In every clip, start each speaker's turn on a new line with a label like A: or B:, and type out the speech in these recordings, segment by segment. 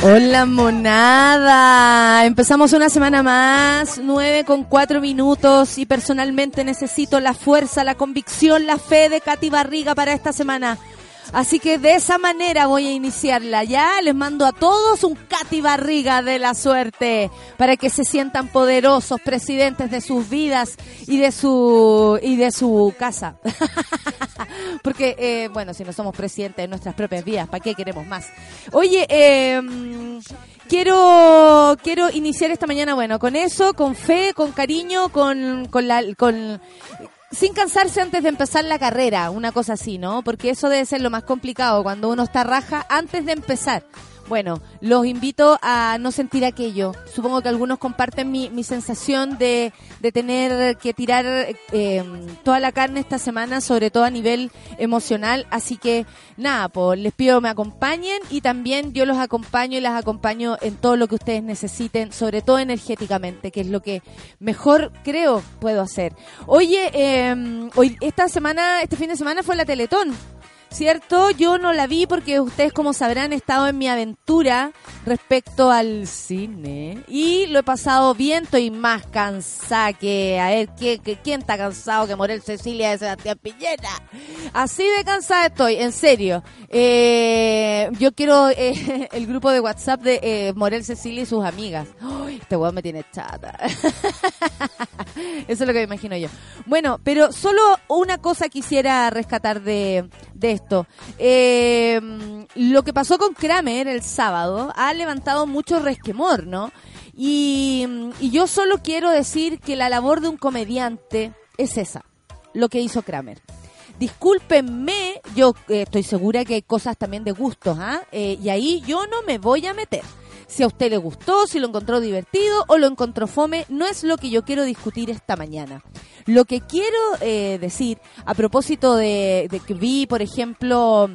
A: Hola monada, empezamos una semana más, nueve con cuatro minutos y personalmente necesito la fuerza, la convicción, la fe de Katy Barriga para esta semana. Así que de esa manera voy a iniciarla. Ya les mando a todos un Katy Barriga de la suerte para que se sientan poderosos presidentes de sus vidas y de su y de su casa. Porque eh, bueno, si no somos presidentes de nuestras propias vidas, ¿para qué queremos más? Oye, eh, quiero quiero iniciar esta mañana bueno con eso, con fe, con cariño, con con la con sin cansarse antes de empezar la carrera, una cosa así, ¿no? Porque eso debe ser lo más complicado cuando uno está raja antes de empezar. Bueno, los invito a no sentir aquello. Supongo que algunos comparten mi, mi sensación de, de tener que tirar eh, toda la carne esta semana, sobre todo a nivel emocional. Así que nada, pues les pido me acompañen y también yo los acompaño y las acompaño en todo lo que ustedes necesiten, sobre todo energéticamente, que es lo que mejor creo puedo hacer. Oye, eh, hoy esta semana, este fin de semana fue la Teletón. ¿Cierto? Yo no la vi porque ustedes, como sabrán, he estado en mi aventura respecto al cine y lo he pasado bien, estoy más cansada que, a ver, ¿quién, está cansado que Morel Cecilia de Sebastián Piñera? Así de cansada estoy, en serio. Eh, yo quiero eh, el grupo de WhatsApp de eh, Morel Cecilia y sus amigas. este weón me tiene chata. Eso es lo que me imagino yo. Bueno, pero solo una cosa quisiera rescatar de, de esto. Eh, lo que pasó con Kramer el sábado ha levantado mucho resquemor, ¿no? Y, y yo solo quiero decir que la labor de un comediante es esa, lo que hizo Kramer. Discúlpenme, yo eh, estoy segura que hay cosas también de gustos, ¿ah? Eh, y ahí yo no me voy a meter. Si a usted le gustó, si lo encontró divertido o lo encontró fome, no es lo que yo quiero discutir esta mañana. Lo que quiero eh, decir, a propósito de, de que vi, por ejemplo,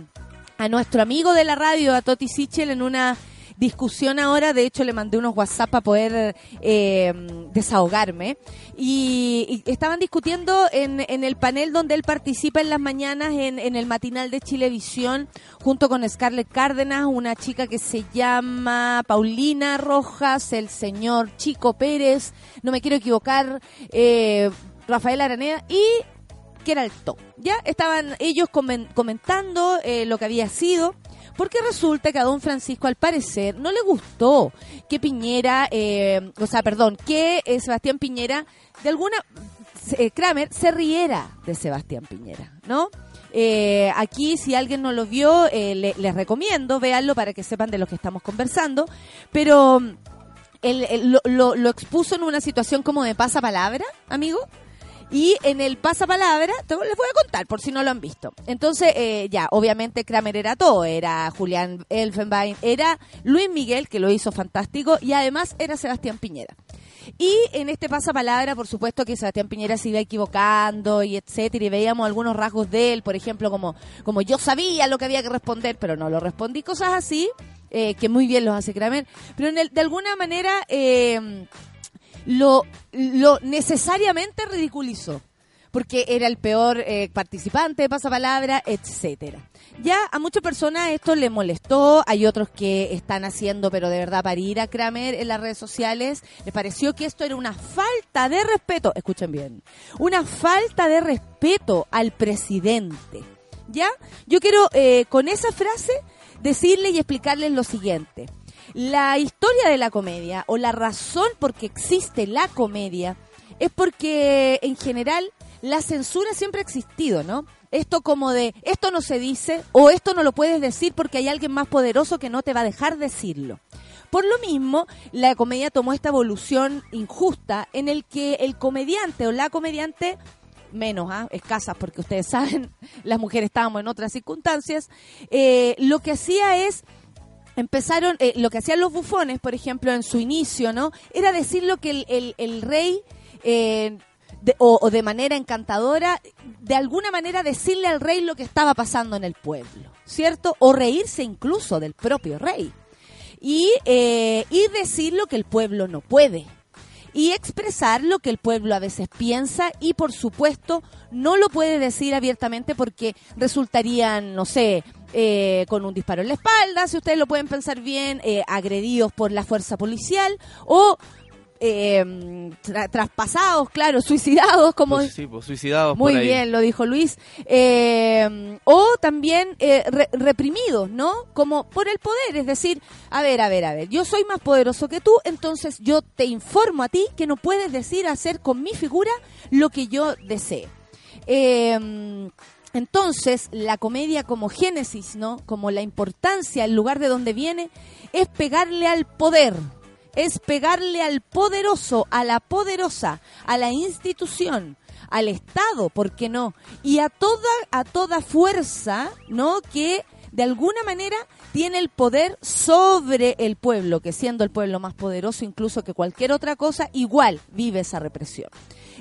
A: a nuestro amigo de la radio, a Toti Sichel, en una discusión ahora, de hecho le mandé unos WhatsApp para poder eh, desahogarme, y, estaban discutiendo en, en el panel donde él participa en las mañanas en, en el matinal de Chilevisión, junto con Scarlett Cárdenas, una chica que se llama Paulina Rojas, el señor Chico Pérez, no me quiero equivocar, eh, Rafael Araneda y que era el top. Ya estaban ellos comen- comentando eh, lo que había sido. Porque resulta que a don Francisco, al parecer, no le gustó que Piñera, eh, o sea, perdón, que eh, Sebastián Piñera, de alguna, eh, Kramer, se riera de Sebastián Piñera, ¿no? Eh, aquí, si alguien no lo vio, eh, le- les recomiendo, véanlo para que sepan de lo que estamos conversando. Pero él, él lo, lo- lo expuso en una situación como de pasapalabra, amigo. Y en el pasapalabra, les voy a contar por si no lo han visto. Entonces, eh, ya, obviamente Kramer era todo, era Julián Elfenbein, era Luis Miguel, que lo hizo fantástico, y además era Sebastián Piñera. Y en este pasapalabra, por supuesto que Sebastián Piñera se iba equivocando y etcétera, y veíamos algunos rasgos de él, por ejemplo, como, como yo sabía lo que había que responder, pero no lo respondí, cosas así, eh, que muy bien los hace Kramer, pero en el- de alguna manera eh, lo, lo necesariamente ridiculizó, porque era el peor eh, participante pasapalabra, etcétera. Ya a muchas personas esto le molestó, hay otros que están haciendo, pero de verdad para ir a Kramer en las redes sociales, les pareció que esto era una falta de respeto, escuchen bien, una falta de respeto al presidente. ¿Ya? Yo quiero eh, con esa frase decirle y explicarles lo siguiente. La historia de la comedia o la razón por qué existe la comedia es porque en general la censura siempre ha existido, ¿no? Esto como de, esto no se dice o esto no lo puedes decir porque hay alguien más poderoso que no te va a dejar decirlo. Por lo mismo, la comedia tomó esta evolución injusta en el que el comediante o la comediante menos ¿ah? escasas, porque ustedes saben, las mujeres estábamos en otras circunstancias, eh, lo que hacía es empezaron, eh, lo que hacían los bufones, por ejemplo, en su inicio, ¿no? Era decir lo que el, el, rey, eh, o, de manera encantadora, de alguna manera decirle al rey lo que estaba pasando en el pueblo, ¿cierto? O reírse incluso del propio rey. Y, eh, y decir lo que el pueblo no puede. Y expresar lo que el pueblo a veces piensa y, por supuesto, no lo puede decir abiertamente porque resultarían, no sé, eh, con un disparo en la espalda, si ustedes lo pueden pensar bien, eh, agredidos por la fuerza policial o eh, traspasados, claro, suicidados, como...
B: Pues sí, pues, suicidados.
A: Muy bien, lo dijo Luis. Eh, o también reprimidos, ¿no? Como por el poder, es decir, a ver, a ver, a ver, yo soy más poderoso que tú, entonces yo te informo a ti que no puedes decir, hacer con mi figura lo que yo desee. Eh, entonces, la comedia como génesis, ¿no? Como la importancia, el lugar de donde viene, es pegarle al poder, es pegarle al poderoso, a la poderosa, a la institución, al Estado, ¿por qué no? Y a toda, a toda fuerza, ¿no? Que de alguna manera tiene el poder sobre el pueblo, que siendo el pueblo más poderoso incluso que cualquier otra cosa, igual vive esa represión.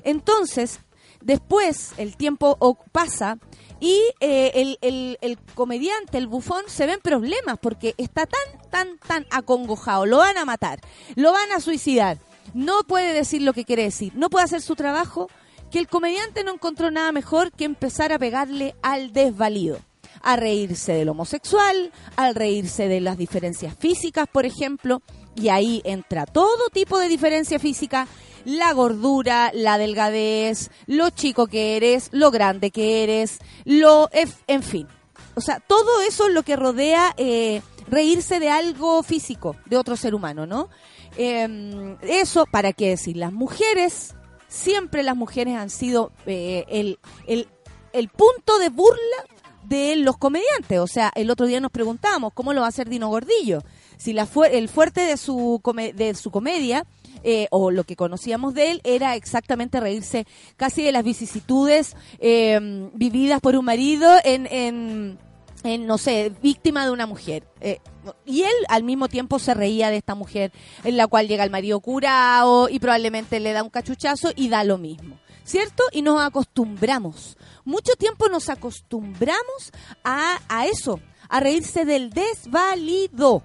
A: Entonces, después el tiempo pasa y eh, el, comediante, el bufón, se ven problemas porque está tan, tan, tan acongojado. Lo van a matar, lo van a suicidar. No puede decir lo que quiere decir, no puede hacer su trabajo, que el comediante no encontró nada mejor que empezar a pegarle al desvalido a reírse del homosexual, al reírse de las diferencias físicas, por ejemplo, y ahí entra todo tipo de diferencia física la gordura, la delgadez, lo chico que eres, lo grande que eres, lo, en fin. O sea, todo eso es lo que rodea eh, reírse de algo físico, de otro ser humano, ¿no? Em, eso, ¿para qué decir? Las mujeres, siempre las mujeres han sido eh, el, el, el punto de burla de los comediantes. O sea, el otro día nos preguntábamos cómo lo va a hacer Dino Gordillo. Si la el fuerte de su, de su comedia eh, o lo que conocíamos de él, era exactamente reírse casi de las vicisitudes em, vividas por un marido en, en, no sé, víctima de una mujer. Eh, y él al mismo tiempo se reía de esta mujer en la cual llega el marido curado y probablemente le da un cachuchazo y da lo mismo. ¿Cierto? Y nos acostumbramos. Mucho tiempo nos acostumbramos a, a eso, a reírse del desvalido.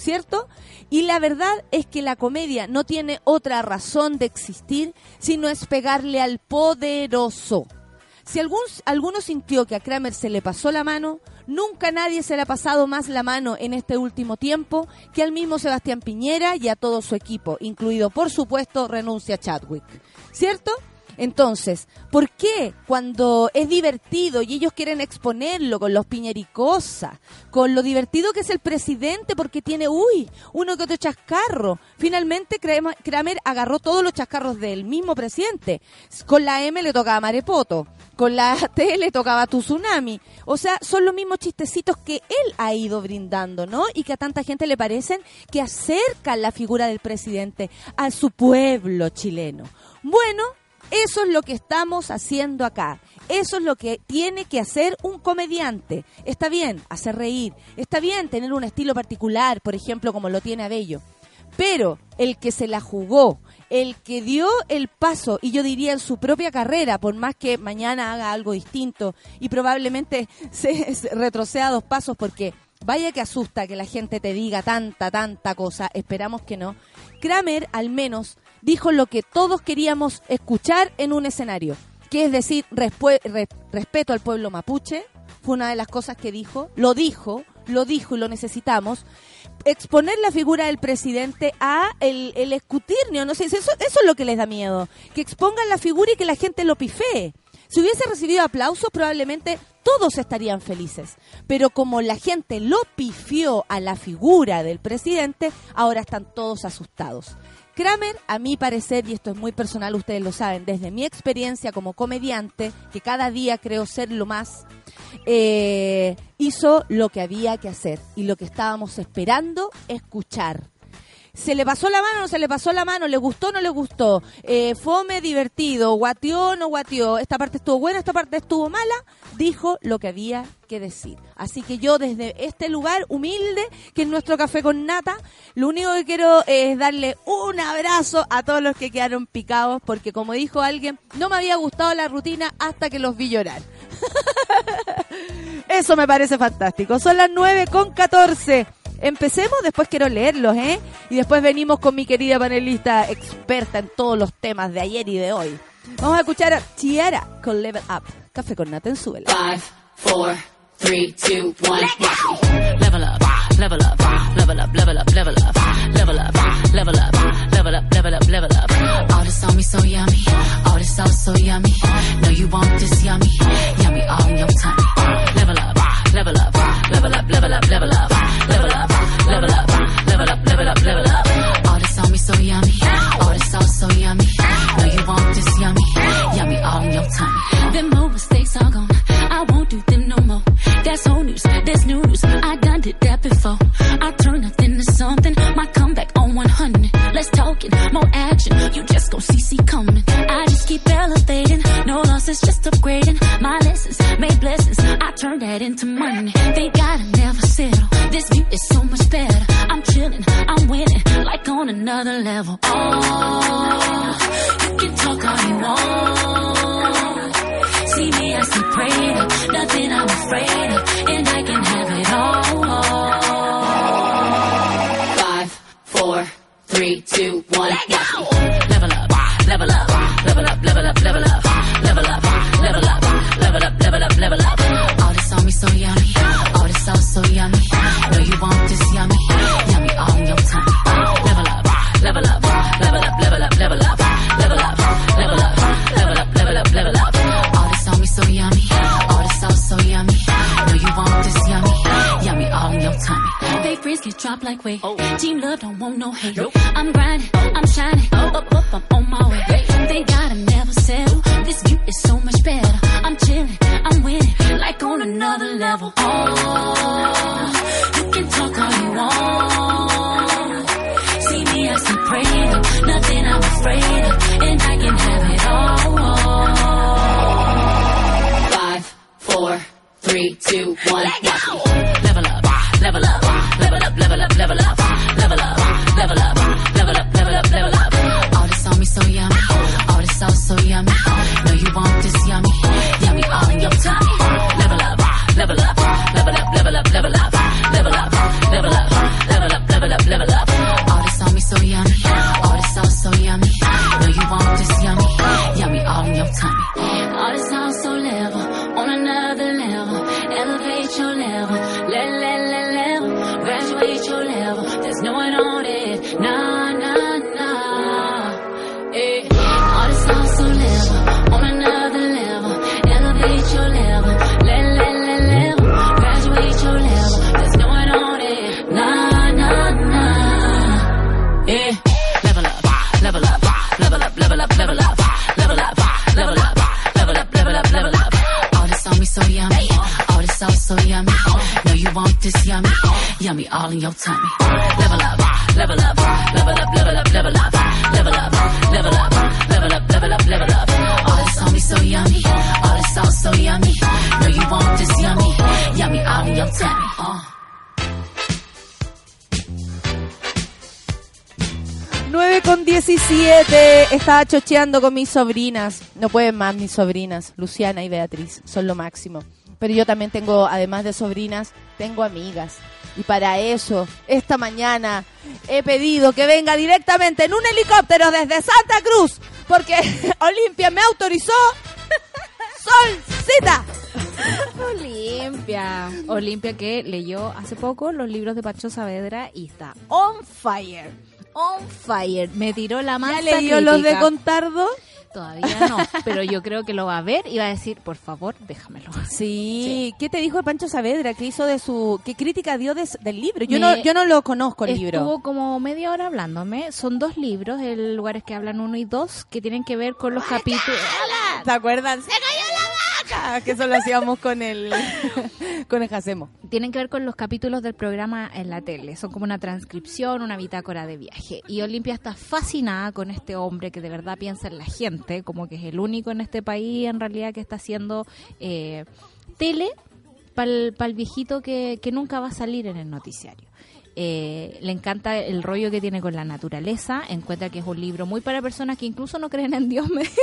A: ¿Cierto? Y la verdad es que la comedia no tiene otra razón de existir sino es pegarle al poderoso. Si algún, alguno sintió que a Kramer se le pasó la mano, nunca nadie se le ha pasado más la mano en este último tiempo que al mismo Sebastián Piñera y a todo su equipo, incluido por supuesto renuncia Chadwick. ¿Cierto? Entonces, ¿por qué cuando es divertido y ellos quieren exponerlo con los piñericosas, con lo divertido que es el presidente porque tiene, uy, uno que otro chascarro? Finalmente Kramer agarró todos los chascarros del mismo presidente. Con la M le tocaba Marepoto, con la T le tocaba tsunami. O sea, son los mismos chistecitos que él ha ido brindando, ¿no? Y que a tanta gente le parecen que acercan la figura del presidente a su pueblo chileno. Bueno, eso es lo que estamos haciendo acá. Eso es lo que tiene que hacer un comediante. Está bien hacer reír, está bien tener un estilo particular, por ejemplo, como lo tiene Abello. Pero el que se la jugó, el que dio el paso, y yo diría en su propia carrera, por más que mañana haga algo distinto y probablemente se, retroceda dos pasos porque vaya que asusta que la gente te diga tanta, tanta cosa, esperamos que no. Kramer al menos dijo lo que todos queríamos escuchar en un escenario, que es decir, respeto al pueblo mapuche, fue una de las cosas que dijo, lo dijo, lo dijo y lo necesitamos. Exponer la figura del presidente a el, el no sé, eso, eso es lo que les da miedo, que expongan la figura y que la gente lo pifee. Si hubiese recibido aplausos, probablemente todos estarían felices. Pero como la gente lo pifió a la figura del presidente, ahora están todos asustados. Kramer, a mi parecer, y esto es muy personal, ustedes lo saben, desde mi experiencia como comediante, que cada día creo ser lo más, eh, hizo lo que había que hacer y lo que estábamos esperando escuchar. ¿Se le pasó la mano o no se le pasó la mano? ¿Le gustó o no le gustó? Eh, ¿Fome divertido? ¿Guateó o no guateó? ¿Esta parte estuvo buena? ¿Esta parte estuvo mala? Dijo lo que había que decir. Así que yo desde este lugar humilde, que es nuestro café con nata, lo único que quiero es darle un abrazo a todos los que quedaron picados, porque como dijo alguien, no me había gustado la rutina hasta que los vi llorar. Eso me parece fantástico. Son las 9 con 14. Empecemos, después quiero leerlos, ¿eh? Y después venimos con mi querida panelista experta en todos los temas de ayer y de hoy. Vamos a escuchar a Tiara con Level Up. Café con Nata suela.
B: Five, four, three, two, one. Level level up, level up, level up, level up, level up.
A: estaba chocheando con mis sobrinas. No pueden más mis sobrinas, Luciana y Beatriz, son lo máximo. Pero yo también tengo, además de sobrinas, tengo amigas. Y para eso, esta mañana he pedido que venga directamente en un helicóptero desde Santa Cruz, porque Olimpia me autorizó. ¡Solcita!
C: Olimpia. Olimpia que leyó hace poco los libros de Pacho Saavedra y está on fire on fire. Me tiró la manta
A: ¿Ya leyó los de Contardo?
C: Todavía no, pero yo creo que lo va a ver y va a decir, por favor, déjamelo.
A: Sí. ¿Qué te dijo Pancho Saavedra? ¿Qué hizo de su, qué crítica dio del libro? Yo no, yo no lo conozco el libro.
C: Estuvo como media hora hablándome. Son dos libros, el lugares que hablan uno y dos, que tienen que ver con los capítulos.
A: ¿Te acuerdan? Se cayó Que eso lo hacíamos con el, con el Jacemo.
C: Tienen que ver con los capítulos del programa en la tele. Son como una transcripción, una bitácora de viaje. Y Olimpia está fascinada con este hombre que de verdad piensa en la gente, como que es el único en este país en realidad que está haciendo eh, tele para el viejito que, que nunca va a salir en el noticiario. Eh, le encanta el rollo que tiene con la naturaleza, encuentra que es un libro muy para personas que incluso no creen en Dios, me dijo.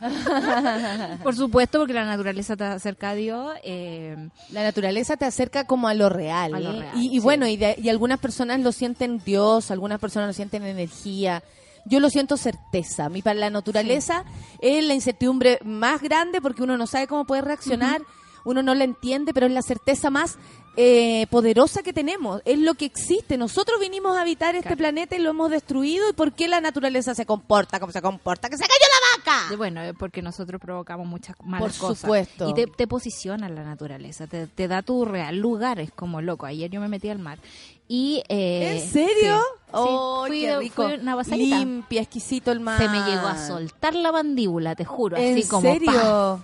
C: Por supuesto, porque la naturaleza te acerca a Dios. eh,
A: La naturaleza te acerca como a lo real.
C: A lo
A: ¿eh?
C: real,
A: y, y
C: sí.
A: bueno, y, de- y algunas personas lo sienten Dios, algunas personas lo sienten energía. Yo lo siento certeza. Mi para la naturaleza es la incertidumbre más grande porque uno no sabe cómo puede reaccionar, uno no la entiende, pero es la certeza más eh, poderosa que tenemos. Es lo que existe. Nosotros vinimos a habitar este
C: Claro.
A: planeta y lo hemos destruido. ¿Y por qué la naturaleza se comporta como se comporta? ¡Que se cayó la vaca!
C: Bueno, porque nosotros provocamos muchas
A: Por
C: malas cosas.
A: supuesto.
C: Y te, te posiciona la naturaleza, te, te da tu real lugar, es como loco. Ayer yo me metí al mar y... eh,
A: ¿En serio?
C: sí,
A: ¡Oh,
C: sí, fui,
A: qué rico!
C: fui una pasadita.
A: Limpia, exquisito el mar.
C: Se me llegó a soltar la mandíbula, te juro,
A: ¿En
C: así como...
A: serio?
C: ¡pah!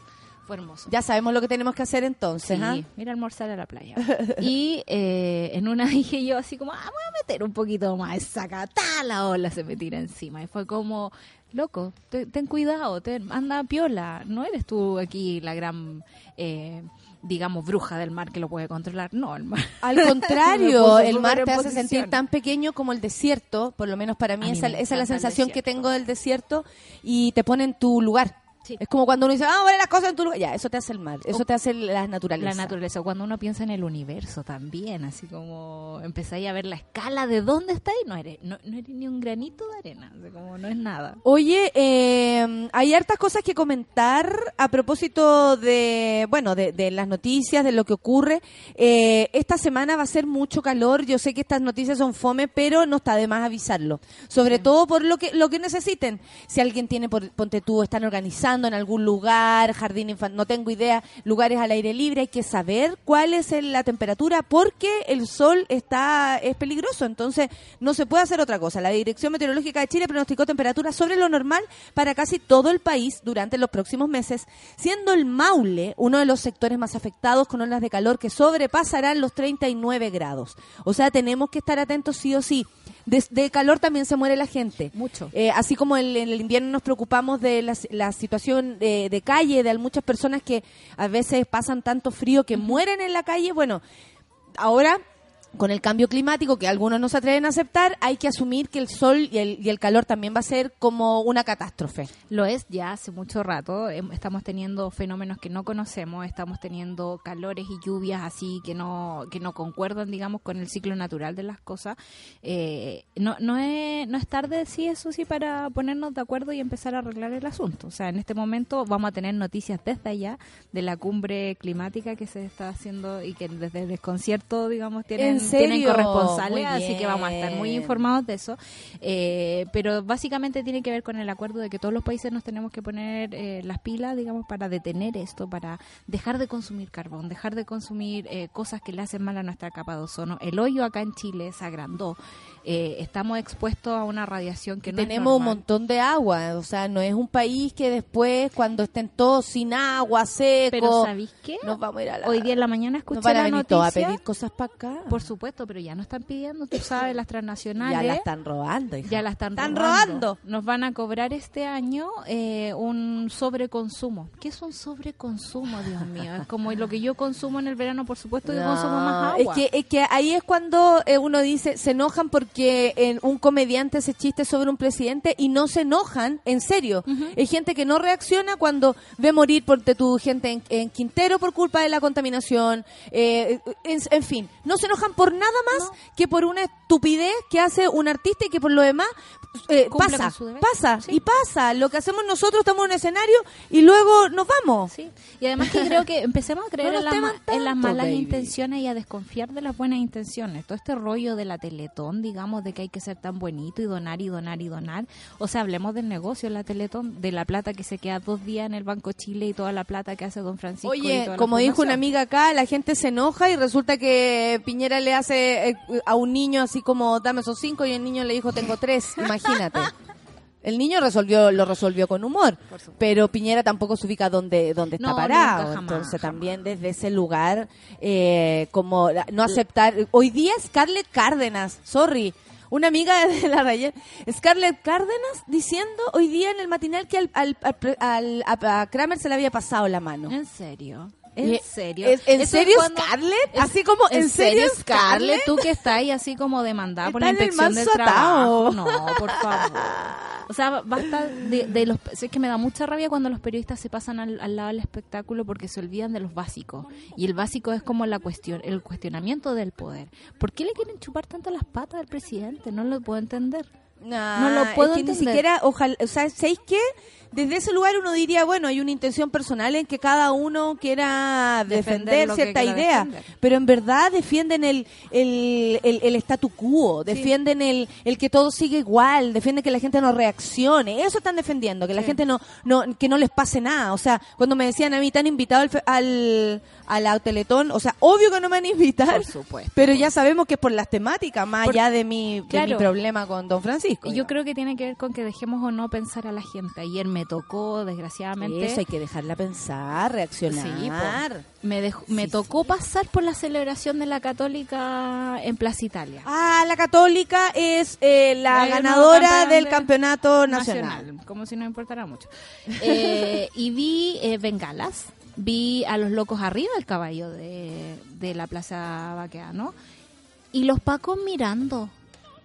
C: Fue hermoso.
A: Ya sabemos lo que tenemos que hacer entonces,
C: Sí,
A: ¿ah?
C: mira almorzar a la playa. Y eh, en una dije yo así como, ah, voy a meter un poquito más, saca, la ola se me tira encima. Y fue como, loco, te- ten cuidado, ten, anda piola, no eres tú aquí la gran, eh, digamos, bruja del mar que lo puede controlar. No, el mar.
A: Al contrario, el mar te hace sentir tan pequeño como el desierto, por lo menos para mí, esa, es la sensación que tengo del desierto y te pone en tu lugar.
C: Sí.
A: Es como cuando uno dice, ah, poner las cosas en tu lugar. Ya, eso te hace el mar, eso te hace la naturaleza.
C: La naturaleza, cuando uno piensa en el universo también, así como empezáis a ver la escala de dónde estáis, no eres, no, no eres ni un granito de arena, así como no es nada.
A: Oye, eh, hay hartas cosas que comentar a propósito de, bueno, de, de las noticias, de lo que ocurre. Eh, esta semana va a ser mucho calor. Yo sé que estas noticias son fome, pero no está de más avisarlo. Sobre todo por lo que lo que necesiten. Si alguien tiene, por, ponte tú, están organizando en algún lugar, jardín infantil, no tengo idea, lugares al aire libre, hay que saber cuál es la temperatura porque el sol está es peligroso. Entonces, no se puede hacer otra cosa. La Dirección Meteorológica de Chile pronosticó temperaturas sobre lo normal para casi todo el país durante los próximos meses, siendo el Maule uno de los sectores más afectados con olas de calor que sobrepasarán los 39 grados. O sea, tenemos que estar atentos sí o sí. De, de calor también se muere la gente.
C: Mucho.
A: Eh, así como el- en el invierno nos preocupamos de la, la situación de, de calle, de muchas personas que a veces pasan tanto frío que mueren en la calle, bueno, ahora con el cambio climático que algunos no se atreven a aceptar, hay que asumir que el sol y el, y el calor también va a ser como una catástrofe.
C: Lo es ya hace mucho rato. Em- Estamos teniendo fenómenos que no conocemos, estamos teniendo calores y lluvias así que no que no concuerdan, digamos, con el ciclo natural de las cosas. Eh, no no es no es tarde, sí, eso sí, para ponernos de acuerdo y empezar a arreglar el asunto. O sea, en este momento vamos a tener noticias desde allá de la cumbre climática que se está haciendo y que desde el desconcierto, digamos, tienen,
A: ¿En
C: tienen corresponsales, así que vamos a estar muy informados de eso. Eh, pero básicamente tiene que ver con el acuerdo de que todos los países nos tenemos que poner eh, las pilas, digamos, para detener esto, para dejar de consumir carbón, dejar de consumir eh, cosas que le hacen mal a nuestra capa de ozono. El hoyo acá en Chile se agrandó. Eh, estamos expuestos a una radiación que no es
A: Tenemos un montón de agua, o sea, no es un país que después, cuando estén todos sin agua, seco,
C: Pero ¿sabéis qué?
A: nos vamos a ir a la...
C: Hoy día en la mañana escuché
A: nos van a
C: la
A: venir todos a
C: noticia.
A: pedir cosas para acá.
C: Por supuesto, pero ya no están pidiendo, tú sabes, las transnacionales.
A: ya la están robando. hija.
C: Ya la están,
A: Están
C: robando.
A: robando.
C: Nos van a cobrar este año eh, un sobreconsumo. ¿Qué es un sobreconsumo, Dios mío? Es como lo que yo consumo en el verano, por supuesto,
A: No,
C: consumo más
A: Es
C: agua.
A: que, es que ahí es cuando eh, uno dice, se enojan porque en un comediante hace chiste sobre un presidente y no se enojan, en serio. Hay gente que no reacciona cuando ve morir por tu gente en, en Quintero por culpa de la contaminación. eh, en, en fin, no se enojan por nada más que por una estupidez que hace un artista y que por lo demás eh, pasa, pasa
C: Sí.
A: y pasa. Lo que hacemos nosotros estamos en un escenario y luego nos vamos.
C: Sí. Y además que creo que empecemos a creer
A: No
C: en, las, en malas
A: baby.
C: intenciones y a desconfiar de las buenas intenciones. Todo este rollo de la Teletón, digamos, de que hay que ser tan bonito y donar y donar y donar. O sea, hablemos del negocio de la Teletón, de la plata que se queda dos días en el Banco Chile y toda la plata que hace Don Francisco. y
A: Oye, como dijo una amiga acá, la gente se enoja y resulta que Piñera le hace eh, a un niño así como dame esos cinco y el niño le dijo tengo tres, imagínate. El niño resolvió, lo resolvió con humor, pero Piñera tampoco se ubica donde, donde está
C: No,
A: parado.
C: nunca, jamás,
A: Entonces
C: jamás.
A: también desde ese lugar, eh, como no aceptar. Hoy día Scarlett Cárdenas, sorry, una amiga de la Rayen, Scarlett Cárdenas diciendo hoy día en el matinal que al, al- al pre- al- a, a Kramer se le había pasado la mano.
C: ¿En serio? ¿En serio?
A: ¿es- ¿En serio
C: cuando-
A: Scarlett?
C: es-
A: Así como, ¿en, serio Scarlett?
C: Tú que estás ahí así como demandada por la
A: en
C: inspección del
A: atao.
C: trabajo. No, por favor. O sea, basta de, de los... Es que me da mucha rabia cuando los periodistas se pasan al, al lado del espectáculo porque se olvidan de los básicos. Y el básico es como la cuestión, el cuestionamiento del poder. ¿Por qué le quieren chupar tanto las patas al presidente? No lo puedo entender.
A: Nah,
C: No lo puedo
A: es que ni
C: entender.
A: siquiera, ojalá, o sea, ¿sabéis qué? Desde ese lugar uno diría, bueno, hay una intención personal en que cada uno quiera
C: Defender
A: cierta idea,
C: defender.
A: pero en verdad defienden el, el, el, el statu quo, defienden el, el que todo siga igual, defienden que la gente no reaccione, eso están defendiendo, que la gente no, no, que no les pase nada, o sea, cuando me decían a mí, ¿te han invitado al, al, a la Teletón? O sea, obvio que no me van a invitar,
C: Por supuesto.
A: pero ya sabemos que es por las temáticas, más
C: Por-
A: allá de mi, de mi problema con Don Francisco.
C: Y yo
A: digamos.
C: creo que tiene que ver con que dejemos o no pensar a la gente. Ayer me tocó, desgraciadamente...
A: Eso hay que dejarla pensar, reaccionar.
C: Sí, po. me, dejó- me tocó pasar por la celebración de la Católica en Plaza Italia.
A: Ah, la Católica es eh, la ganadora
C: campeón
A: del
C: de-
A: campeonato nacional.
C: como si no importara mucho. Eh, y vi eh, bengalas, vi a los locos arriba del caballo de, de la Plaza Baqueano y los pacos mirando.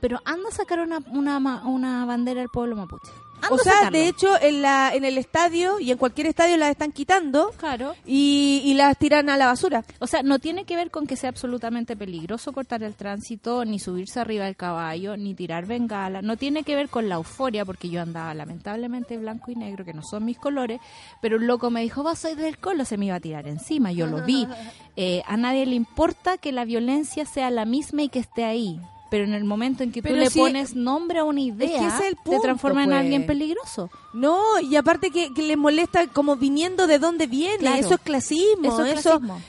C: Pero anda a sacar una, una, una bandera del pueblo mapuche. Anda
A: O sea, de hecho, en, la, en el estadio y en cualquier estadio las están quitando
C: Claro.
A: y, y las tiran a la basura.
C: O sea, no tiene que ver con que sea absolutamente peligroso cortar el tránsito, ni subirse arriba del caballo, ni tirar bengala. No tiene que ver con la euforia, porque yo andaba lamentablemente blanco y negro, que no son mis colores, pero un loco me dijo, vas a ir del colo, se me iba a tirar encima. Yo lo vi. Eh, a nadie le importa que la violencia sea la misma y que esté ahí. Pero en el momento en que tú
A: Pero
C: le
A: si-
C: pones nombre a una idea,
A: es
C: te transforma en
A: pues.
C: alguien peligroso.
A: No, y aparte que, que le molesta como viniendo de dónde viene.
C: Claro.
A: Eso es clasismo.
C: Eso es
A: eso-
C: clasismo.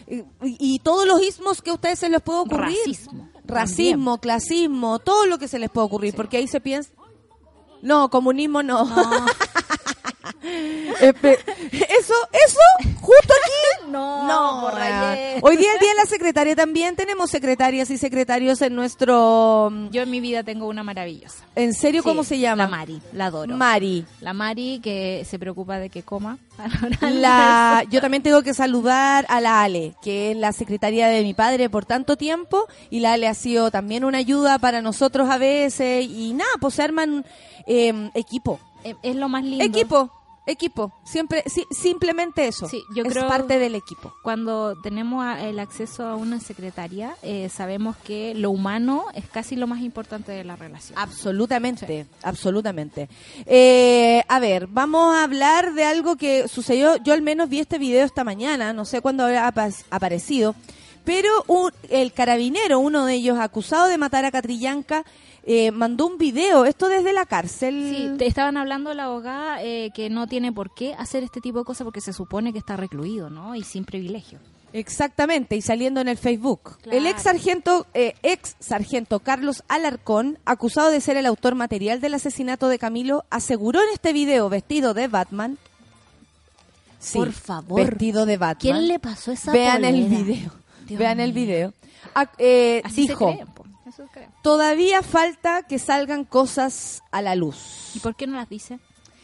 A: y, y todos los ismos que a ustedes se les puede ocurrir.
C: Racismo.
A: Racismo, clasismo, todo lo que se les puede ocurrir. Porque ahí se piensa... No, comunismo no.
C: No.
A: Espe- eso, eso, justo aquí.
C: No,
A: No,
C: rayé.
A: Hoy día el día de la secretaria también tenemos secretarias y secretarios en nuestro.
C: Yo en mi vida tengo una maravillosa.
A: ¿En serio cómo se llama?
C: La Mari, la adoro.
A: Mari.
C: La Mari que se preocupa de que coma.
A: La, yo también tengo que saludar a la Ale, que es la secretaria de mi padre por tanto tiempo, y la Ale ha sido también una ayuda para nosotros a veces, y nada, pues se arman eh, equipo.
C: Eh, es lo más lindo.
A: Equipo, equipo, siempre, si- simplemente eso.
C: Sí, yo
A: es
C: creo-
A: parte del equipo.
C: Cuando tenemos a- el acceso a una secretaria, eh, sabemos que lo humano es casi lo más importante de la relación.
A: Absolutamente, absolutamente. Eh, a ver, vamos a hablar de algo que sucedió. Yo al menos vi este video esta mañana, no sé cuándo habrá apa- aparecido, pero un- el carabinero, uno de ellos acusado de matar a Catrillanca, eh, mandó un video, esto desde la cárcel.
C: Sí, te estaban hablando la abogada eh, que no tiene por qué hacer este tipo de cosas porque se supone que está recluido, ¿no? Y sin privilegio.
A: Exactamente, y saliendo en el Facebook.
C: Claro.
A: El ex sargento, eh, ex sargento Carlos Alarcón, acusado de ser el autor material del asesinato de Camilo, aseguró en este video vestido de Batman. Sí,
C: Por favor.
A: Vestido de Batman.
C: ¿Quién le pasó esa
A: Vean el video.
C: Dios
A: Vean el video. Ah, eh,
C: Así
A: dijo.
C: Eso
A: todavía falta que salgan cosas a la luz.
C: ¿Y por qué no las dice?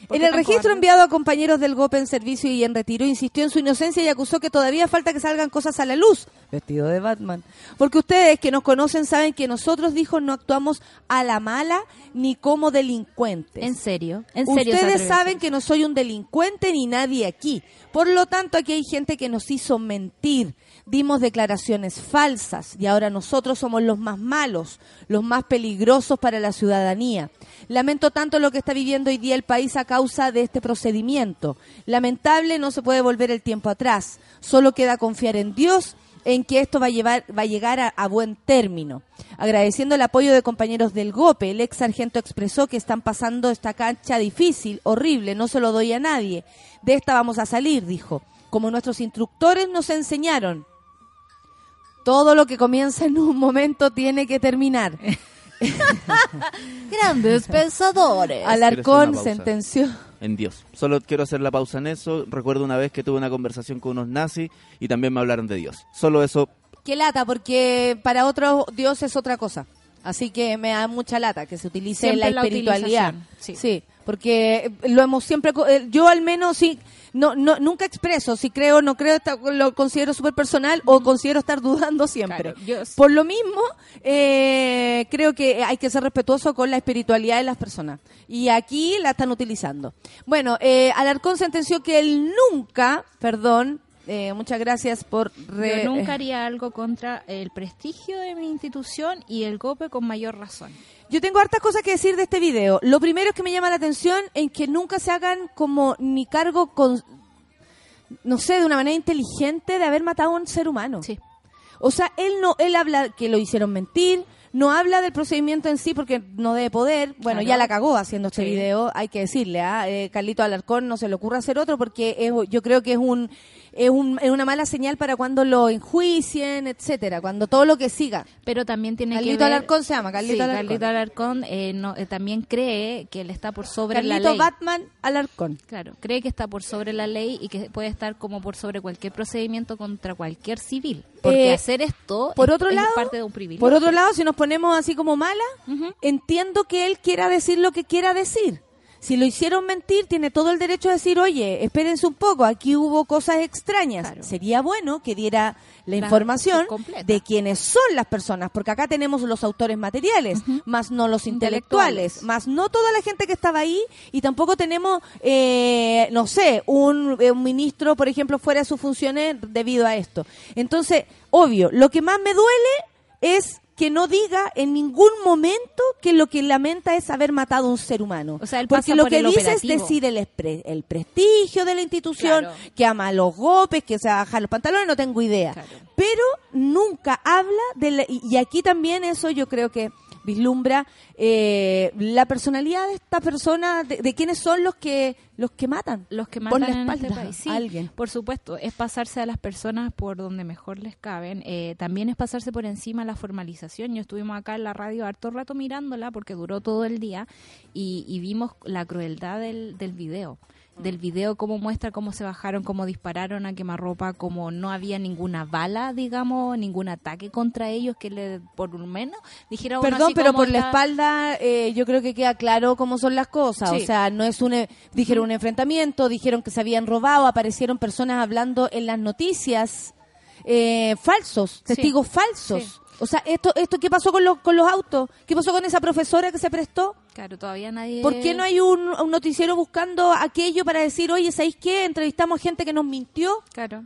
C: ¿Por
A: En el registro enviado a compañeros del GOPE en servicio y en retiro, insistió en su inocencia y acusó que todavía falta que salgan cosas a la luz. Vestido de Batman. Porque ustedes que nos conocen saben que nosotros, dijo, no actuamos a la mala ni como delincuentes.
C: ¿En serio? ¿En serio
A: Ustedes saben que no soy un delincuente ni nadie aquí. Por lo tanto, aquí hay gente que nos hizo mentir. Dimos declaraciones falsas y ahora nosotros somos los más malos, los más peligrosos para la ciudadanía. Lamento tanto lo que está viviendo hoy día el país a causa de este procedimiento. Lamentable, no se puede volver el tiempo atrás. Solo queda confiar en Dios en que esto va a, llevar, va a llegar a, a buen término. Agradeciendo el apoyo de compañeros del GOPE, el ex sargento expresó que están pasando esta cancha difícil, horrible, no se lo doy a nadie. De esta vamos a salir, dijo. Como nuestros instructores nos enseñaron. Todo lo que comienza en un momento tiene que terminar.
C: Grandes pensadores.
A: Alarcón sentenció.
D: En Dios. Solo quiero hacer la pausa en eso. Recuerdo una vez que tuve una conversación con unos nazis y también me hablaron de Dios. Solo eso.
A: Qué lata, porque para otros Dios es otra cosa. Así que me da mucha lata que se utilice
C: Siempre
A: la espiritualidad.
C: sí.
A: Sí. porque lo hemos siempre, eh, yo al menos sí, no, no, nunca expreso si creo o no creo, está- lo considero súper personal o considero estar dudando siempre.
C: Claro, yo-
A: Por lo mismo, eh, creo que hay que ser respetuoso con la espiritualidad de las personas. Y aquí la están utilizando. Bueno, eh, Alarcón sentenció que él nunca, perdón, eh, muchas gracias por... re-
C: Yo nunca haría algo contra el prestigio de mi institución y el GOPE con mayor razón.
A: Yo tengo hartas cosas que decir de este video. Lo primero es que me llama la atención en que nunca se hagan como ni cargo con, no sé, de una manera inteligente de haber matado a un ser humano.
C: Sí.
A: O sea, él no, él habla que lo hicieron mentir, no habla del procedimiento en sí porque no debe poder. Bueno,
C: Claro.
A: ya la cagó haciendo este
C: Sí.
A: video, hay que decirle, ¿ah? Eh, Carlito Alarcón no se le ocurre hacer otro porque es, yo creo que es un es, un, es una mala señal para cuando lo enjuicien, etcétera, cuando todo lo que siga.
C: Pero también tiene
A: Carlito
C: que ver...
A: Alarcón se llama, Carlito
C: Sí,
A: Alarcón.
C: Carlito Alarcón eh, no, eh, también cree que él está por sobre la
A: Carlito
C: ley.
A: Batman Alarcón.
C: Claro, cree que está por sobre la ley y que puede estar como por sobre cualquier procedimiento contra cualquier civil. Porque
A: Eh,
C: hacer esto
A: Por
C: es,
A: otro
C: es
A: lado,
C: parte de un privilegio.
A: por otro lado, si nos ponemos así como mala, entiendo que él quiera decir lo que quiera decir. Si lo hicieron mentir, tiene todo el derecho a decir, oye, espérense un poco, aquí hubo cosas extrañas.
C: Claro.
A: Sería bueno que diera la,
C: La-
A: información de quiénes son las personas, porque acá tenemos los autores materiales, más no los intelectuales,
C: Intelectuales.
A: más no toda la gente que estaba ahí, y tampoco tenemos, eh, no sé, un, eh, un ministro, por ejemplo, fuera de sus funciones debido a esto. Entonces, obvio, lo que más me duele es que no diga en ningún momento que lo que lamenta es haber matado a un ser humano.
C: O sea, él
A: Porque lo
C: por
A: que dice
C: operativo.
A: es decir el, espre- el prestigio de la institución,
C: Claro.
A: que ama los golpes, que se baja los pantalones, no tengo idea.
C: Claro.
A: Pero nunca habla de la- y aquí también eso yo creo que vislumbra eh, la personalidad de esta persona, de, de quiénes son los que los que matan.
C: los que
A: Por
C: matan
A: la
C: en este país. Sí,
A: a alguien.
C: por supuesto, es pasarse a las personas por donde mejor les caben. Eh, también es pasarse por encima la formalización. Yo estuvimos acá en la radio harto rato mirándola porque duró todo el día y, y vimos la crueldad del, del video. Del video, cómo muestra cómo se bajaron, cómo dispararon a quemarropa, cómo no había ninguna bala, digamos, ningún ataque contra ellos, que le, por lo menos dijeron uno
A: Perdón,
C: así
A: pero por la espalda eh, yo creo que queda claro cómo son las cosas.
C: Sí.
A: O sea, no es un... e- Dijeron un enfrentamiento, dijeron que se habían robado, aparecieron personas hablando en las noticias eh, falsos, testigos falsos.
C: Sí.
A: O sea, esto, esto ¿qué pasó con los, con los autos? ¿Qué pasó con esa profesora que se prestó?
C: Claro, todavía nadie...
A: ¿Por qué no hay un, un noticiero buscando aquello para decir, oye, ¿sabéis qué? Entrevistamos gente que nos mintió.
C: Claro.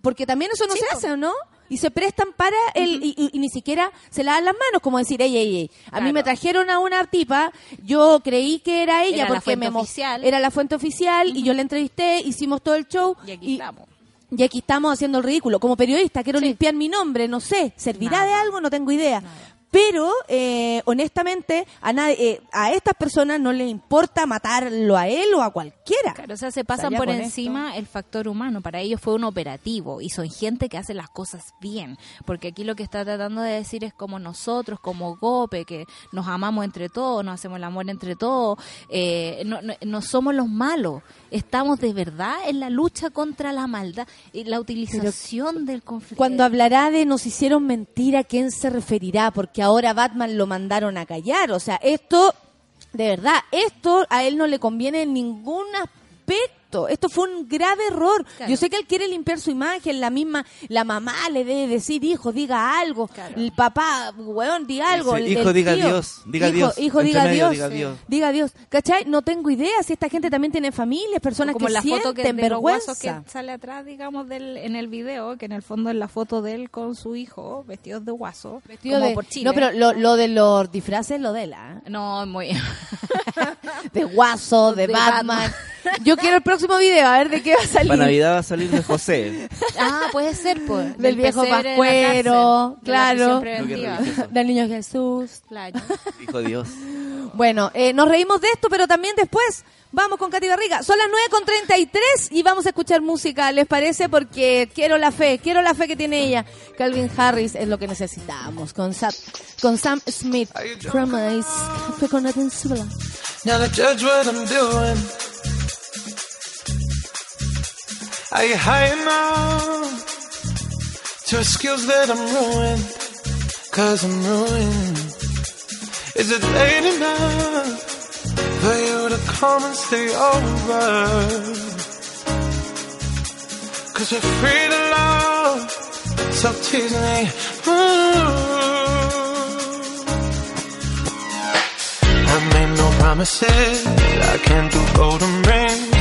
A: Porque también eso no se hace, ¿o no? Y se prestan para el y, y- y ni siquiera se lavan las manos, como decir, ey, ey, ey. A mí
C: Claro.
A: me trajeron a una tipa, yo creí que era ella
C: Era la
A: porque
C: fuente
A: me
C: oficial.
A: era la fuente oficial y yo la entrevisté, hicimos todo el show
C: Y aquí estamos.
A: Y aquí estamos haciendo el ridículo. Como periodista quiero
C: Sí.
A: limpiar mi nombre, no sé, ¿servirá
C: Nada.
A: de algo? No tengo idea. Pero, eh, honestamente, a, nadie, eh, a estas personas no les importa matarlo a él o a cualquiera.
C: Claro, o sea, se pasan por encima el factor humano. Para ellos fue un operativo y son gente que hace las cosas bien. Porque aquí lo que está tratando de decir es como nosotros, como Gope, que nos amamos entre todos, nos hacemos el amor entre todos, eh, no, no- no somos los malos. Estamos de verdad en la lucha contra la maldad y la utilización del conflicto.
A: Cuando hablará de nos hicieron mentir, ¿a quién se referirá? Porque ahora Batman lo mandaron a callar. O sea, esto de verdad, esto a él no le conviene en ningún aspecto. Esto fue un grave error.
C: Claro.
A: Yo sé que él quiere limpiar su imagen, la misma, la mamá le debe decir, hijo, diga algo.
C: Claro.
A: El papá, weón, diga algo.
D: Dice,
A: el
D: hijo, diga
A: tío,
D: Dios, diga
A: hijo,
D: Dios.
A: Hijo,
D: Entre
A: diga
D: medio,
A: Dios.
D: diga Dios.
A: Diga Dios. ¿Cachai? No tengo idea si esta gente también tiene familias, personas
C: como
A: que
C: la
A: sienten
C: foto que
A: vergüenza.
C: que sale atrás, digamos, del, en el video, que en el fondo es la foto de él con su hijo, vestidos de guaso,
A: Vestido
C: como
A: de-
C: por Chile.
A: No, pero lo, lo de los disfraces lo de la. ¿eh?
C: No, muy...
A: De Guaso, de,
C: De
A: Batman. Yo quiero el próximo video, a ver de qué va a salir.
D: Para Navidad va a salir de José.
C: ah, puede ser, pues.
A: Del viejo
C: en la
A: Pascuero,
C: de la
A: claro.
D: religioso.
A: Del niño Jesús.
C: Claro.
D: Hijo Dios.
A: Bueno, eh, nos reímos de esto, pero también después vamos con Katy Barriga. Son las 9.33 y vamos a escuchar música, ¿les parece? Porque quiero la fe, quiero la fe que tiene ella. Calvin Harris es lo que necesitamos. Con Sam, con Sam Smith. Promise. Café con.
E: Now judge what I'm doing. Are you high enough to skills that I'm ruined? Cause I'm ruined. Is it late enough for you to come and stay over? Cause we're free to love, so tease me. Ooh. I made no promises. I can't do golden rings,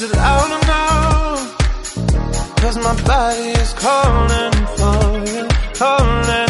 E: Is it loud enough? Cause my body is calling you, calling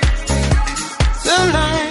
E: the line.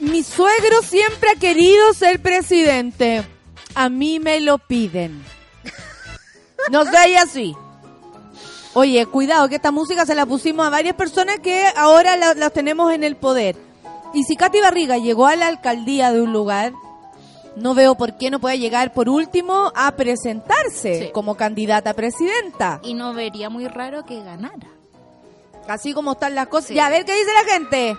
A: Mi suegro siempre ha querido ser presidente. A mí me lo piden. No sé, y así. Oye, cuidado, que esta música se la pusimos a varias personas que ahora la- las tenemos en el poder. Y si Katy Barriga llegó a la alcaldía de un lugar, no veo por qué no pueda llegar por último a presentarse
C: Sí.
A: como candidata a presidenta.
C: Y no vería muy raro que ganara.
A: Así como están las cosas.
C: Sí.
A: Ya, a ver qué dice la gente.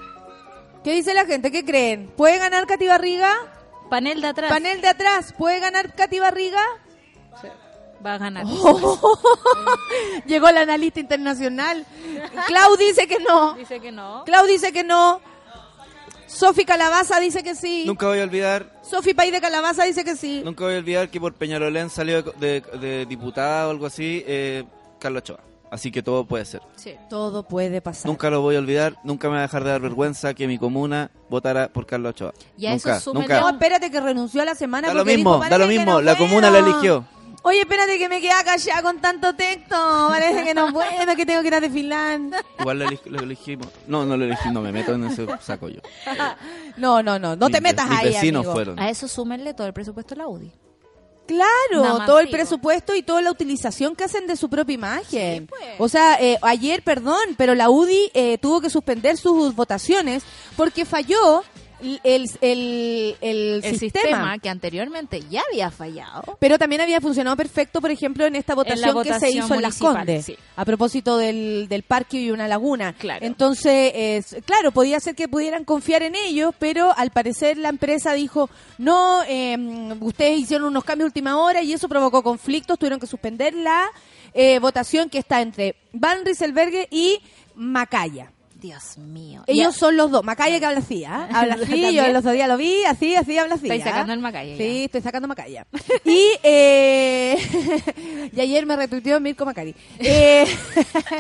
A: ¿Qué dice la gente? ¿Qué creen? ¿Puede ganar Katy Barriga?
C: Panel de atrás
A: Panel de atrás, ¿puede ganar Katy Barriga?
C: va a ganar.
A: Oh. Llegó la analista internacional. Clau dice que no.
C: Dice que no.
A: Clau dice que no. Sofi Calabaza dice que sí.
D: Nunca voy a olvidar,
A: Sofi País de Calabaza dice que sí.
D: nunca voy a olvidar que por Peñalolén salió de, de, de diputada o algo así, eh, Carlos Ochoa. Así que todo puede ser.
C: Sí.
A: Todo puede pasar.
D: Nunca lo voy a olvidar, nunca me va a dejar de dar vergüenza que mi comuna votara por Carlos Ochoa.
C: Y a eso
D: nunca,
C: súmele
D: nunca.
A: No, espérate que renunció a la semana.
D: Da lo mismo,
A: dijo,
D: da
A: "Parece
D: lo mismo,
A: no
D: la
A: puedo".
D: comuna la eligió.
A: Oye, espérate que me queda callada con tanto texto. Parece que no puedo, que tengo que ir a desfilar.
D: Igual lo, eleg- lo elegimos. No, no lo elegí, no me meto en ese saco yo.
A: No, no, no, no te metas
D: mis
A: ahí,
D: vecinos
A: amigo.
D: fueron.
C: A eso súmenle todo el presupuesto de la UDI.
A: Claro, todo el
C: digo.
A: presupuesto y toda la utilización que hacen de su propia imagen.
C: Sí, pues.
A: O sea, eh, ayer, perdón, pero la UDI eh, tuvo que suspender sus votaciones porque falló el, el, el- sistema.
C: sistema. que anteriormente ya había fallado.
A: Pero también había funcionado perfecto, por ejemplo, en esta votación, que se hizo en Las Condes,
C: sí.
A: a propósito del, del parque y una laguna.
C: Claro.
A: Entonces, es- claro, podía ser que pudieran confiar en ellos, pero al parecer la empresa dijo, no, eh, ustedes hicieron unos cambios de última hora y eso provocó conflictos, tuvieron que suspender la eh, votación que está entre Van Rieselberghe y Macaya.
C: Dios mío.
A: Ellos
C: Ya-
A: son los dos. Macaya que habla así, ¿ah? Habla así, yo el otro día lo vi, así, así, habla así. ¿ah?
C: sacando el Macaya
A: Sí,
C: ya.
A: estoy sacando Macaya. Y, eh, y ayer me retuiteó Mirko Macari. Eh,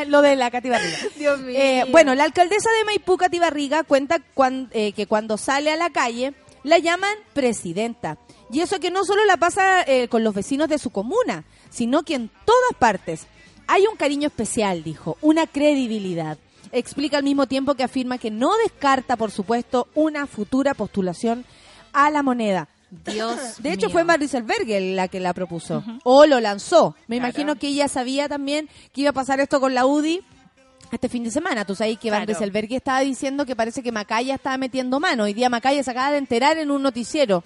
A: lo de la Cati Barriga.
C: Dios mío.
A: Eh, bueno, la alcaldesa de Maipú, Cati Barriga, cuenta cuan- eh, que cuando sale a la calle la llaman presidenta. Y eso que no solo la pasa eh, con los vecinos de su comuna, sino que en todas partes. Hay un cariño especial, dijo, una credibilidad. Explica al mismo tiempo que afirma que no descarta, por supuesto, una futura postulación a la moneda.
C: Dios
A: De hecho,
C: mío.
A: fue Maricel la que la propuso. O lo lanzó. Me
C: Claro.
A: imagino que ella sabía también que iba a pasar esto con la UDI este fin de semana. Tú sabes que Van
C: Claro.
A: Estaba diciendo que parece que Macaya estaba metiendo mano. Hoy día Macaya se acaba de enterar en un noticiero.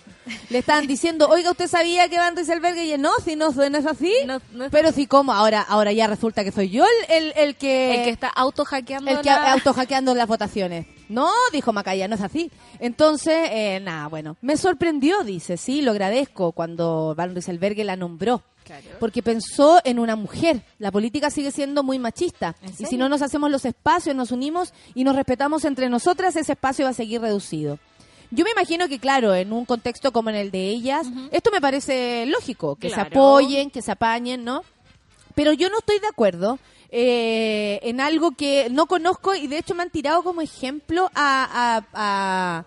A: Le estaban diciendo, oiga, ¿usted sabía que Van Rieselberghe? Y no, si no, no es así.
C: No, no es
A: Pero sí, ¿cómo? Ahora, ahora ya resulta que soy yo el, el, el que...
C: El que está auto hackeando.
A: El que autohackeando las votaciones. No, dijo Macaya, no es así. Entonces, eh, nada, bueno. Me sorprendió, dice, sí, lo agradezco cuando Van Rieselberghe la nombró. Porque pensó en una mujer. La política sigue siendo muy machista.
C: ¿En
A: Y si no nos hacemos los espacios, nos unimos y nos respetamos entre nosotras, ese espacio va a seguir reducido. Yo me imagino que, claro, en un contexto como en el de ellas, esto me parece lógico, que se apoyen, que se apañen, ¿no? Pero yo no estoy de acuerdo eh, en algo que no conozco y de hecho me han tirado como ejemplo a, a, a,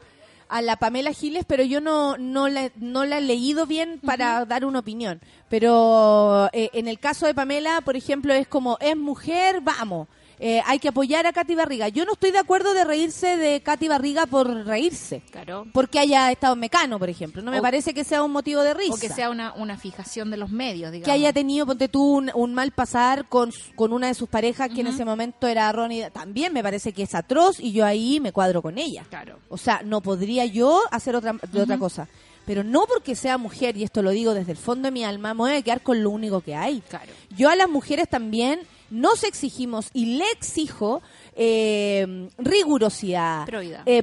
A: a la Pamela Giles, pero yo no, no, la, no la he leído bien para dar una opinión. Pero eh, en el caso de Pamela, por ejemplo, es como, es mujer, vamos. Eh, hay que apoyar a Katy Barriga. Yo no estoy de acuerdo de reírse de Katy Barriga por reírse.
C: Claro.
A: Porque haya estado en Mecano, por ejemplo. No me
C: O-
A: parece que sea un motivo de risa
C: O que sea una, una fijación de los medios, digamos.
A: que haya tenido, ponte tú, un, un mal pasar con, con una de sus parejas, que en ese momento era Ronnie, también me parece que es atroz y yo ahí me cuadro con ella.
C: Claro.
A: O sea, no podría yo hacer otra, de otra cosa. Pero no porque sea mujer, y esto lo digo desde el fondo de mi alma, me voy a quedar con lo único que hay.
C: Claro.
A: Yo a las mujeres también nos exigimos y le exijo eh, rigurosidad,
C: Probidad.
A: eh,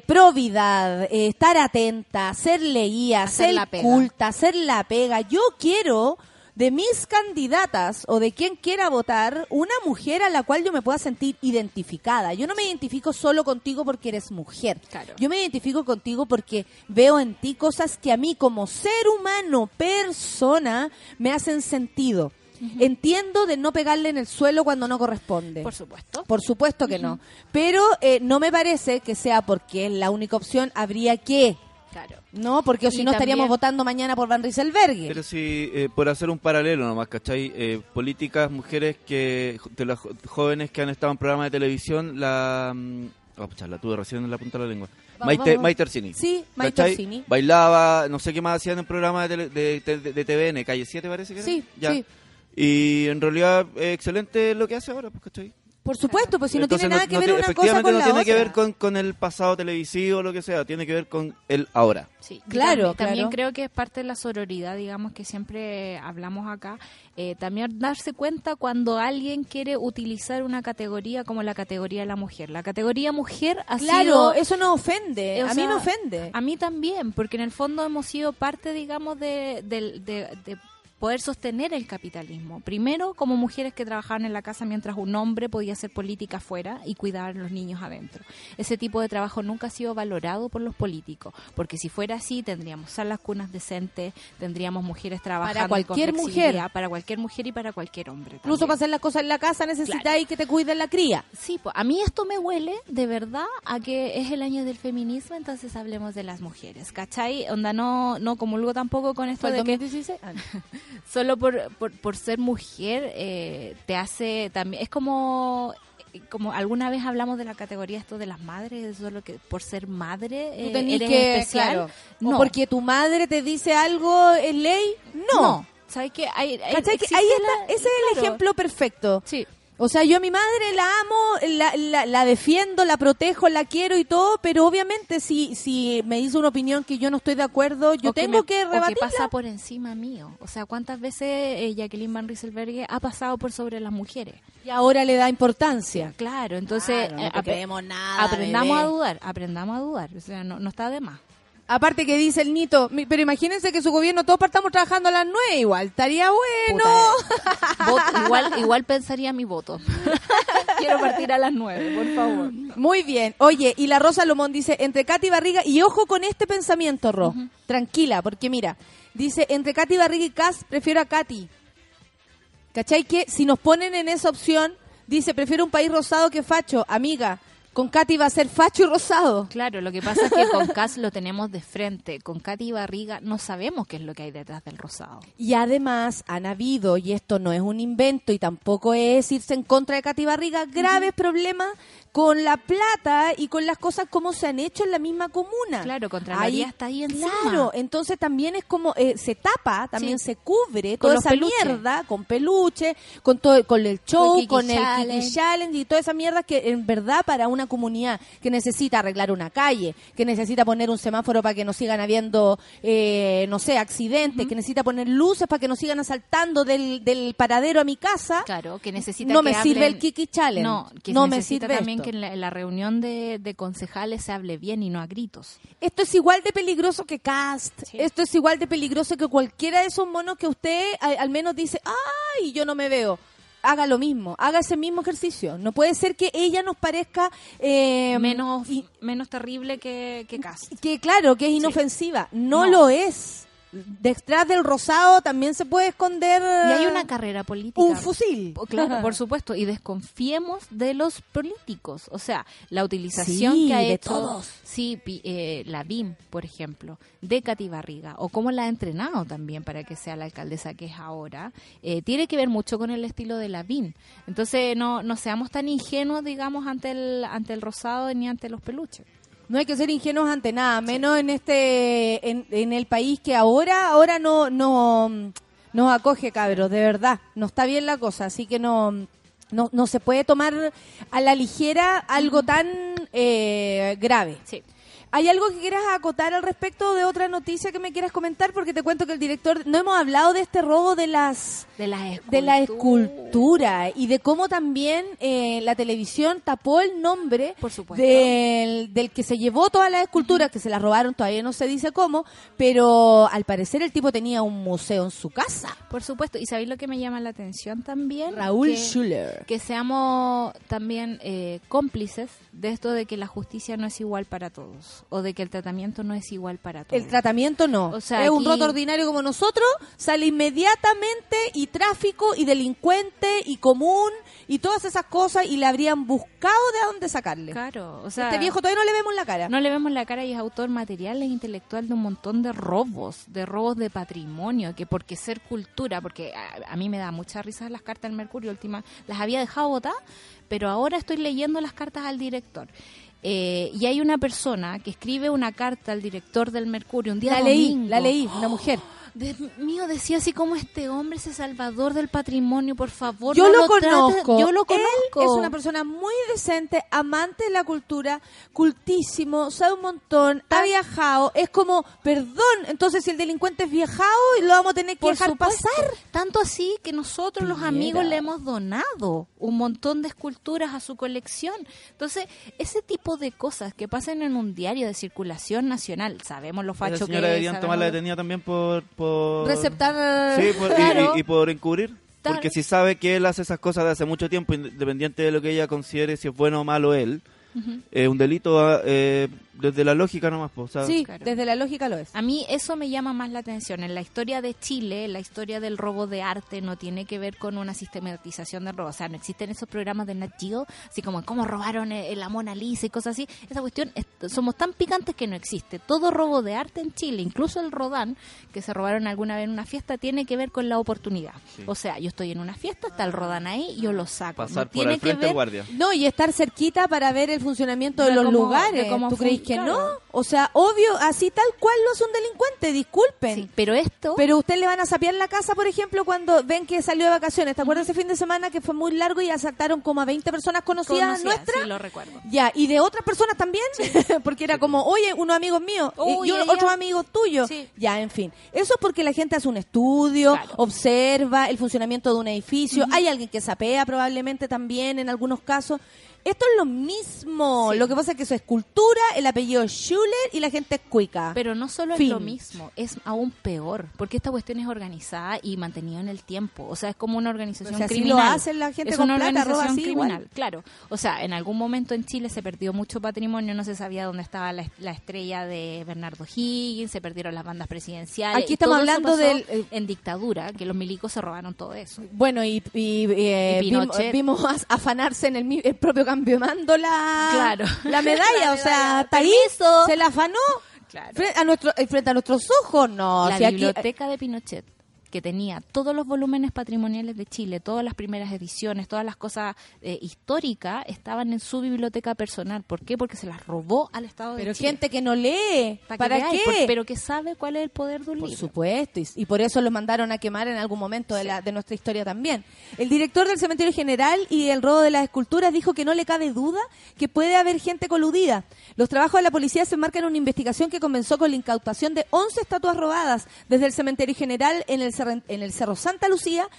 A: eh, estar atenta, ser leída,
C: Hacer
A: ser
C: la pega.
A: culta, hacer la pega. Yo quiero de mis candidatas o de quien quiera votar una mujer a la cual yo me pueda sentir identificada. Yo no me identifico solo contigo porque eres mujer.
C: Claro.
A: Yo me identifico contigo porque veo en ti cosas que a mí como ser humano, persona, me hacen sentido. Entiendo de no pegarle en el suelo cuando no corresponde.
C: Por supuesto.
A: Por supuesto que no. Pero eh, no me parece que sea porque es la única opción, habría que.
C: Claro.
A: No, porque si no estaríamos votando mañana por Van Rieselberghe.
D: Pero si, eh, por hacer un paralelo nomás, ¿cachai? Eh, políticas, mujeres que, de las jóvenes que han estado en programas de televisión, la... mm, Oh, pucha, la tuve recién en la punta de la lengua.
A: Vamos,
D: Maite,
A: vamos.
D: Maite Orsini.
A: Sí, Maite.
D: Bailaba, no sé qué más hacían en programas de, tele- de, de- de TVN, Calle 7 parece que era.
A: Sí,
D: Ya.
A: sí.
D: Y en realidad, eh, excelente lo que hace ahora, pues, ¿cachai?
A: Por supuesto, pues si no
D: Entonces,
A: tiene nada que ver
D: tiene-
A: una cosa con
D: no
A: la
D: tiene
A: otra.
D: que ver con, con el pasado televisivo o lo que sea, tiene que ver con el ahora.
C: Sí,
A: Claro,
C: también, también
A: claro.
C: creo que es parte de la sororidad, digamos, que siempre hablamos acá. Eh, también darse cuenta cuando alguien quiere utilizar una categoría como la categoría de la mujer. La categoría mujer ha
A: Claro,
C: sido...
A: eso no ofende.
C: Eh,
A: a mí me ofende.
C: A mí también, porque en el fondo hemos sido parte, digamos, de, del- de- de poder sostener el capitalismo. Primero, como mujeres que trabajaban en la casa mientras un hombre podía hacer política afuera y cuidar a los niños adentro. Ese tipo de trabajo nunca ha sido valorado por los políticos, porque si fuera así, tendríamos salas cunas decentes, tendríamos mujeres trabajando con
A: cualquier
C: flexibilidad,
A: mujer.
C: para cualquier mujer y para cualquier hombre.
A: Incluso
C: también.
A: para hacer las cosas en la casa necesitáis que te cuiden la cría.
C: Sí, pues, a mí esto me huele de verdad a que es el año del feminismo, entonces hablemos de las mujeres, ¿cachai? Onda, no, no comulgo tampoco con esto
A: ¿Fue el
C: de que
A: 2016? Ah, no.
C: solo por, por, por ser mujer eh, te hace también, es como como alguna vez hablamos de la categoría esto de las madres, solo que por ser madre
A: Tú
C: eh, eres
A: que,
C: especial.
A: claro, o
C: No.
A: porque tu madre te dice algo en ley, no.
C: No. ¿Sabes qué? Hay, hay-.
A: Que ahí está, ese es el ejemplo perfecto.
C: Sí.
A: O sea, yo a mi madre la amo, la, la, la defiendo, la protejo, la quiero y todo, pero obviamente si, si me dice una opinión que yo no estoy de acuerdo, yo
C: O
A: tengo
C: me-
A: que
C: o
A: rebatirla.
C: pasa por encima mío. O sea, ¿cuántas veces eh, Jacqueline Van Rieselberghe ha pasado por sobre las mujeres?
A: Y ahora le da importancia.
C: Claro, entonces
A: Claro, no
C: eh,
A: nada,
C: aprendamos
A: bebé.
C: a dudar, aprendamos a dudar. O sea, no, no está de más.
A: Aparte que dice el Nito, pero imagínense que su gobierno todos partamos trabajando a las nueve, igual estaría bueno.
C: Puta, voto- igual, igual pensaría mi voto. Quiero partir a las nueve, por favor.
A: Muy bien. Oye, y la Rosa Lomón dice, entre Katy Barriga, y ojo con este pensamiento, Ro, tranquila, porque mira, dice, entre Katy Barriga y Cas, prefiero a Katy. ¿Cachai? Que si nos ponen en esa opción, dice, prefiero un país rosado que facho, amiga. Con Katy va a ser facho y rosado.
C: Claro, lo que pasa es que con Cass lo tenemos de frente. Con Katy Barriga no sabemos qué es lo que hay detrás del rosado.
A: Y además han habido, y esto no es un invento y tampoco es irse en contra de Katy Barriga, graves problemas con la plata y con las cosas como se han hecho en la misma comuna.
C: Claro, Contraloría está ahí encima.
A: Claro, entonces también es como eh, se tapa, también
C: Sí.
A: se cubre
C: Con
A: toda esa mierda con peluche, con todo con el show,
C: Kiki
A: con el. Kiki Challenge y toda esa mierda que en verdad para una comunidad que necesita arreglar una calle, que necesita poner un semáforo para que no sigan habiendo, eh, no sé, accidentes, que necesita poner luces para que no sigan asaltando del, del paradero a mi casa.
C: Claro, que necesita
A: No
C: que
A: me sirve el Kiki Challenge.
C: No, que
A: No me sirve
C: también
A: esto.
C: que en la, en la reunión de, de concejales se hable bien y no a gritos.
A: Esto es igual de peligroso que Cast.
C: Sí.
A: Esto es igual de peligroso que cualquiera de esos monos que usted a- al menos dice, ay, yo no me veo. Haga lo mismo, haga ese mismo ejercicio. No puede ser que ella nos parezca eh,
C: menos,
A: y-
C: menos terrible que, que
A: que claro, que es inofensiva. No,
C: No.
A: lo es. Detrás del rosado también se puede esconder
C: Y hay una carrera política.
A: un fusil.
C: Claro, por supuesto, y desconfiemos de los políticos, o sea, la utilización
A: Sí,
C: que ha
A: de
C: hecho
A: todos.
C: sí, eh, la BIM, por ejemplo, de Katy Barriga, o cómo la ha entrenado también para que sea la alcaldesa que es ahora, eh, tiene que ver mucho con el estilo de la BIM. Entonces, no, no seamos tan ingenuos, digamos, ante el, ante el rosado ni ante los peluches.
A: No hay que ser ingenuos ante nada, menos en este, en, en el país que ahora, ahora no, no nos acoge, cabros, de verdad. No está bien la cosa, así que no, no, no se puede tomar a la ligera algo tan eh, grave.
C: Sí.
A: ¿Hay algo que quieras acotar al respecto de otra noticia que me quieras comentar? Porque te cuento que el director, no hemos hablado de este robo de las
C: De la escultura.
A: de la escultura y de cómo también eh, la televisión tapó el nombre
C: Por supuesto.
A: del, del que se llevó todas las esculturas, que se las robaron, todavía no se dice cómo, pero al parecer el tipo tenía un museo en su casa.
C: Por supuesto, y sabéis lo que me llama la atención también,
A: Raúl
C: que,
A: Schuller.
C: que seamos también eh, cómplices de esto de que la justicia no es igual para todos o de que el tratamiento no es igual para todos.
A: El tratamiento no.
C: O sea,
A: es un roto ordinario como nosotros, sale inmediatamente y tráfico y delincuente y común y todas esas cosas y le habrían buscado de dónde sacarle.
C: Claro, o sea,
A: este viejo todavía no le vemos la cara.
C: no le vemos la cara y es autor material e intelectual de un montón de robos, de robos de patrimonio, que porque ser cultura, porque a, a mí me da mucha risa las cartas del Mercurio última, las había dejado botar, pero ahora estoy leyendo las cartas al director. Eh, y hay una persona que escribe una carta al director del Mercurio un día
A: La leí, la leí, una mujer.
C: Dios mío, decía así como este hombre es el salvador del patrimonio, por favor.
A: Yo
C: no
A: lo, conozco.
C: yo lo
A: Él
C: conozco.
A: es una persona muy decente, amante de la cultura, cultísimo, sabe un montón, ha viajado. Es como, perdón, entonces si el delincuente es viajado, lo vamos a tener que
C: Por
A: dejar
C: supuesto.
A: pasar.
C: Tanto así que nosotros los amigos le hemos donado un montón de esculturas a su colección. Entonces, ese tipo de cosas que pasan en un diario de circulación nacional, sabemos lo facho que es,
D: deberían tomarla
C: lo-
D: detenida también por... por...
A: Receptar.
D: Sí, por- y-
C: Claro.
D: y, y por encubrir. Porque si sabe que él hace esas cosas de hace mucho tiempo, independiente de lo que ella considere si es bueno o malo él, es un delito eh, desde la lógica nomás. po, o sea,
A: Sí,
C: Claro.
A: desde la lógica lo es.
C: A mí eso me llama más la atención. En la historia de Chile, la historia del robo de arte no tiene que ver con una sistematización del robo. O sea, no existen esos programas de Nat Geo, así como cómo robaron eh, la Mona Lisa y cosas así. Esa cuestión, es- somos tan picantes que no existe. Todo robo de arte en Chile, incluso el Rodán, que se robaron alguna vez en una fiesta, tiene que ver con la oportunidad.
D: Sí.
C: O sea, yo estoy en una fiesta, está el Rodán ahí, yo lo saco.
D: pasar
C: no
D: por
C: tiene que
D: frente
C: ver
D: guardia.
A: No, y estar cerquita para ver el funcionamiento de,
C: De
A: los lugares.
C: de cómo
A: ¿Tú crees que
C: claro.
A: no? O sea, obvio, así tal cual lo hace un delincuente, disculpen.
C: Sí, pero esto...
A: Pero usted le van a sapear la casa, por ejemplo, cuando ven que salió de vacaciones. ¿Te acuerdas ese fin de semana que fue muy largo y asaltaron como a 20 personas conocidas nuestras?
C: sí, lo recuerdo.
A: Ya, y de otras personas también, porque era como, oye, unos amigos míos
C: Uy,
A: y yo- otros amigos tuyos.
C: Sí.
A: Ya, en fin. Eso es porque la gente hace un estudio,
C: Claro.
A: observa el funcionamiento de un edificio. Hay alguien que sapea probablemente también en algunos casos. Esto es lo mismo.
C: Sí.
A: Lo que pasa es que eso es cultura, el apellido Schuller y la gente es cuica.
C: Pero no solo
A: Fin.
C: es lo mismo, es aún peor, porque esta cuestión es organizada y mantenida en el tiempo. O sea, es como una organización
A: O sea, así
C: criminal.
A: lo hacen la gente
C: es
A: con
C: una
A: plata,
C: organización
A: así igual.
C: criminal, claro. O sea, en algún momento en Chile se perdió mucho patrimonio, no se sabía dónde estaba la, la estrella de Bernardo Higgins, se perdieron las bandas presidenciales.
A: Aquí estamos hablando del- eh,
C: en dictadura, que los milicos se robaron todo eso.
A: Bueno, y, y, eh,
C: Y
A: vimos, afanarse en el, el propio mando la,
C: Claro.
A: la medalla.
C: La
A: o sea,
C: Permiso.
A: se la afanó
C: Claro.
A: frente a, nuestro, eh, frente a nuestros ojos. No,
C: la biblioteca de Pinochet que tenía todos los volúmenes patrimoniales de Chile, todas las primeras ediciones, todas las cosas eh, históricas estaban en su biblioteca personal. ¿Por qué? Porque se las robó al Estado de
A: pero
C: Chile.
A: gente que no lee. ¿Para qué?
C: por- pero que sabe cuál es el poder de un
A: Por
C: libro.
A: supuesto, y, y por eso los mandaron a quemar en algún momento de, la, de nuestra historia también. El director del Cementerio General y el robo de las esculturas dijo que no le cabe duda que puede haber gente coludida. Los trabajos de la policía se enmarcan en una investigación que comenzó con la incautación de 11 estatuas robadas desde el Cementerio General en el, en el Cerro Santa Lucía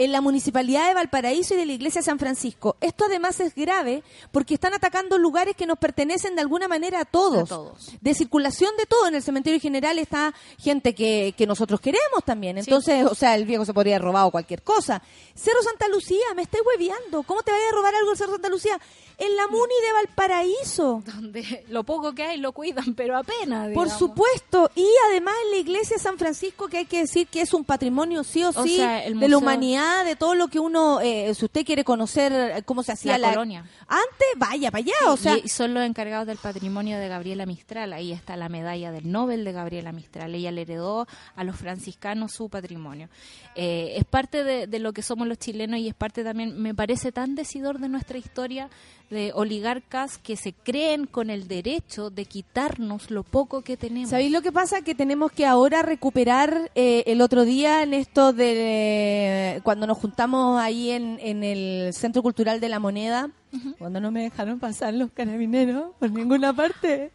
A: en la municipalidad de Valparaíso y de la iglesia de San Francisco. Esto además es grave porque están atacando lugares que nos pertenecen de alguna manera a todos.
C: A todos.
A: De circulación de todo. En el cementerio general está gente que, que nosotros queremos también. Entonces, o sea, el viejo se podría haber robado cualquier cosa. Cerro Santa Lucía, me estoy hueviando. ¿Cómo te vaya a robar algo el Cerro Santa Lucía? En la Muni de Valparaíso.
C: Donde lo poco que hay lo cuidan, pero apenas.
A: Por supuesto. Y además en la iglesia de San Francisco, que hay que decir que es un patrimonio sí o
C: O
A: sí
C: sea,
A: de la humanidad, de todo lo que uno, eh, si usted quiere conocer eh, cómo se hacía
C: La
A: la,
C: colonia.
A: Antes, vaya para allá. O sea,
C: y son los encargados del patrimonio de Gabriela Mistral. Ahí está la medalla del Nobel de Gabriela Mistral. Ella le heredó a los franciscanos su patrimonio. Eh, es parte de, de lo que somos los chilenos y es parte también, me parece tan decidor de nuestra historia de oligarcas que se creen con el derecho de quitarnos lo poco que tenemos.
A: ¿Sabéis lo que pasa? Que tenemos que ahora recuperar eh, el otro día en esto de cuando nos juntamos ahí en, en el Centro Cultural de la Moneda, cuando no me dejaron pasar los carabineros por ninguna parte.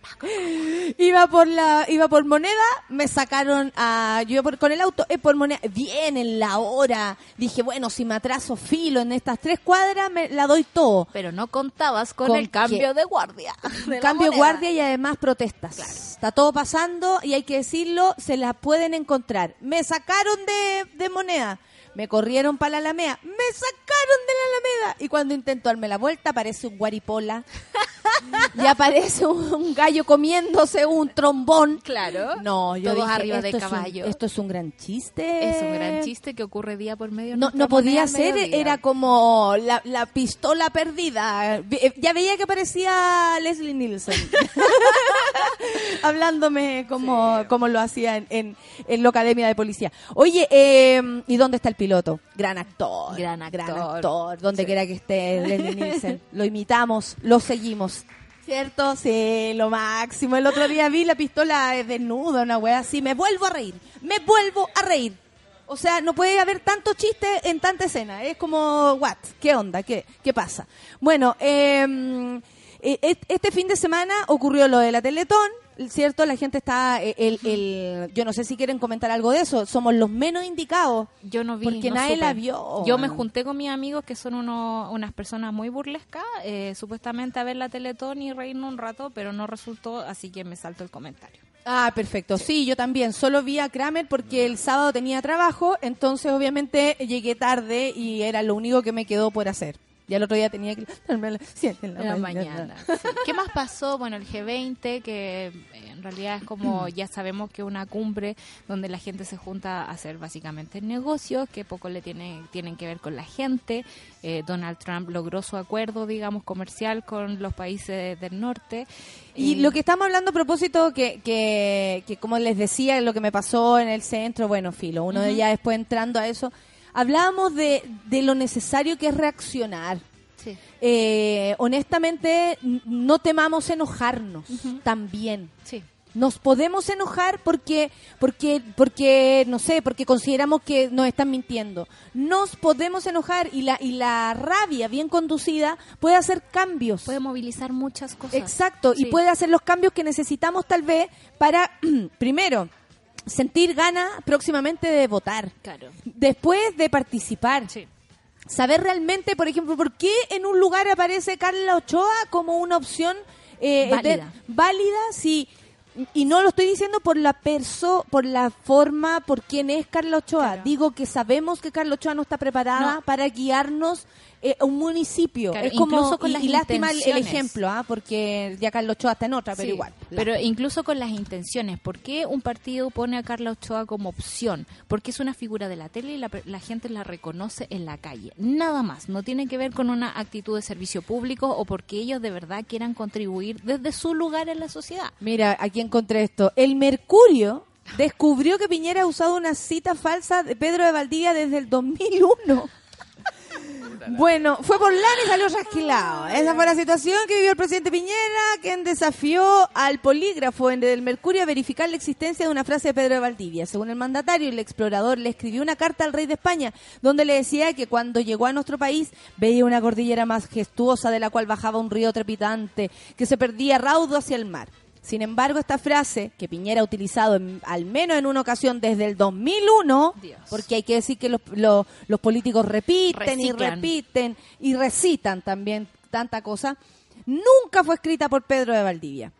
A: Iba por la iba por Moneda, me sacaron a yo iba por- con el auto, eh, por Moneda, bien en la hora. Dije, bueno, si me atraso filo en estas tres cuadras me la doy todo.
C: Pero no contabas con,
A: ¿Con
C: el cambio
A: qué?
C: de guardia. de
A: cambio
C: moneda.
A: guardia y además protestas. Está todo pasando y hay que decirlo, se las pueden encontrar. Me sacaron de, de moneda, me corrieron para la Alameda, me sacaron de la Alameda y cuando intento darme la vuelta aparece un guaripola y aparece un, gallo comiéndose un trombón.
C: Claro.
A: No, yo
C: Todos
A: dije,
C: arriba de
A: esto es un-
C: caballo.
A: esto es un gran chiste.
C: Es un gran chiste que ocurre día por medio.
A: No, no podía ser, era como la, la pistola perdida. Eh, Ya veía que parecía Leslie Nielsen. Hablándome como, como lo hacía en, en, en la Academia de Policía. Oye, eh, ¿y dónde está el piloto? Gran actor.
C: Gran actor.
A: actor. Donde quiera que esté Leslie Nielsen. Lo imitamos, lo seguimos. ¿Cierto? Sí, lo máximo. El otro día vi la pistola desnuda, una wea así. Me vuelvo a reír. Me vuelvo a reír. O sea, no puede haber tanto chiste en tanta escena. Es como, what? ¿Qué onda? ¿Qué, qué pasa? Bueno, eh, este fin de semana ocurrió lo de la Teletón, ¿cierto? La gente está, eh, el, el, yo no sé si quieren comentar algo de eso. Somos los menos indicados.
C: Yo no vi.
A: Porque
C: no
A: nadie
C: supe.
A: la vio.
C: Yo me junté con mis amigos que son uno, unas personas muy burlescas, eh, supuestamente a ver la Teletón y reírnos un rato, pero no resultó, así que me salto el comentario.
A: Ah, perfecto. Sí, yo también. Solo vi a Kramer porque el sábado tenía trabajo, entonces obviamente llegué tarde y era lo único que me quedó por hacer. Y al otro día tenía que levantarme a las 7 de la,
C: En la
A: mañana.
C: mañana. sí. ¿Qué más pasó? Bueno, el G20, que eh, en realidad es como, ya sabemos que una cumbre donde la gente se junta a hacer básicamente negocios, que poco le tiene, tienen que ver con la gente. Eh, Donald Trump logró su acuerdo, digamos, comercial con los países del norte.
A: Y
C: Eh,
A: lo que estamos hablando a propósito, que, que, que como les decía, lo que me pasó en el centro, bueno, filo, uno de ya después entrando a eso, hablábamos de, de lo necesario que es reaccionar.
C: sí.
A: Eh, honestamente, no temamos enojarnos también.
C: Sí.
A: Nos podemos enojar porque, porque, porque, no sé, porque consideramos que nos están mintiendo. Nos podemos enojar y la, y la rabia bien conducida puede hacer cambios.
C: Puede movilizar muchas cosas.
A: Exacto, y puede hacer los cambios que necesitamos tal vez para, primero, sentir ganas próximamente de votar.
C: Claro.
A: Después de participar.
C: Sí.
A: Saber realmente, por ejemplo, por qué en un lugar aparece Carla Ochoa como una opción eh,
C: Válida.
A: de- válida, sí. Y no lo estoy diciendo por la perso, por la forma, por quién es Carla Ochoa.
C: Claro.
A: Digo que sabemos que Carla Ochoa no está preparada
C: No.
A: para guiarnos eh, un municipio.
C: Claro,
A: es como,
C: incluso con
A: y,
C: las
A: y lástima el, ejemplo, ¿ah? porque ya Carla Ochoa está en otra, pero igual.
C: Pero incluso con las intenciones, ¿por qué un partido pone a Carla Ochoa como opción? Porque es una figura de la tele y la, la gente la reconoce en la calle. Nada más, no tiene que ver con una actitud de servicio público o porque ellos de verdad quieran contribuir desde su lugar en la sociedad.
A: Mira, aquí encontré esto. El Mercurio descubrió que Piñera ha usado una cita falsa de Pedro de Valdivia desde el 2001. Bueno, fue por lana y salió rasquilado. Esa fue la situación que vivió el presidente Piñera, quien desafió al polígrafo en el Mercurio a verificar la existencia de una frase de Pedro de Valdivia. Según el mandatario, el explorador le escribió una carta al rey de España, donde le decía que cuando llegó a nuestro país veía una cordillera majestuosa de la cual bajaba un río trepidante que se perdía raudo hacia el mar. Sin embargo, esta frase, que Piñera ha utilizado en- al menos en una ocasión desde el 2001,
C: Dios.
A: porque hay que decir que los, los- los políticos repiten y repiten y recitan también tanta cosa, nunca fue escrita por Pedro de Valdivia.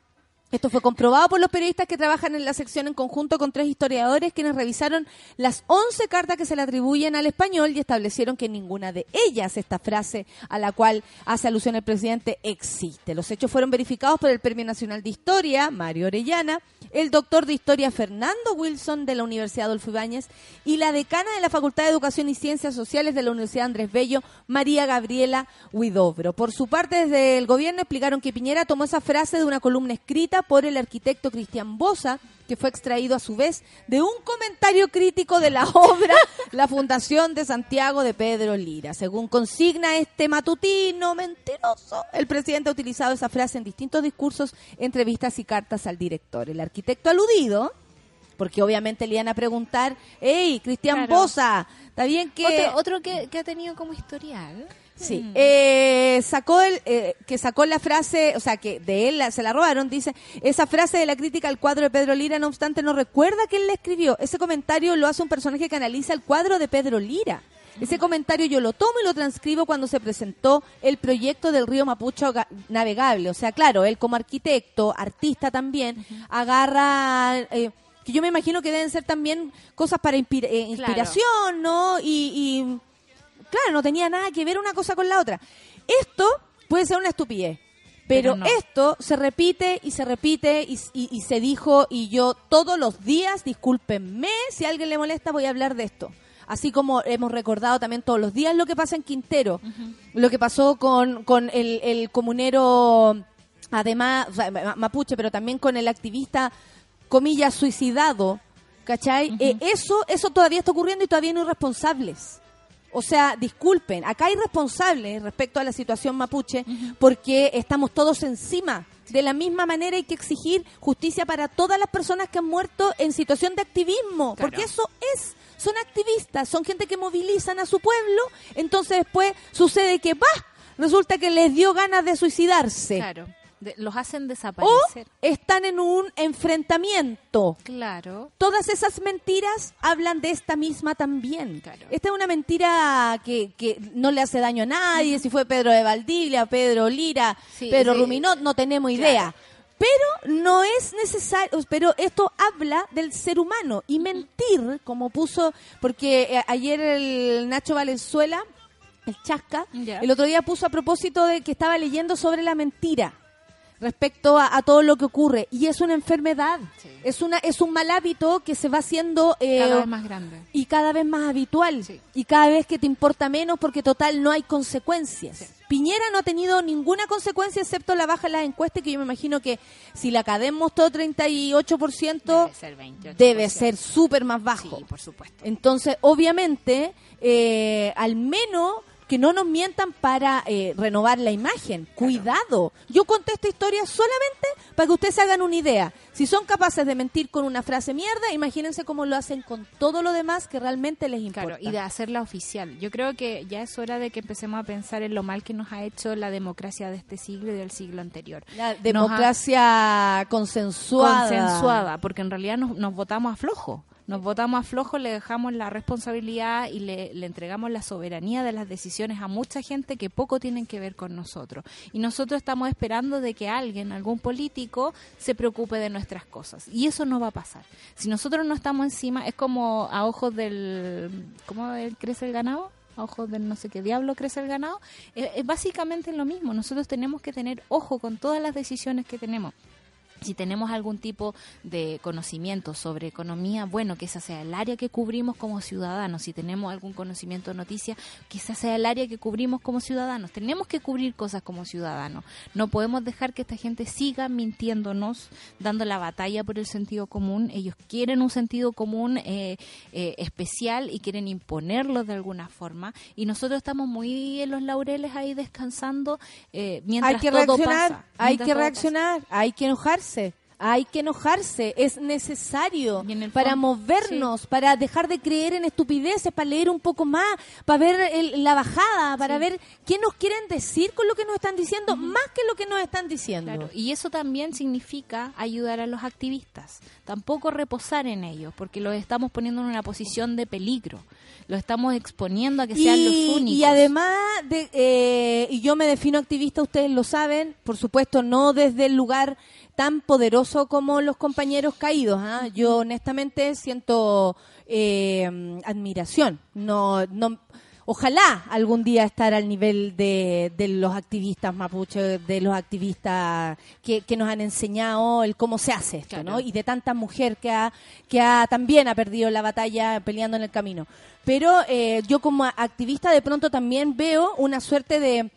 A: Esto fue comprobado por los periodistas que trabajan en la sección en conjunto con tres historiadores quienes revisaron las 11 cartas que se le atribuyen al español y establecieron que ninguna de ellas esta frase a la cual hace alusión el presidente existe. Los hechos fueron verificados por el Premio Nacional de Historia, Mario Orellana, el doctor de Historia Fernando Wilson de la Universidad Adolfo Ibáñez y la decana de la Facultad de Educación y Ciencias Sociales de la Universidad Andrés Bello, María Gabriela Huidobro. Por su parte, desde el gobierno explicaron que Piñera tomó esa frase de una columna escrita por el arquitecto Cristian Bosa, que fue extraído a su vez de un comentario crítico de la obra La Fundación de Santiago de Pedro Lira. Según consigna este matutino mentiroso, el presidente ha utilizado esa frase en distintos discursos, entrevistas y cartas al director. El arquitecto aludido, porque obviamente le iban a preguntar, hey, Cristian
C: Claro.
A: Bosa, ¿está bien que...
C: Otro, otro que, que ha tenido como historial.
A: Sí,
C: Mm.
A: eh, sacó el, eh, que sacó la frase, o sea, que de él la- se la robaron, dice, esa frase de la crítica al cuadro de Pedro Lira, no obstante, no recuerda que él la escribió. Ese comentario lo hace un personaje que analiza el cuadro de Pedro Lira. Ese comentario yo lo tomo y lo transcribo cuando se presentó el proyecto del río Mapucho ga- navegable. O sea, claro, él como arquitecto, artista también, agarra... eh, que yo me imagino que deben ser también cosas para inspira- eh,
C: Claro.
A: inspiración, ¿no? y, y Claro, no tenía nada que ver una cosa con la otra. Esto puede ser una estupidez. Pero,
C: Pero no.
A: esto se repite y se repite y, y- y se dijo y yo todos los días, discúlpenme, si a alguien le molesta voy a hablar de esto. Así como hemos recordado también todos los días lo que pasa en Quintero, lo que pasó con, con el, el comunero, además, o sea, ma- mapuche, pero también con el activista, comillas, suicidado, ¿cachai? Eh, eso, eso todavía está ocurriendo y todavía no hay responsables. O sea, disculpen, acá hay responsables respecto a la situación mapuche porque estamos todos encima De la misma manera hay que exigir justicia para todas las personas que han muerto en situación de activismo,
C: Claro.
A: porque eso es, son activistas, son gente que movilizan a su pueblo, entonces después sucede que, ¡bah! Resulta que les dio ganas de suicidarse.
C: Claro. De- los hacen
A: O
C: desaparecer.
A: están en un enfrentamiento.
C: Claro.
A: Todas esas mentiras hablan de esta misma también.
C: Claro.
A: Esta es una mentira que, que no le hace daño a nadie, si fue Pedro de Valdivia, Pedro Lira,
C: Sí,
A: Pedro
C: sí.
A: Ruminot, no tenemos idea. Pero no es necesario, pero esto habla del ser humano y mentir, como puso, porque eh, ayer el Nacho Valenzuela, el Chasca, el otro día puso a propósito de que estaba leyendo sobre la mentira respecto a, a todo lo que ocurre y es una enfermedad,
C: Sí.
A: es una es un mal hábito que se va haciendo eh,
C: Cada vez más grande.
A: y cada vez más habitual
C: Sí.
A: y cada vez que te importa menos porque total no hay consecuencias. Piñera no ha tenido ninguna consecuencia excepto la baja en las encuestas que yo me imagino que si la CADEM mostró 38%
C: Debe ser 28%.
A: debe ser súper más bajo.
C: Sí, por supuesto.
A: Entonces, obviamente, eh, al menos que no nos mientan para eh, renovar la imagen. Cuidado. Yo conté esta historia solamente para que ustedes se hagan una idea. Si son capaces de mentir con una frase mierda, imagínense cómo lo hacen con todo lo demás que realmente les importa.
C: Claro, y de hacerla oficial. Yo creo que ya es hora de que empecemos a pensar en lo mal que nos ha hecho la democracia de este siglo y del siglo anterior.
A: La
C: ha-
A: democracia consensuada.
C: consensuada, porque en realidad nos, nos votamos a flojo. Nos votamos a flojo, le dejamos la responsabilidad y le, le entregamos la soberanía de las decisiones a mucha gente que poco tienen que ver con nosotros. Y nosotros estamos esperando de que alguien, algún político, se preocupe de nuestras cosas. Y eso no va a pasar. Si nosotros no estamos encima, es como a ojos del... ¿Cómo crece el ganado? a ojos del no sé qué diablo crece el ganado, es básicamente lo mismo. Nosotros tenemos que tener ojo con todas las decisiones que tenemos. Si tenemos algún tipo de conocimiento sobre economía, bueno, que esa sea el área que cubrimos como ciudadanos. Si tenemos algún conocimiento de noticias, que esa sea el área que cubrimos como ciudadanos. Tenemos que cubrir cosas como ciudadanos. No podemos dejar que esta gente siga mintiéndonos, dando la batalla por el sentido común. Ellos quieren un sentido común eh, eh, especial y quieren imponerlo de alguna forma. Y nosotros estamos muy en los laureles ahí descansando eh, mientras
A: hay que
C: todo
A: reaccionar,
C: pasa.
A: hay que reaccionar, hay que enojarse. Hay que enojarse, es necesario para movernos, para dejar de creer en estupideces, para leer un poco más, para ver el- la bajada, para
C: Sí.
A: ver qué nos quieren decir con lo que nos están diciendo, más que lo que nos están diciendo.
C: Claro, y eso también significa ayudar a los activistas. Tampoco reposar en ellos, porque los estamos poniendo en una posición de peligro. Los estamos exponiendo a que sean los únicos.
A: y además, de, eh, y yo me defino activista, ustedes lo saben, por supuesto, no desde el lugar tan poderoso como los compañeros caídos. ¿ah? Yo honestamente siento eh, admiración. No, no, ojalá algún día estar al nivel de, de los activistas mapuche, de los activistas que, que nos han enseñado el cómo se hace esto,
C: Claro.
A: ¿no? Y de tanta mujer que ha, que ha también ha perdido la batalla peleando en el camino. Pero eh, yo como activista de pronto también veo una suerte de,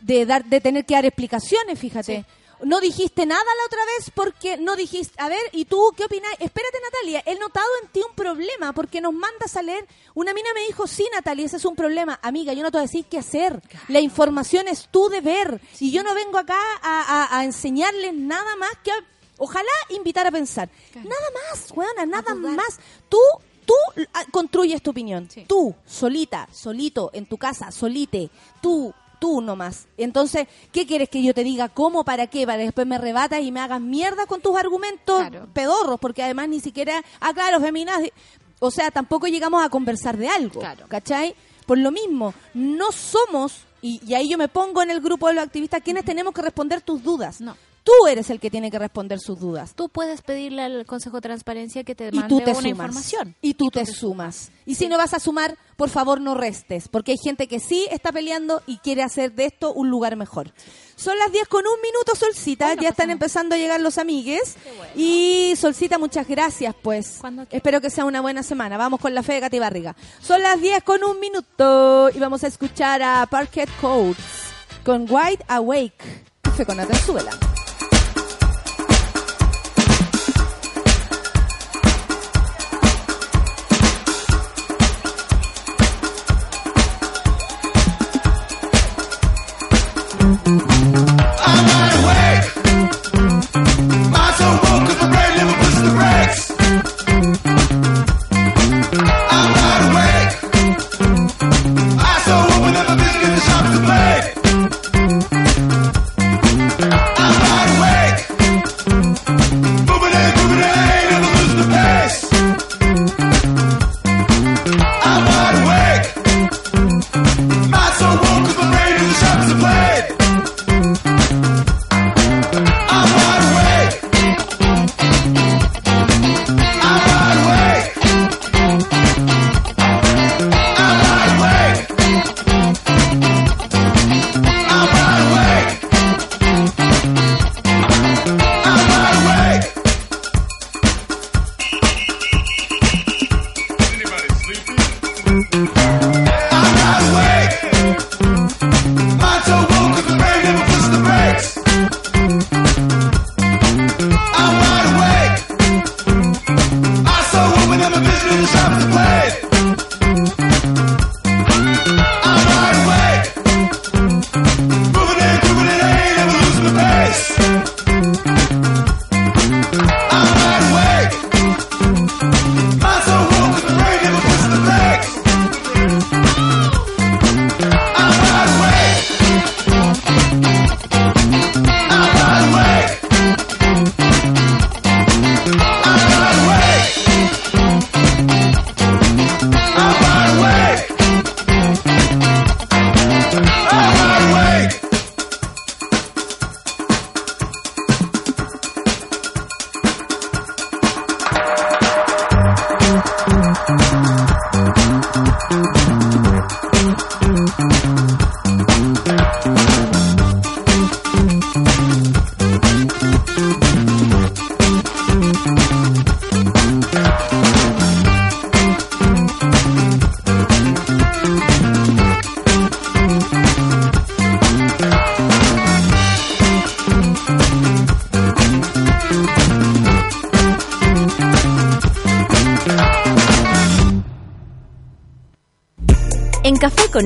A: de dar de tener que dar explicaciones, fíjate. No dijiste nada la otra vez porque no dijiste, a ver, ¿y tú qué opinas? Espérate, Natalia, he notado en ti un problema porque nos mandas a leer. Una mina me dijo, sí, Natalia, ese es un problema. Amiga, yo no te voy a decir qué hacer. La información es tu deber. Y yo no vengo acá a, a- a enseñarles nada más que, a- ojalá, invitar a pensar. Nada más, weona, nada más. Tú Tú ah, construyes tu opinión.
C: Sí.
A: Tú, solita, solito, en tu casa, solite. Tú, tú nomás. Entonces, ¿qué quieres que yo te diga? ¿Cómo? ¿Para qué? Para que después me rebatas y me hagas mierda con tus argumentos
C: Claro.
A: pedorros, porque además ni siquiera, ah, claro, feminazi. O sea, tampoco llegamos a conversar de algo.
C: Claro.
A: ¿Cachai? Por lo mismo, no somos, y, y ahí yo me pongo en el grupo de los activistas, quienes tenemos que responder tus dudas.
C: No.
A: Tú eres el que tiene que responder sus dudas.
C: Tú puedes pedirle al Consejo de Transparencia que te
A: y
C: mande
A: tú te
C: una
A: sumas.
C: información.
A: Y tú te sumas. Y si no vas a sumar, por favor no restes, porque hay gente que sí está peleando y quiere hacer de esto un lugar mejor. Son las 10 con un minuto, Solcita. Ya están empezando a llegar los amigues.
C: Bueno.
A: Y Solcita, muchas gracias, pues. Espero que sea una buena semana. Vamos con la fe de Katy Barriga. Son las 10 con un minuto y vamos a escuchar a Parquet Codes con Wide Awake. Café con Atenzuela.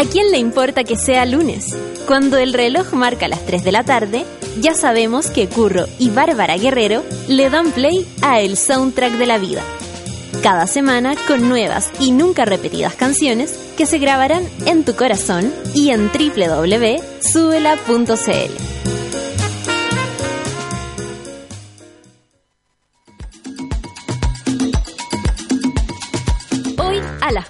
F: ¿A quién le importa que sea lunes? Cuando el reloj marca las 3 de la tarde, ya sabemos que Curro y Bárbara Guerrero le dan play a el soundtrack de la vida. Cada semana con nuevas y nunca repetidas canciones que se grabarán en tu corazón y en www.subela.cl.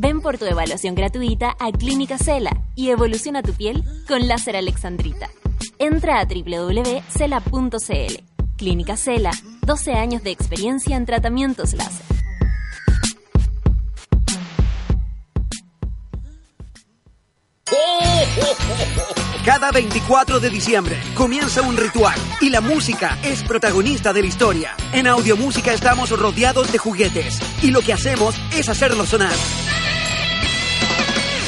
F: Ven por tu evaluación gratuita a Clínica Cela y evoluciona tu piel con láser alexandrita. Entra a www.cela.cl. Clínica Cela, 12 años de experiencia en tratamientos láser.
G: Cada 24 de diciembre comienza un ritual y la música es protagonista de la historia. En Audiomúsica estamos rodeados de juguetes y lo que hacemos es hacerlos sonar.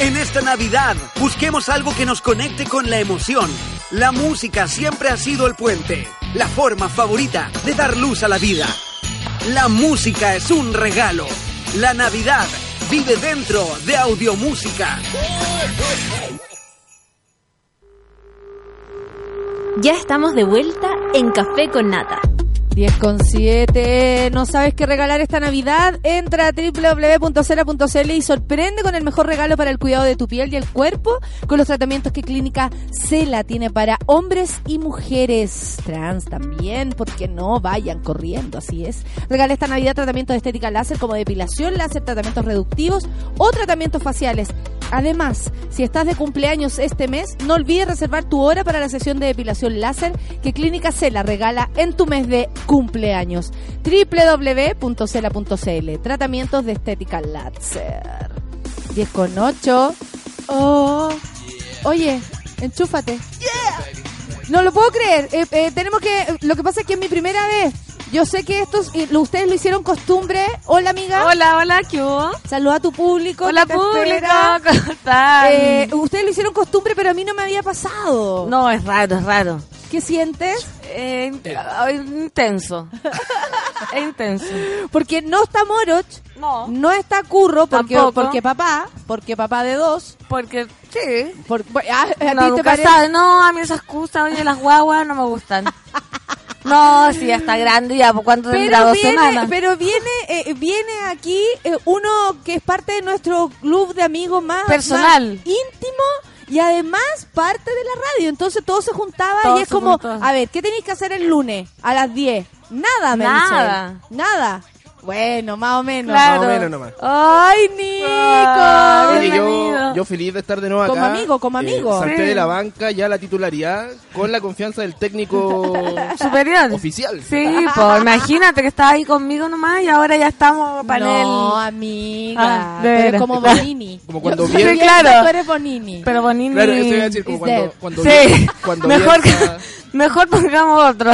G: En esta Navidad busquemos algo que nos conecte con la emoción. La música siempre ha sido el puente, la forma favorita de dar luz a la vida. La música es un regalo. La Navidad vive dentro de Audiomúsica.
F: Ya estamos de vuelta en Café con Nata.
A: 10 con 7. ¿No sabes qué regalar esta Navidad? Entra a www.cera.cl y sorprende con el mejor regalo para el cuidado de tu piel y el cuerpo con los tratamientos que Clínica Cela tiene para hombres y mujeres trans también. Porque no vayan corriendo, así es. Regala esta Navidad tratamientos de estética láser como depilación láser, tratamientos reductivos o tratamientos faciales. Además, si estás de cumpleaños este mes, no olvides reservar tu hora para la sesión de depilación láser que Clínica Cela regala en tu mes de cumpleaños. www.cela.cl Tratamientos de estética láser. 10 con 8. Oh. Oye, enchúfate. No lo puedo creer. Eh, eh, tenemos que. Lo que pasa es que es mi primera vez. Yo sé que estos, lo- ustedes lo hicieron costumbre. Hola, amiga.
H: Hola, hola, ¿qué hubo?
A: Saluda a tu público.
H: Hola, público, ¿cómo están?
A: Eh, ustedes lo hicieron costumbre, pero a mí no me había pasado.
H: no, es raro, es raro.
A: ¿Qué sientes?
H: Eh, in- intenso. es intenso.
A: Porque no está Moroch,
H: No,
A: no está Curro, porque,
H: Tampoco.
A: porque papá, porque papá de dos.
H: porque sí.
A: Por, ah, ¿A
H: No,
A: ti te
H: nunca
A: parece?
H: sabe. No, a mí esas excusas, oye, las guaguas no me gustan. No, sí, ya está grande ya, ¿por cuánto tendrá?
A: Pero
H: ¿Dos
A: viene,
H: semanas?
A: pero viene, eh, viene aquí eh, uno que es parte de nuestro club de amigos más
H: Personal.
A: más íntimo y además parte de la radio. Entonces todo se juntaba
H: Todo
A: y es como, a ver, ¿qué tenéis que hacer el lunes a las 10? Nada, me
H: Nada.
A: Nada. Bueno, más o menos.
H: Claro.
I: Más o menos nomás.
A: Ay, Nico.
H: Ah,
I: Oye, yo, yo feliz de estar de nuevo acá.
A: Como amigo, como
I: Eh,
A: amigo.
I: salté
H: Sí.
I: de la banca ya la titularidad con la confianza del técnico
H: Superior.
I: oficial.
H: Sí, pues imagínate que estaba ahí conmigo nomás y ahora ya estamos panel.
A: No, amiga.
H: Ah,
A: como Bonini.
I: Como cuando
A: Yo-
H: Sí, claro.
A: Tú eres Bonini.
H: Pero Bonini.
I: Claro, eso iba a decir, como cuando, cuando,
H: Sí.
I: Cuando
H: mejor, mejor pongamos otro.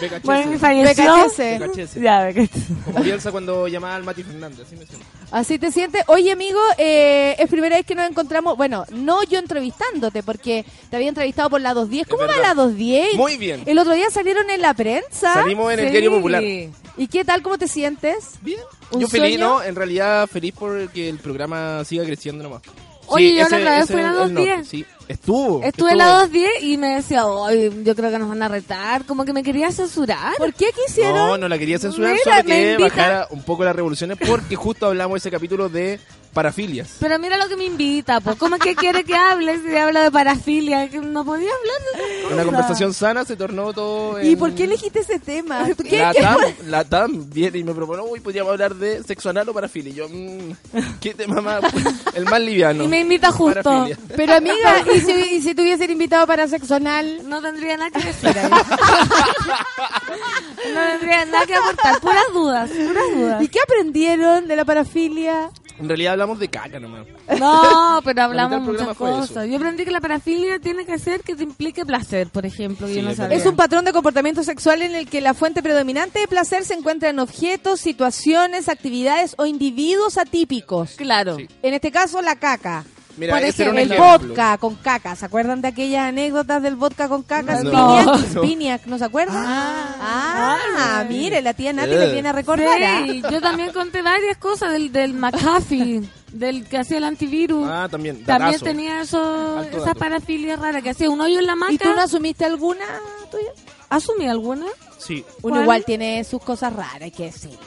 I: BKHS,
H: Bonini falleció.
A: BKHS.
H: Ya, BKHS.
I: Como Bielsa cuando llamaba al Mati Fernández, así me siento.
A: Así te sientes. Oye, amigo, eh, es primera vez que nos encontramos. Bueno, no yo entrevistándote, porque te había entrevistado por la 210. ¿Cómo va la 210?
I: Muy bien.
A: El otro día salieron en la prensa.
I: Salimos en el
A: Sí.
I: diario popular.
A: ¿Y qué tal? ¿Cómo te sientes?
I: Bien.
A: ¿Un
I: Yo feliz,
A: sueño?
I: ¿no? En realidad feliz por que el programa siga creciendo nomás.
H: Oye, yo la
I: ese-
H: otra vez
I: ese
H: fui a la
I: es el
H: 210.
I: norte, Sí, estuvo.
H: Estuve en la 210 y me decía, "Ay, yo creo que nos van a retar. Como que me quería censurar.
A: ¿Por qué quisieron?
I: No, no la quería censurar,
H: Mira,
I: solo
H: me
I: que bajara un poco las revoluciones porque justo hablamos ese capítulo de parafilias.
H: Pero mira lo que me invita, pues. ¿Cómo es que quiere que hable si habla de parafilia? Que no podía hablar de
I: Una conversación sana se tornó todo
A: ¿Y
I: en-
A: por qué elegiste ese tema? ¿Tú qué-
I: La
A: qué-
I: TAM, la TAM viene y me propone, uy, podríamos hablar de sexo anal o parafilia. Y yo, mmm, qué tema más, el más liviano.
H: Y me invita justo.
I: Parafilia.
A: Pero amiga, ¿y si, y si te hubiesen invitado para sexo anal?
H: No tendría nada que decir ahí. no tendría nada que aportar. Puras dudas, puras dudas.
A: ¿Y qué aprendieron de la parafilia?
I: En realidad hablamos de caca nomás.
H: No, pero
I: La
H: hablamos muchas cosas. Yo aprendí que la parafilia tiene que ser que te implique placer, por ejemplo. que
I: Sí,
H: yo no
I: es
H: sabía.
A: Es un patrón de comportamiento sexual en el que la fuente predominante de placer se encuentra en objetos, situaciones, actividades o individuos atípicos.
H: Claro.
I: Sí.
A: En este caso, la caca.
I: Mira,
A: Por ejemplo, el
I: ejemplo.
A: vodka con caca. ¿Se acuerdan de aquellas anécdotas del vodka con caca?
I: No.
A: Spiniak,
I: No.
A: Spiniak, ¿no se acuerdan? Ah, mire, la tía Nati le viene a recordar. ¿ah?
H: Sí, yo también conté varias cosas del, del McAfee, del que hacía el antivirus.
I: Ah, también.
H: también tenía eso,
I: dato.
H: parafilias raras, que hacía un hoyo en la maca.
A: ¿Y tú no asumiste alguna tuya?
H: ¿Asumí alguna?
I: Sí.
A: Uno
H: ¿Cuál?
A: igual tiene sus cosas raras, hay que decirlo.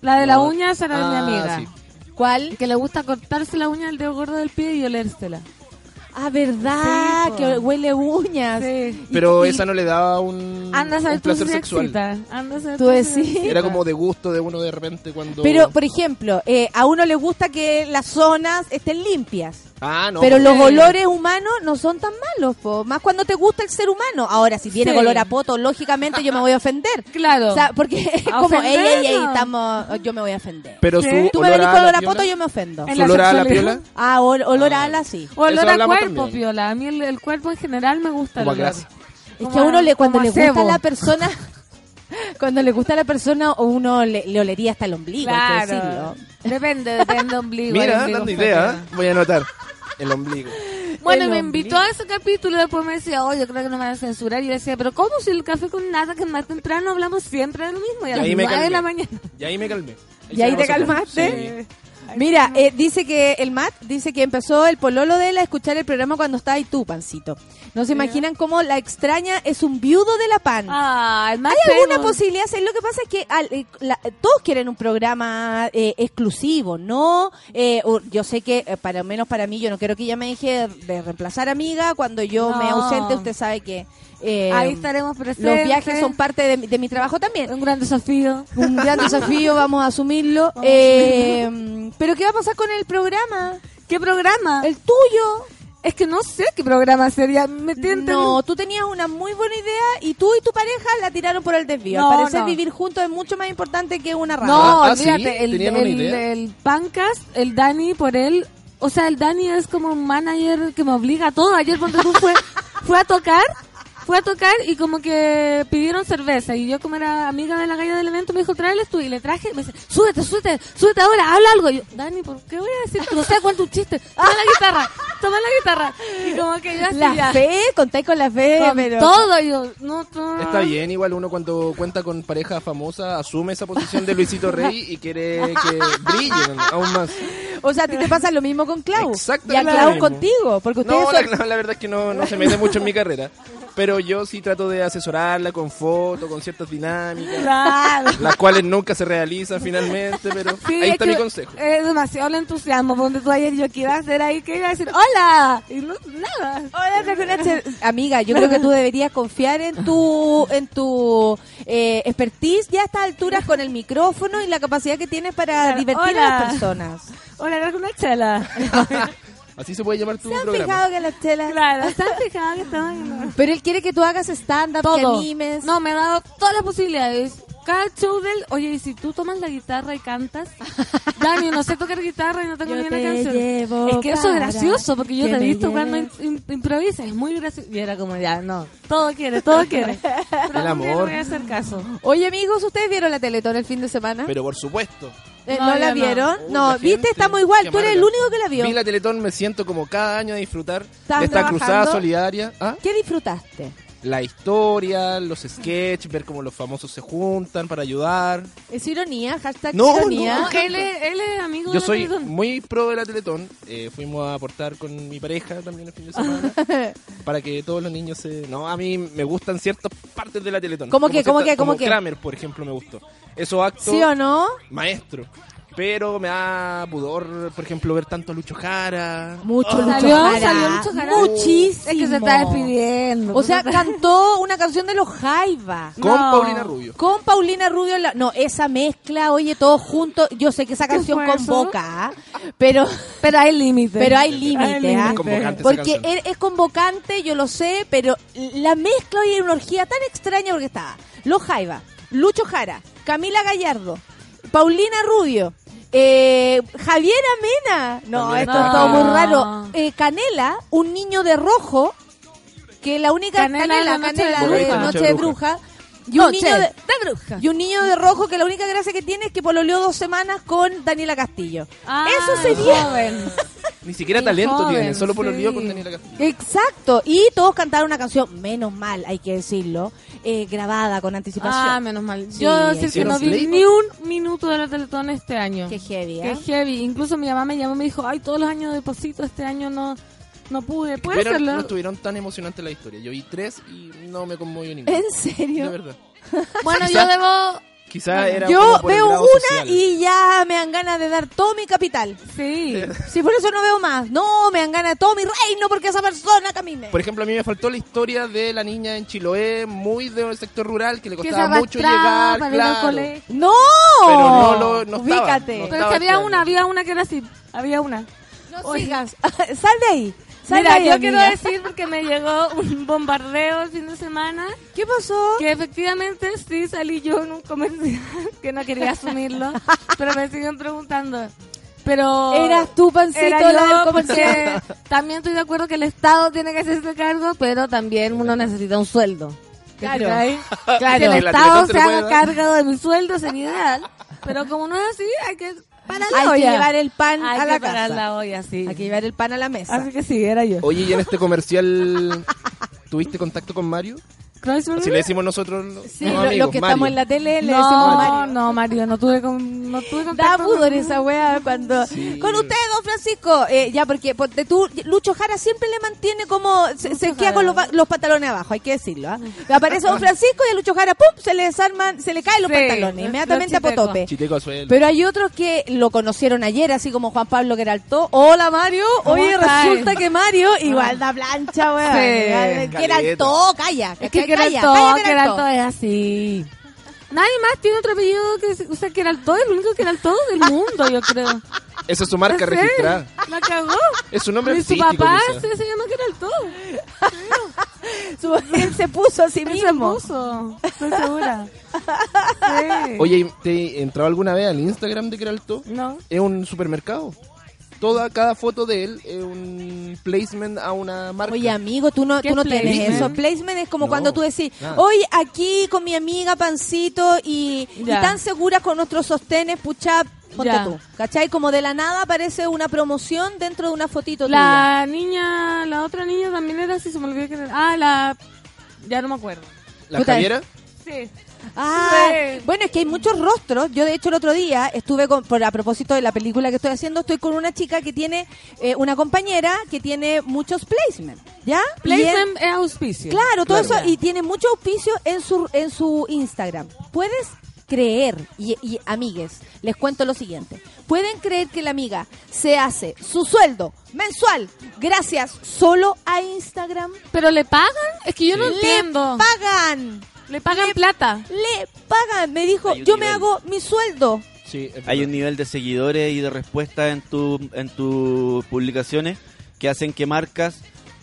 H: La de la uña, esa era de mi
I: Ah,
H: amiga.
I: sí.
A: ¿Cuál?
H: Que le gusta cortarse la uña del dedo gordo del pie y olérsela.
A: Ah, verdad,
H: Sí,
A: que huele uñas.
H: Sí.
I: Pero
A: Y-
I: esa no le daba un,
H: Anda a saber
I: un placer
H: se
I: sexual.
H: excita. Anda a saber
A: Tú decís.
I: Era como de gusto de uno de repente cuando...
A: Pero, por ejemplo, eh, a uno le gusta que las zonas estén limpias.
I: Ah, no.
A: pero los
H: sí.
A: olores humanos no son tan malos, po. más cuando te gusta el ser humano. Ahora, si tiene
H: Sí.
A: olor a poto, lógicamente yo me voy a ofender.
H: Claro.
A: O sea, porque es
H: ¿A
A: como, ey, ey, ey, estamos, yo me voy a ofender.
I: Pero
H: ¿Sí?
I: su
A: Tú me venís con olor a poto, yo me ofendo.
H: En
I: ¿Su
H: la
I: olor a la piola?
A: Ah, ol- olor a
I: Ah.
A: ala, sí.
H: O olor
I: Eso
H: a cuerpo,
I: también.
H: piola. A mí el, el cuerpo en general me gusta
I: Como
H: olor.
A: Es que a uno le, cuando le gusta a la persona, cuando le gusta a la persona, uno le, le olería hasta el ombligo, hay que decirlo.
H: Claro. Depende, depende ombligo.
I: Mira,
H: ombligo
I: dando idea, voy a anotar. El ombligo.
H: Bueno,
A: El
H: me
A: ombligo.
H: invitó a ese capítulo y después me decía, oye, creo que nos van a censurar. Y yo decía, pero ¿cómo si el café con nada que más temprano hablamos siempre de lo mismo? Y a las
I: ahí me
H: 9 de la mañana.
I: Y ahí me calmé.
A: ¿Y ahí te
I: me
A: calmaste?
I: Sí.
A: Mira, eh, dice que el Matt dice que empezó el pololo de él a escuchar el programa cuando estaba ahí tú, pancito. No se imaginan cómo la extraña es un viudo de la pan.
H: Ah, el
A: ¿Hay alguna posibilidad? ¿Sabes? Lo que pasa es que al- eh, la- todos quieren un programa eh, exclusivo, ¿no? Eh, yo sé que, eh, para menos para mí, yo no quiero que ella me deje de reemplazar amiga. Cuando yo me ausente, usted sabe que eh,
H: Ahí estaremos presentes.
A: los viajes son parte de, mi- de mi trabajo también.
H: un gran desafío.
A: Un gran desafío, vamos a asumirlo. Eh, pero ¿qué va a pasar con el programa?
H: ¿Qué programa?
A: El tuyo.
H: Es que no sé qué programa sería. Me
A: No, tú tenías una muy buena idea y tú y tu pareja la tiraron por el desvío.
H: No,
A: Al parecer
H: no.
A: vivir juntos es mucho más importante que una radio.
H: No,
I: Ah, ¿sí?
H: olvídate, el,
I: ¿Tenían una
H: el,
I: idea?
H: el Pancast, el Dani, por él, o sea, el Dani es como un manager que me obliga a todo. Ayer cuando tú fue, fue a tocar, fue a tocar y como que pidieron cerveza y yo como era amiga de la galla del evento me dijo, tráeles tú y le traje y me dice, súbete, súbete, súbete ahora, habla algo. Y yo, Dani, ¿por qué voy a decir? No sé, cuánto un chiste. Toma la guitarra, toma la guitarra. Y como que yo así
A: La
H: ya,
A: fe, contáis con la fe,
H: con
A: pero...
H: todo. Y yo, no, no.
I: Está bien, igual uno cuando cuenta con pareja famosa asume esa posición de Luisito Rey y quiere que brillen aún más.
A: O sea, a ti te pasa lo mismo con Clau.
I: Exactamente
A: Y a Clau contigo, porque ustedes
I: No,
A: son...
I: la, la- la verdad es que no, no se mete mucho en mi carrera. Pero yo sí trato de asesorarla con fotos, con ciertas dinámicas,
H: Claro.
I: las cuales nunca se realizan finalmente, pero
H: Sí,
I: ahí
H: es
I: está
H: que
I: mi consejo.
H: Es demasiado el entusiasmo. Donde tú ayer yo, ¿qué iba a hacer ahí? ¿Qué iba a decir? ¡Hola! Y no, nada.
A: Hola. Amiga, yo creo que tú deberías confiar en tu en tu eh, expertise ya a estas alturas con el micrófono y la capacidad que tienes para
H: Claro,
A: divertir
H: hola.
A: a las personas.
H: Hola, una chela.
I: Así se puede llamar tu
A: ¿Se han
I: programa.
A: fijado que las chelas...
H: claro, ¿se han fijado que estaban?
A: Pero él quiere que tú hagas stand-up, que
H: Todo.
A: animes.
H: No, me ha dado todas las posibilidades. Cada show de él, oye, y si tú tomas la guitarra y cantas, Dani, no sé tocar guitarra y no tengo
A: Yo
H: ni una
A: te
H: canción.
A: llevo
H: Es que eso es gracioso, porque yo te he visto cuando
A: lleves.
H: im- im- improvisa, es muy gracioso. Y era como, ya, no, todo quiere, todo quiere. Pero
I: El amor.
H: voy a hacer caso.
A: Oye, amigos, ¿ustedes vieron la Teletón el fin de semana?
I: Pero por supuesto.
A: Eh,
H: No,
A: ¿No, la
H: no.
A: vieron? No,
I: la
A: viste,
I: gente,
A: estamos igual. Tú eres el único que la vio.
I: Vi la Teletón, me siento como cada año a disfrutar
A: ¿Estás
I: de esta
A: trabajando?
I: cruzada solidaria. ¿Ah?
A: ¿Qué disfrutaste?
I: La historia, los sketches, ver cómo los famosos se juntan para ayudar.
A: ¿Es ironía? Hashtag
I: No,
A: ironía.
H: No, él, es, él es amigo
I: Yo
H: de la
I: soy
H: Teletón.
I: muy pro de la Teletón. Eh, fuimos a aportar con mi pareja también el fin de semana para que todos los niños se... No, a mí me gustan ciertas partes de la Teletón.
A: ¿Cómo que, cómo que, cómo
I: como
A: que?
I: Kramer, por ejemplo, me gustó. Esos actos...
A: ¿Sí o no?
I: Maestro. Pero me da pudor, por ejemplo, ver tanto a Lucho Jara.
A: Mucho
I: Oh,
A: Lucho
H: ¿Salió?
A: Jara.
H: ¿Salió Lucho Jara?
A: Muchísimo.
H: Es que se está despidiendo.
A: O sea, cantó una canción de los Jaiba.
I: Con
H: No.
I: Paulina Rubio.
A: Con Paulina Rubio, la- no, esa mezcla, oye, todos juntos. Yo sé que esa canción convoca, ¿ah? pero,
H: pero hay límite.
A: pero hay límite, ¿ah?
I: Esa
A: Porque es, es convocante, yo lo sé, pero la mezcla hoy era una orgía tan extraña porque estaba Los Jaiba, Lucho Jara, Camila Gallardo, Paulina Rubio, eh, Javier Amena. No,
I: También
A: esto es
H: está.
A: todo muy
H: No.
A: raro. Eh, Canela, un niño de rojo, que la única
H: Canela,
A: Canela,
H: la noche
A: Canela
H: de.
A: Noche de Bruja. Y un, niño de,
H: bruja.
A: y un niño de rojo que la única gracia que tiene es que pololeó dos semanas con Daniela Castillo.
H: Ah,
A: Eso sería.
H: joven.
I: Ni siquiera
H: Qué
I: talento
H: joven,
I: tiene, solo por el lío con Daniela Castillo.
A: Exacto. Y todos cantaron una canción, menos mal, hay que decirlo, eh, grabada con anticipación.
H: Ah, menos mal.
A: Sí,
H: Yo decir que no vi ni un minuto de la Teletón este año.
A: Qué heavy,
H: Qué
A: ¿eh?
H: heavy. Incluso mi mamá me llamó y me dijo, ay, todos los años deposito, este año no, no pude. ¿Puede
I: Pero
H: hacerlo?
I: no estuvieron tan emocionantes la historia. Yo vi tres y no me conmovió ninguno.
A: ¿En
I: De
A: serio?
I: verdad.
H: Bueno, yo debo...
I: Quizá era
A: Yo veo una
I: social.
A: y ya me dan ganas de dar todo mi capital.
H: Sí.
A: Sí, por eso no veo más. No, me dan ganas de todo mi reino porque esa persona camine.
I: Por ejemplo, a mí me faltó la historia de la niña en Chiloé, muy del sector rural, que le
H: Que
I: costaba mucho llegar,
H: para ir al
I: claro.
H: colegio.
A: ¡No!
I: Pero no lo- no estaba,
A: Ubícate.
I: no
H: Pero es que había una, había una que era así. Había una.
A: No
H: Oye.
A: sigas. Sal de ahí.
H: Mira, yo quiero decir porque me llegó un bombardeo el fin de semana
A: ¿Qué pasó?
H: que efectivamente sí salí yo en un comercial que no quería asumirlo, pero me siguen preguntando. Pero
A: Eras tú, pancito,
H: era
A: la
H: yo,
A: del comercial.
H: porque también estoy de acuerdo que el Estado tiene que hacerse cargo, pero también uno necesita un sueldo.
A: Claro. Claro.
H: Que el Estado se haga cargo de mi sueldo sería ideal, pero como no es así, hay que parar la
A: Hay que
H: olla.
A: llevar el pan
H: Hay
A: a
H: que
A: la
H: parar
A: casa.
H: la olla, sí.
A: Hay que llevar el pan a la mesa.
H: Así que sí, era yo.
I: Oye, ¿y en este comercial tuviste contacto con Mario? Así le decimos nosotros los
A: Sí,
I: los
A: lo,
I: amigos,
A: lo que
I: Mario.
A: estamos en la tele le
H: no,
A: decimos Mario.
H: no, Mario, no tuve, con, no tuve
A: Da
H: contacto.
A: pudor
H: con-
A: esa wea cuando...
I: Sí.
A: Con usted, don Francisco. Eh, ya, porque ponte tú, Lucho Jara siempre le mantiene como... Se, se queda con los, pantalones abajo, hay que decirlo. ¿ah? Aparece don Francisco y a Lucho Jara, ¡pum! Se le desarman, se le caen los
H: Sí,
A: pantalones. Inmediatamente a potope.
I: Chiteco.
A: Pero hay otros que lo conocieron ayer, así como Juan Pablo Geraltó. Hola Mario.
H: ¿Cómo
A: Oye, resulta que Mario igual da plancha. Igual- Geraltó, calla.
H: Es que
A: calla,
H: Queraltó es así. Nadie más tiene otro apellido que se- o sea, Queraltó es el único Queraltó del mundo, yo creo.
I: Esa es su marca registrada.
H: La cagó.
I: Es su nombre
H: Y su
I: artístico.
H: papá se, se llama Queraltó.
A: Su- él se puso a sí
H: Él se
A: mismo.
H: puso, estoy segura. Sí.
I: Oye, ¿te entrado alguna vez al Instagram de Queraltó?
H: No.
I: Es un supermercado. Toda, cada foto de él es un placement a una marca.
A: Oye, amigo, tú no,
H: ¿Qué
A: tú no tienes
H: placement?
A: eso. Placement es como
I: No,
A: cuando tú decís,
I: nada.
A: hoy aquí con mi amiga Pancito y, tan segura con nuestros sostenes, pucha, ponte
H: Ya.
A: tú. ¿Cachai? Como de la nada aparece una promoción dentro de una fotito tuya.
H: La niña, la otra niña también era así, se me olvidó que era. Ah, la. Ya no me acuerdo.
I: ¿La Javiera?
H: Sí.
A: Ah,
H: Sí.
A: bueno, es que hay muchos rostros. Yo, de hecho, el otro día estuve con, por a propósito de la película que estoy haciendo, estoy con una chica que tiene, eh, una compañera que tiene muchos placements, ¿ya?
H: Placement es auspicio.
A: claro, todo
I: Claro.
A: eso, y tiene mucho auspicio en su, en su Instagram. ¿Puedes creer, y, y amigues, les cuento lo siguiente, pueden creer que la amiga se hace su sueldo mensual gracias solo a Instagram?
H: ¿Pero le pagan? Es que yo no entiendo.
A: ¡Le pagan!
H: Le pagan plata.
A: ¡Le pagan! Me dijo, yo me hago mi sueldo.
I: Sí,
D: Hay un nivel de seguidores y de respuesta en tu en tus publicaciones que hacen que marcas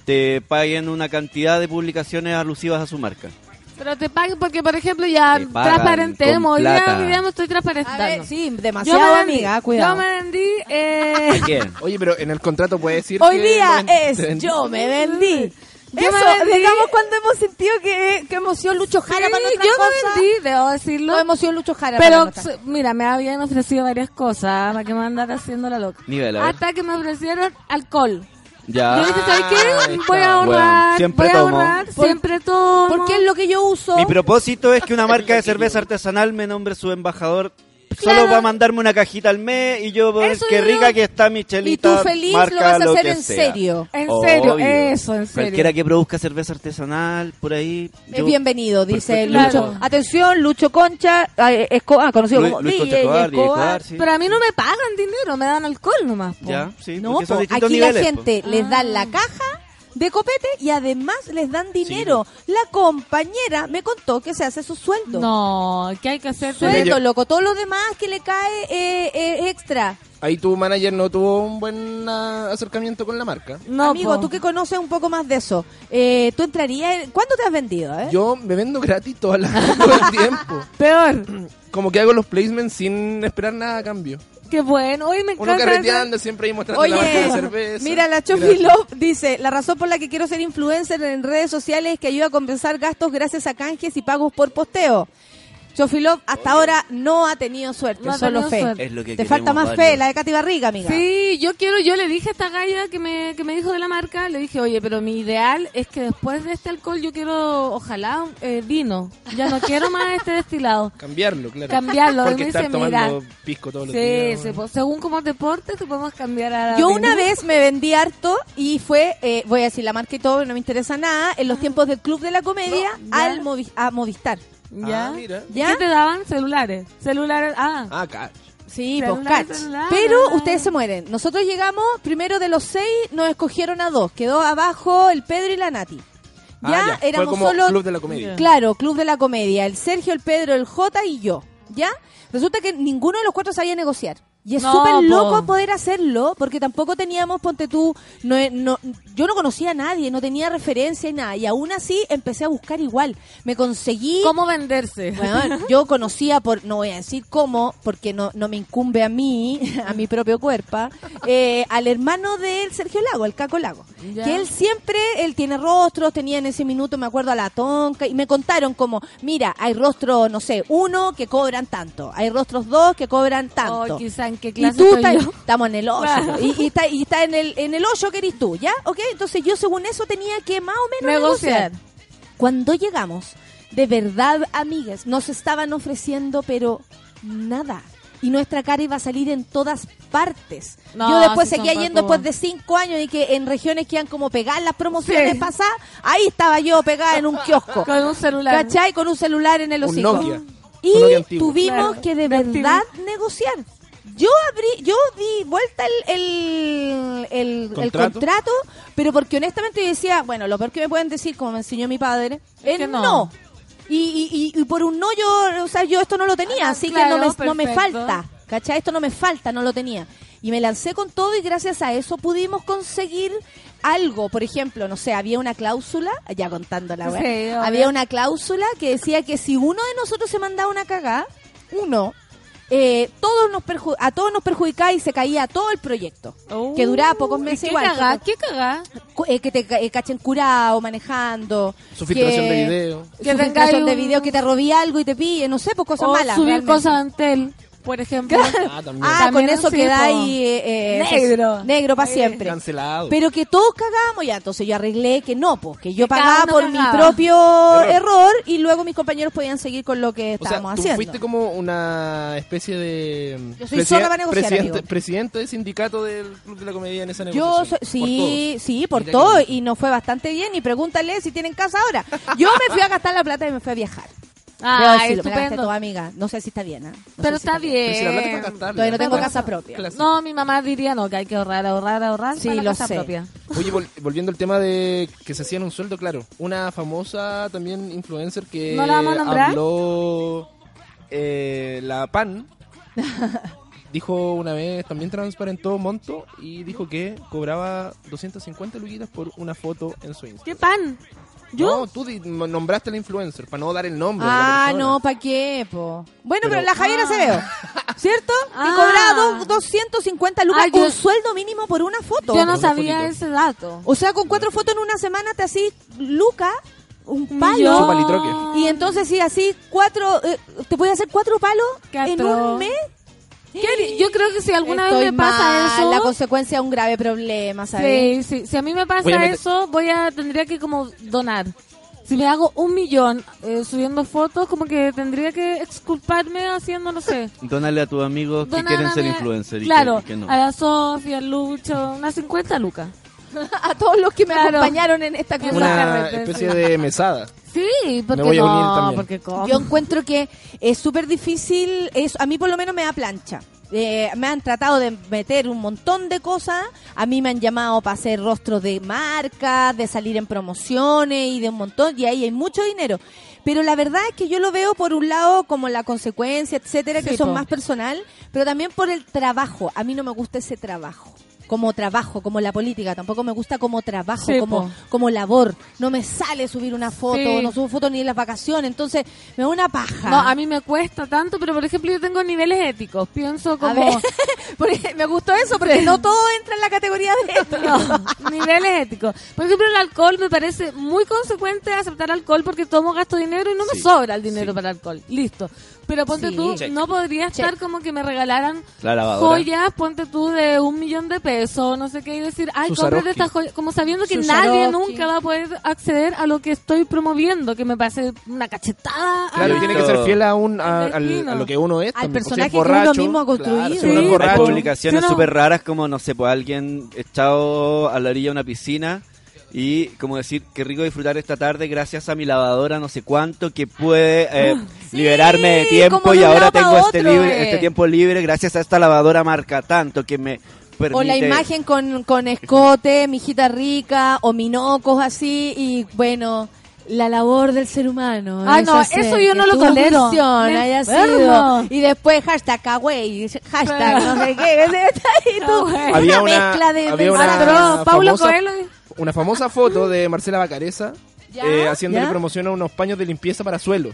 D: te paguen una cantidad de publicaciones alusivas a su marca.
H: Pero te paguen porque, por ejemplo, ya transparentemos. Hoy día, estoy transparentando.
A: sí,
H: Yo
A: demasiado
H: me vendí,
A: amiga, cuidado.
H: Yo me vendí. Eh,
D: ¿A quién?
I: Oye, pero en el contrato puede decir
A: Hoy
I: que
A: día
I: no-
A: es yo me vendí.
H: Yo
A: Eso,
H: me vendí.
A: digamos cuando hemos sentido que, que emoción Lucho Jara
H: sí,
A: para nuestras
H: yo me vendí, debo decirlo.
A: No emoción Lucho Jara
H: Pero, mira, me habían ofrecido varias cosas para que me andara haciendo la loca.
D: Nivel.
H: Hasta que me ofrecieron alcohol.
D: Ya.
H: Yo dije, ¿sabes qué?
I: está.
H: Voy a ahorrar,
D: Bueno, siempre
H: voy a
D: tomo.
H: ahorrar,
A: Por-
H: siempre tomo.
A: Porque es lo que yo uso.
D: Mi propósito es que una marca de cerveza artesanal me nombre su embajador.
H: Claro.
D: Solo va a mandarme una cajita al mes y yo
H: Eso
D: qué rica
H: digo.
D: que está
A: y
D: Michelita.
A: tú feliz
D: marca
A: lo vas a
D: lo
A: hacer
D: que
A: en
D: sea.
A: serio.
H: En serio,
D: Obvio.
H: eso, en serio.
D: Cualquiera que produzca cerveza artesanal por ahí.
A: Es
D: yo-
A: bienvenido, dice
D: Perfecto.
A: Lucho. Atención, Lucho Concha, eh, Esco- ah, conocido
D: Luis-
A: como
D: Luis Concha Escobar,
A: Escobar.
D: Escobar, sí.
H: Pero a mí no me pagan dinero, me dan alcohol nomás. po.
D: Ya, sí,
A: No,
D: son
A: po, aquí
D: niveles.
A: la
D: po.
A: gente les dan la caja de copete y además les dan dinero. La compañera me contó que se hace su sueldo.
H: No, ¿qué hay que hacer?
A: Sueldo,
I: Yo-
A: loco. Todo lo demás que le cae eh, eh, extra.
I: Ahí tu manager no tuvo un buen ah, acercamiento con la marca.
H: No,
A: Amigo,
H: po.
A: tú que conoces un poco más de eso, eh, ¿tú entrarías? en- ¿Cuándo te has vendido? Eh?
I: Yo me vendo gratis toda la, todo el tiempo.
H: Peor.
I: Como que hago los placements sin esperar nada a cambio.
H: Qué bueno. Hoy me
I: Uno
H: encanta.
I: carreteando siempre ahí mostrando la marca de
A: Oye,
I: cerveza.
A: mira, la Chofi. Love dice, la razón por la que quiero ser influencer en redes sociales es que ayuda a compensar gastos gracias a canjes y pagos por posteo. Chofi Love hasta ahora no ha tenido suerte,
H: No ha
A: solo
H: tenido
A: fe.
H: suerte.
D: Es lo que
A: Te falta más fe, la de Katy Barriga, amiga.
H: Sí, yo quiero, yo le dije a esta galla que me, que me dijo de la marca, le dije, oye, pero mi ideal es que después de este alcohol yo quiero, ojalá, eh, vino. Ya no quiero más este destilado.
I: Cambiarlo, claro.
H: Cambiarlo.
I: Porque
H: Y me
I: estar
H: dice,
I: tomando
H: mira,
I: pisco todos los
H: Sí,
I: días.
H: sí, pues, según cómo te portes, te podemos cambiar a
A: Yo
H: vino.
A: una vez me vendí harto y fue, eh, voy a decir la marca y todo, no me interesa nada, en los tiempos del Club de la Comedia
H: No,
A: al Movi- a Movistar.
H: ¿Ya?
I: Ah, mira.
A: ¿Ya?
H: ¿Qué te daban? Celulares. Celulares, ah.
I: Ah, cash.
A: Sí,
H: Celular,
A: pues catch.
H: celular,
A: Pero ustedes se mueren. Nosotros llegamos, primero de los seis, nos escogieron a dos. Quedó abajo el Pedro y la Nati.
I: Ah,
A: Ya,
I: ya. Fue
A: éramos
I: como
A: solo.
I: Club de la Comedia.
A: Claro, Club de la Comedia. El Sergio, el Pedro, el J y yo. ¿Ya? Resulta que ninguno de los cuatro sabía negociar. Y es
H: No,
A: súper
H: po.
A: loco poder hacerlo, porque tampoco teníamos, ponte tú, no, no, yo no conocía a nadie, no tenía referencia y nada. Y aún así empecé a buscar igual. Me conseguí.
H: ¿Cómo venderse?
A: Bueno, yo conocía por, no voy a decir cómo, porque no, no me incumbe a mí, a mi propio cuerpo, eh, al hermano de él, Sergio Lago, el Caco Lago. Que él siempre, él tiene rostros, tenía en ese minuto, me acuerdo, a la tonca, y me contaron como, mira, hay rostros, no sé, uno que cobran tanto, hay rostros dos que cobran tanto.
H: Oh, quizá en qué
A: Y tú
H: estoy
A: estás,
H: yo.
A: estamos en el hoyo.
H: Claro.
A: Y, y está, y está en el, en el hoyo que eres tú, ¿ya? ¿Ok? Entonces yo según eso tenía que más o menos
H: Negociar.
A: negociar. Cuando llegamos, de verdad, amigas, nos estaban ofreciendo, pero nada. Y nuestra cara iba a salir en todas partes.
H: No,
A: Yo después seguía yendo después de cinco años y que en regiones que iban como pegadas las promociones
H: Sí.
A: pasadas, ahí estaba yo pegada en un kiosco.
H: Con un celular.
A: ¿Cachai? Con un celular en el
I: Un
A: hocico.
I: Nokia.
A: Y
I: Un Nokia antiguo.
A: tuvimos
H: Claro,
A: que de verdad negociar. Yo abrí, yo di vuelta el, el, el- el
I: ¿Contrato?
A: pero porque honestamente yo decía, bueno, lo peor que me pueden decir, como me enseñó mi padre, es
H: que
A: no.
H: no.
A: Y, y, y, y por un no yo, o sea, yo esto no lo tenía,
H: Ah,
A: así
H: claro,
A: que no me, no me falta. ¿Cachai? Esto no me falta, no lo tenía. Y me lancé con todo y gracias a eso pudimos conseguir algo. Por ejemplo, no sé, había una cláusula, ya contando la
H: Sí,
A: había una cláusula que decía que si uno de nosotros se mandaba una cagada, uno, eh, todos nos perju- a todos nos perjudicaba y se caía todo el proyecto.
H: Oh.
A: que duraba pocos
H: ¿Y
A: meses
H: ¿Qué
A: igual.
H: cagá?
A: porque-
H: ¿Qué cagá?
A: cu- eh, que te eh, cachen curado, manejando.
I: Su filtración
A: que-
I: de video.
A: Su
H: Que
A: filtración
H: tengáis
A: de video, que te robé algo y te pille, no sé, pues cosas
H: O
A: malas.
H: subir
A: realmente.
H: cosas ante él, por ejemplo.
I: Ah, también.
A: Ah,
H: También
A: con eso quedáis
H: po.
A: eh, eh,
H: Negro.
A: negro para siempre.
I: Cancelado.
A: Pero que todos cagábamos ya, entonces yo arreglé que no, pues que yo
H: Que
A: pagaba por
H: cagaba.
A: mi propio
I: Error.
A: error y luego mis compañeros podían seguir con lo que
I: o sea,
A: estábamos
I: tú
A: haciendo.
I: fuiste como una especie de...
A: Yo soy zorra para negociar,
I: presidente,
A: amigo.
I: presidente de sindicato del Club de la Comedia en esa
A: Yo
I: negociación.
A: soy- sí,
I: Por
A: sí, por
I: Mira
A: todo y nos fue bastante bien y pregúntale si tienen casa ahora. Yo me fui a gastar la plata y me fui a viajar. Debo
H: Ah,
A: decirlo, me la gasté
H: estupendo.
A: toda amiga. No sé si está bien, ¿ah? No
H: Pero
A: sé si
H: está
I: Pero si la plata es
H: bien.
I: para gastarla.
A: Todavía no tengo
H: Pero-
A: casa propia.
H: No, mi mamá diría no, que hay que ahorrar, ahorrar, ahorrar
A: Sí,
H: para la
A: lo
H: casa
A: sé.
H: propia.
I: Oye, vol- volviendo al tema de que se hacían un sueldo, claro. Una famosa también influencer que
H: ¿No la vamos a nombrar?
I: habló eh, la PAN. dijo una vez, también transparentó monto y dijo que cobraba 250 luquitas por una foto en su Instagram.
H: ¿Qué pan? ¿Yo?
I: No, tú nombraste a la influencer para no dar el nombre. de la
A: Ah, no, ¿para qué, po? Bueno, pero,
I: Pero-
A: la Javiera se veo, ¿cierto? Que
H: Ah.
A: cobraba dos- 250 lucas,
H: Ah, yo-
A: un sueldo mínimo por una foto.
H: Yo no sabía
I: fotito.
H: ese dato.
A: O sea, con cuatro fotos en una semana te así, lucas, un palo. Y entonces sí, así cuatro, eh, te puede hacer cuatro palos en un mes.
H: ¿Qué? Yo creo que si alguna
A: Estoy
H: vez me pasa eso...
A: La consecuencia es un grave problema, ¿sabes?
H: Sí, sí. Si a mí me pasa
I: Voy a meter-
H: eso, voy a tendría que como donar. Si me hago un millón eh, subiendo fotos, como que tendría que exculparme haciendo, no sé.
D: Dónale a tus amigos que quieren ser
H: mi-
D: influencers y
H: Claro,
D: que, que no.
H: a la Sofía, al Lucho, unas 50 lucas.
A: A todos los que me
H: Claro.
A: acompañaron en esta cruzada.
I: Una especie de mesada.
H: Sí, porque
I: voy a unir
H: no, porque cómo.
A: Yo encuentro que es súper difícil, es, a mí por lo menos me da plancha. Eh, me han tratado de meter un montón de cosas, a mí me han llamado para hacer rostros de marcas, de salir en promociones y de un montón, y ahí hay mucho dinero. Pero la verdad es que yo lo veo por un lado como la consecuencia, etcétera, que son
H: po.
A: más personal, pero también por el trabajo. A mí no me gusta ese trabajo. Como trabajo, como la política, tampoco me gusta como trabajo,
H: Sí,
A: como,
H: po.
A: como labor. No me sale subir una foto,
H: Sí.
A: no subo fotos ni en las vacaciones, entonces me da una paja.
H: No, a mí me cuesta tanto, pero por ejemplo yo tengo niveles éticos. Pienso como...
A: porque me gustó eso, porque no todo entra en la categoría de esto.
H: No, niveles éticos. Por ejemplo, el alcohol me parece muy consecuente aceptar alcohol porque tomo gasto dinero y no me sobra el dinero para alcohol. Listo. Pero ponte
A: Sí.
H: tú,
D: Check.
H: no podría estar
A: Check.
H: como que me regalaran joyas, ponte tú, de un millón de pesos, no sé qué, y decir, ay, cómprate estas joyas, como sabiendo que nadie nunca va a poder acceder a lo que estoy promoviendo, que me parece una cachetada. a
I: Claro,
H: la-
I: tiene que ser fiel a, un, a, a lo que uno es.
A: Al personaje
I: es
A: que uno
I: borracho,
A: mismo ha construido.
I: claro, si
H: Sí.
D: Hay
I: borracho,
D: publicaciones
H: Sí, no.
D: súper raras como, no sé, pues alguien echado a la orilla de una piscina y como decir, qué rico disfrutar esta tarde gracias a mi lavadora no sé cuánto que puede eh, liberarme de tiempo y ahora tengo este,
A: otro,
D: libre,
A: eh.
D: este tiempo libre gracias a esta lavadora marca tanto que me permite...
A: O la imagen con, con escote, mijita rica, o minocos así, y bueno, la labor del ser humano.
H: Ah, no,
A: hacer
H: eso yo
A: que
H: no lo tolero.
A: misión
H: Me
A: haya
H: enfermo.
A: sido. Y después hashtag kawaii, hashtag no sé qué. Y tú.
I: Había
A: una
I: una-
A: mezcla de
I: había una-
H: Coelho.
I: Una famosa foto de Marcela Bacareza eh, haciéndole
A: ¿Ya?
I: promoción a unos paños de limpieza para suelo.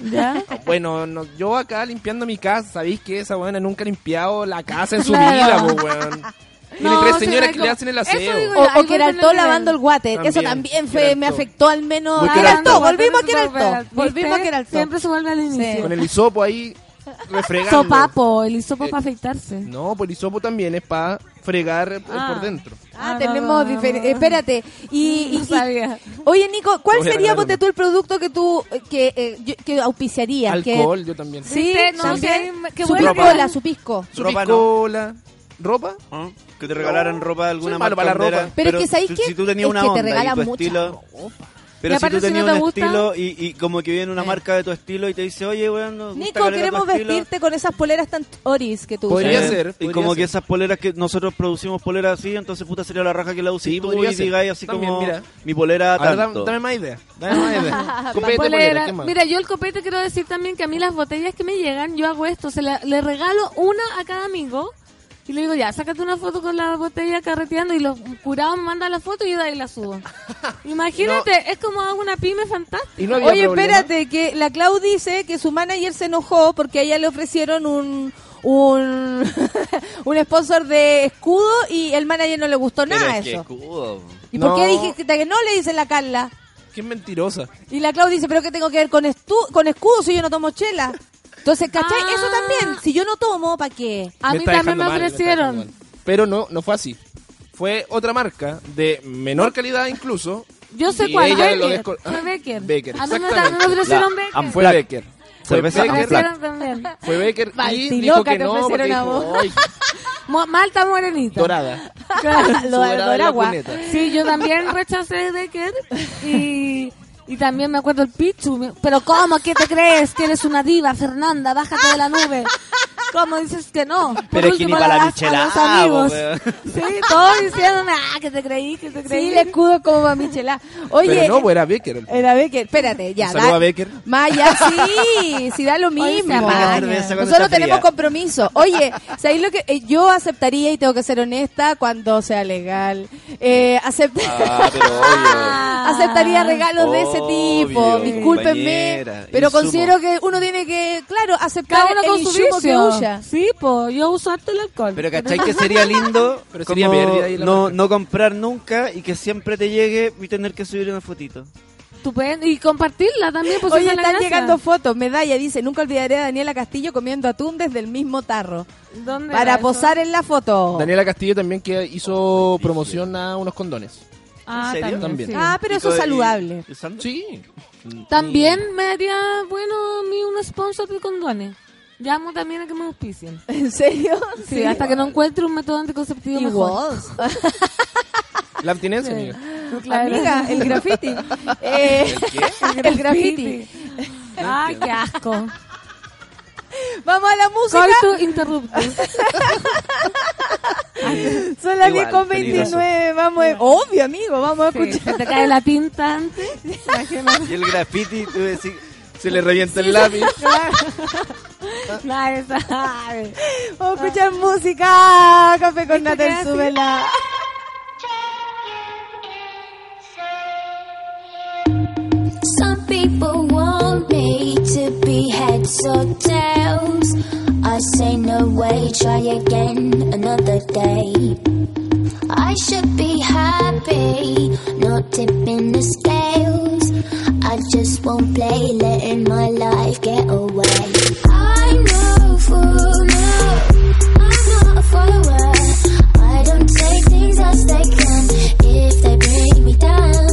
H: ¿Ya?
I: Bueno, no, yo acá limpiando mi casa, ¿sabéis que esa buena nunca ha limpiado la casa en su
H: Claro.
I: vida, po, weón? Tiene
H: No,
I: tres
H: sí,
I: señoras que
H: como-
I: le hacen el
H: eso
I: aseo.
H: digo
A: O, o que era
H: voy
A: el
H: con
A: todo
H: el
A: lavando el water.
I: También,
A: Eso también fue,
I: Queraltó.
A: me afectó al menos.
I: Muy
A: a
I: Queraltó.
A: Queraltó, volvimos a Queraltó.
H: Queraltó.
A: Volvimos a. Queraltó.
H: Siempre se vuelve al inicio.
I: Con el hisopo ahí refregando.
H: Sopapo, el hisopo
I: Eh,
H: para afeitarse.
I: No, pues el hisopo también es para fregar
H: Ah.
I: por dentro.
A: Ah,
H: Ah,
A: tenemos
H: no, no,
A: diferentes.
H: no.
A: Espérate. Y, y-
H: No
A: y- oye, Nico, ¿cuál
I: Te
A: sería, ponte tú, el producto que tú eh, que, eh, yo- que auspiciarías? Que-
I: Alcohol, yo también.
A: Sí.
H: No,
A: también.
H: qué
A: su piscola,
H: que-
A: su pisco.
I: Su piscola. ¿Ropa?
D: ¿Ah? Que te regalaran ropa de alguna hondera,
I: ropa.
A: Pero es que ¿sabéis qué?
D: Si tú tenías
A: Es
D: una
A: que te
D: onda y
A: regalan
D: tu
A: mucha
D: estilo...
H: Y
D: Pero si tú
H: aparte, si
D: tenías
H: no te
D: un
H: gusta-
D: estilo y, y como que viene una marca de tu estilo y te dice, oye, weón, gusta
A: Nico, queremos
D: estilo.
A: vestirte con esas poleras tan oris que tú
I: Podría
A: usas.
I: ser.
D: Y
I: podría
D: como
I: ser.
D: que esas poleras que nosotros producimos poleras así, entonces puta sería la raja que la uses
I: Sí,
D: tú y
I: ser.
D: digáis así
I: También,
D: como
I: mira.
D: mi polera
I: A ver, dame,
D: tanto.
I: dame más idea. Dame más idea. Copete,
H: Polera.
I: polera, ¿qué más?
H: Mira, yo el copete quiero decir también que a mí las botellas que me llegan, yo hago esto, se la- le regalo una a cada amigo y le digo, ya, sácate una foto con la botella carreteando y los curados me mandan la foto y yo de ahí la subo. Imagínate, es como hago una pyme fantástica.
I: Y no había
A: Oye,
I: problema.
A: espérate, que la Clau dice que su manager se enojó porque a ella le ofrecieron un un, un sponsor de escudo y el manager no le gustó
D: Pero
A: nada
D: es que
A: eso.
D: escudo.
A: ¿Y por qué dijiste que no? Le dice la Carla.
I: Qué mentirosa.
A: Y la Clau dice, pero ¿qué tengo que ver con, estu- con escudo si yo no tomo chela? Entonces, ¿cachai?
H: Ah.
A: Eso también. Si yo no tomo, ¿para qué?
H: A
I: Me
H: mí
I: está
H: también me
I: mal, está
H: ofrecieron.
I: dejando mal. Pero no, no fue así. Fue otra marca de menor calidad incluso.
H: Yo sé
I: Y
H: cuál,
I: ella lo
H: Becker.
I: desco-
H: Fue
I: Ah,
H: Becker.
I: Becker,
H: A mí me,
I: exactamente.
H: me ofrecieron
D: La
H: Becker.
I: Fue
D: Black.
I: Becker. Fue
D: Cerveza
H: Me
I: Becker,
H: ofrecieron también.
I: fue Becker y
A: Baltiloca
I: dijo que
A: te
I: no porque
A: ofrecieron a
I: dijo,
A: vos.
I: "Ay,
H: Mo- Malta morenita.
I: dorada.
A: Lo
I: Su
A: de
I: dorada en la
A: Doragua.
I: cuneta.
H: Sí, yo también rechacé Becker y, y también me acuerdo el Pichu. Pero ¿cómo? ¿Qué te crees? Que eres una diva, Fernanda, bájate de la nube. ¿Cómo dices que no? Por
D: Pero es que ni
H: último,
D: para la
H: a- a
D: michelada,
H: los amigos. Sí, todos diciéndome, ah, que te creí, que te creí.
A: Sí, el escudo como para Michelá. Oye,
I: Pero no, pues era Becker.
A: era Becker. Espérate, ya.
I: Saludos a Becker.
A: Maya, sí, sí da lo mismo.
D: cuando
A: Nosotros tenemos compromiso. Oye, ¿sabéis lo que eh, yo aceptaría y tengo que ser honesta cuando sea legal? Eh, acept-
D: Ah, pero
A: aceptaría regalos de ese tipo.
D: Obvio,
A: Discúlpenme, pero
D: insumo.
A: considero que uno tiene que, claro, aceptar
H: Cada uno
A: el
H: con su
A: insumo que
H: vicio.
A: huya.
H: Sí, pues yo uso harto el alcohol.
D: Pero ¿cachai que sería lindo
I: Pero sería
D: como no, no comprar nunca y que siempre te llegue y tener que subir una fotito?
H: Estupendo. Y compartirla también, pues
A: Oye,
H: la
A: están llegando fotos. Medalla dice, nunca olvidaré a Daniela Castillo comiendo atún desde el mismo tarro.
H: ¿Dónde
A: Para posar en la foto.
I: Daniela Castillo también que hizo promoción a unos condones.
H: Ah,
D: ¿En serio?
H: también. Sí.
A: Ah, pero
D: ¿Y
A: eso es
D: y-
A: saludable.
D: y?
I: Sí.
H: También me haría bueno a mí un sponsor de condones. Llamo también a que me auspicien.
A: ¿En serio?
H: Sí, hasta que no encuentre un método anticonceptivo mejor.
A: Igual.
I: La abstinencia, amiga.
H: Claro.
A: Amiga, el graffiti. Eh, el graffiti.
H: Ay, qué asco.
A: Vamos a la música.
H: Coito interruptus.
A: Son las
D: Igual,
A: 10 con 29. Vamos a... Obvio, amigo. Vamos a
H: Sí,
A: escuchar.
H: se te cae la tinta antes.
D: Y el graffiti, tú decís,
I: Se le revienta el lápiz.
H: Nadie sabe.
A: Vamos a escuchar música. Café con
H: ¿Viste que
A: Natal, súbela.
J: Some people want me heads or tails. I say no way, try again another day. I should be happy, not tipping the scales. I just won't play, letting my life get away. I know for now, I'm not a follower. I don't take things as they come if they bring me down.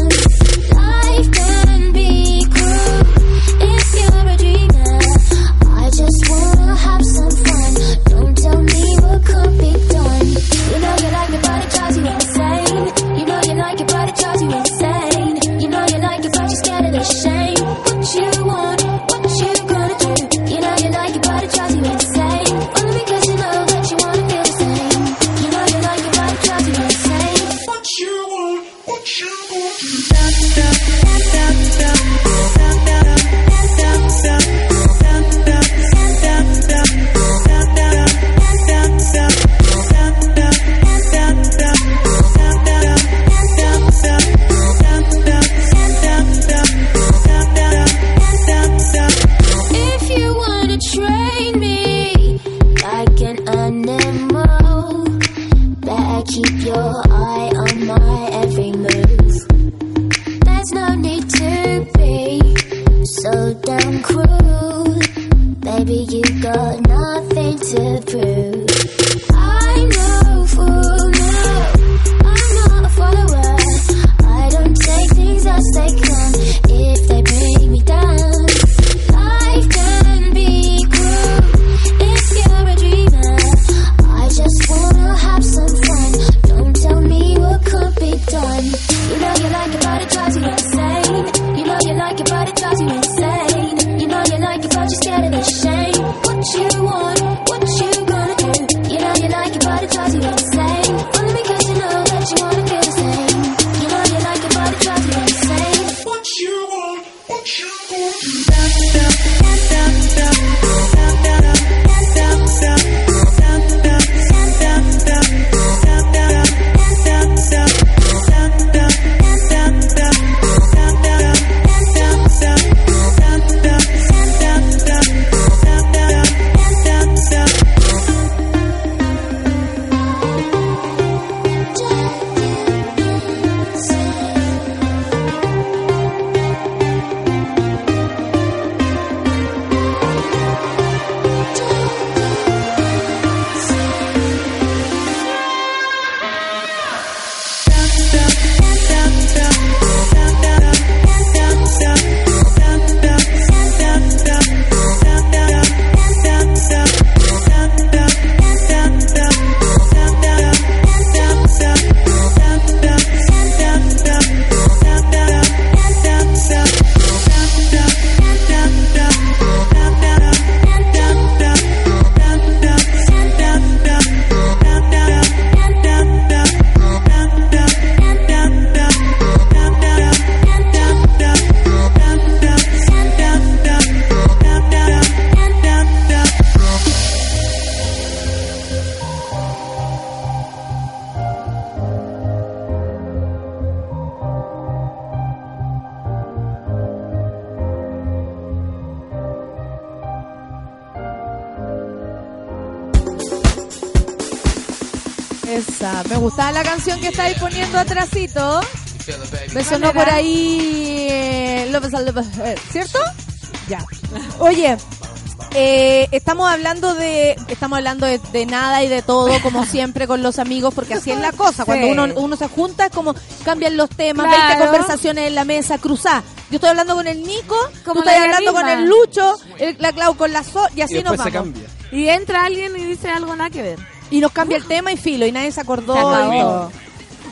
A: Estamos hablando de estamos hablando de, de nada y de todo como siempre con los amigos porque así es la cosa cuando
H: Sí.
A: uno, uno se junta es como cambian los temas
H: Claro.
A: 20 conversaciones en la mesa cruzá yo estoy hablando con el Nico
H: Como
A: tú estás
H: la
A: hablando con el Lucho el- la Clau con la So y
I: Y
A: así nos
I: después se
A: vamos
I: cambia.
H: Y entra alguien y dice algo nada que ver.
A: y nos cambia el tema y filo y nadie se acordó
H: Se
A: y.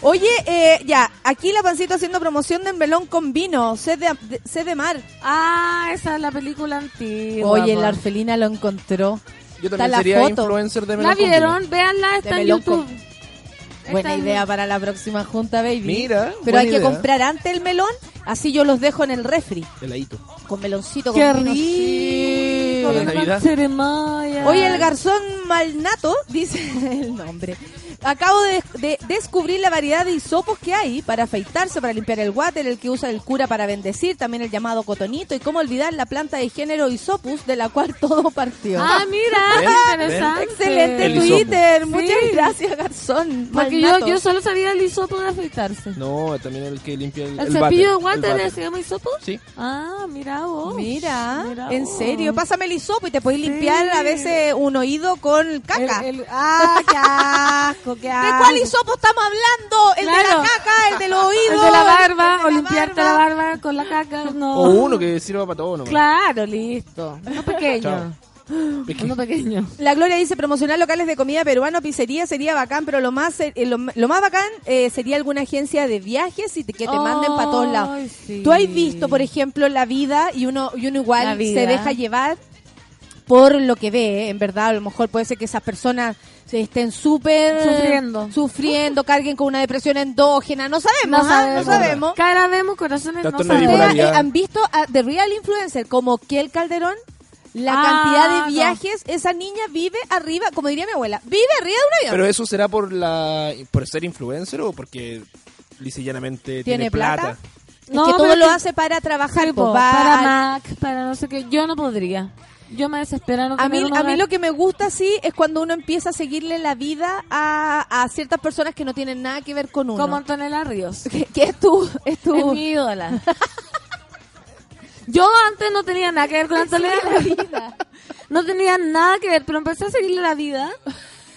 A: Oye, eh, ya, aquí la pancito haciendo promoción de melón con vino, sed de, de- sed de mar.
H: Ah, esa es la película antigua.
A: Oye, la orfelina lo encontró.
I: Yo
A: Está
I: también
A: la
I: sería
A: foto.
I: influencer de
H: ¿La
I: Melón con
H: vieron? Véanla, está en
A: con-
H: YouTube.
A: Buena
H: Está en-
A: idea para la próxima junta, baby.
I: Mira,
A: Pero hay que comprar antes el melón, así yo los dejo en el refri.
I: Heladito.
A: Con meloncito,
H: ¡Qué
A: con vino,
H: rico!
I: la.
A: Oye, el garzón malnato, dice el nombre. Acabo de, de descubrir la variedad de hisopos que hay para afeitarse, para limpiar el water, el que usa el cura para bendecir, también el llamado cotonito y cómo olvidar la planta de género hisopus de la cual todo partió.
H: Ah, mira, interesante.
A: Excelente
I: El
A: Twitter,
H: hisopo.
A: muchas
H: Sí.
A: gracias garzón.
H: Porque yo, solo sabía el hisopo de afeitarse.
I: No, también el que limpia el,
H: ¿El,
I: el
H: cepillo de water se llama hisopo?
I: Sí.
H: Ah, mira vos.
A: Mira,
H: Mira
A: en
H: vos.
A: serio, pásame el hisopo y te podéis limpiar a veces un oído con caca.
H: El- el- ah, qué asco, qué
A: ¿De cuál hisopo estamos hablando? ¿El de la caca, el de los oídos?
H: El de la barba,
A: de
H: o
A: la
H: limpiarte
A: barba?
H: la barba con la caca. No.
I: O uno que sirva para todo nomás.
H: Claro, listo. Uno pequeño.
I: Chao.
H: Uno pequeño.
A: La Gloria dice promocionar locales de comida peruana, pizzería sería bacán, pero lo más eh, lo, lo más bacán eh, sería alguna agencia de viajes y te- que te manden para todos lados.
H: Sí.
A: Tú has visto, por ejemplo, la vida y uno y uno igual se deja llevar por lo que ve, ¿eh? en verdad, a lo mejor puede ser que esas personas se estén súper
H: Sufriendo.
A: sufriendo, carguen con una depresión endógena, no sabemos,
H: No
A: ¿ah?
H: sabemos.
A: no sabemos.
H: Cara vemos, corazones
I: Tanto
H: no
I: en la
A: ¿Ustedes
H: sabemos.
A: eh, han visto a The Real Influencer como Kiel Calderón? La
H: Ah,
A: cantidad de
H: no.
A: viajes, esa niña vive arriba, como diría mi abuela, vive arriba de un avión.
I: Pero eso será por la por ser influencer o porque lisa y llanamente
A: ¿Tiene
I: tiene, plata.
A: plata? Es
H: No,
A: que todo lo hace para trabajar,
H: Sí,
A: pues,
H: po, para
A: al-
H: Mac, para no sé qué. Yo no podría. Yo me desespero no
A: A mí, a mí lo que me gusta sí es cuando uno empieza a seguirle la vida a, a ciertas personas que no tienen nada que ver con uno.
H: Como Antonella Ríos.
A: que, que es tu, es tu
H: Es mi ídola. Yo antes no tenía nada que ver con Antonella Ríos. No tenía nada que ver, pero empecé a seguirle la vida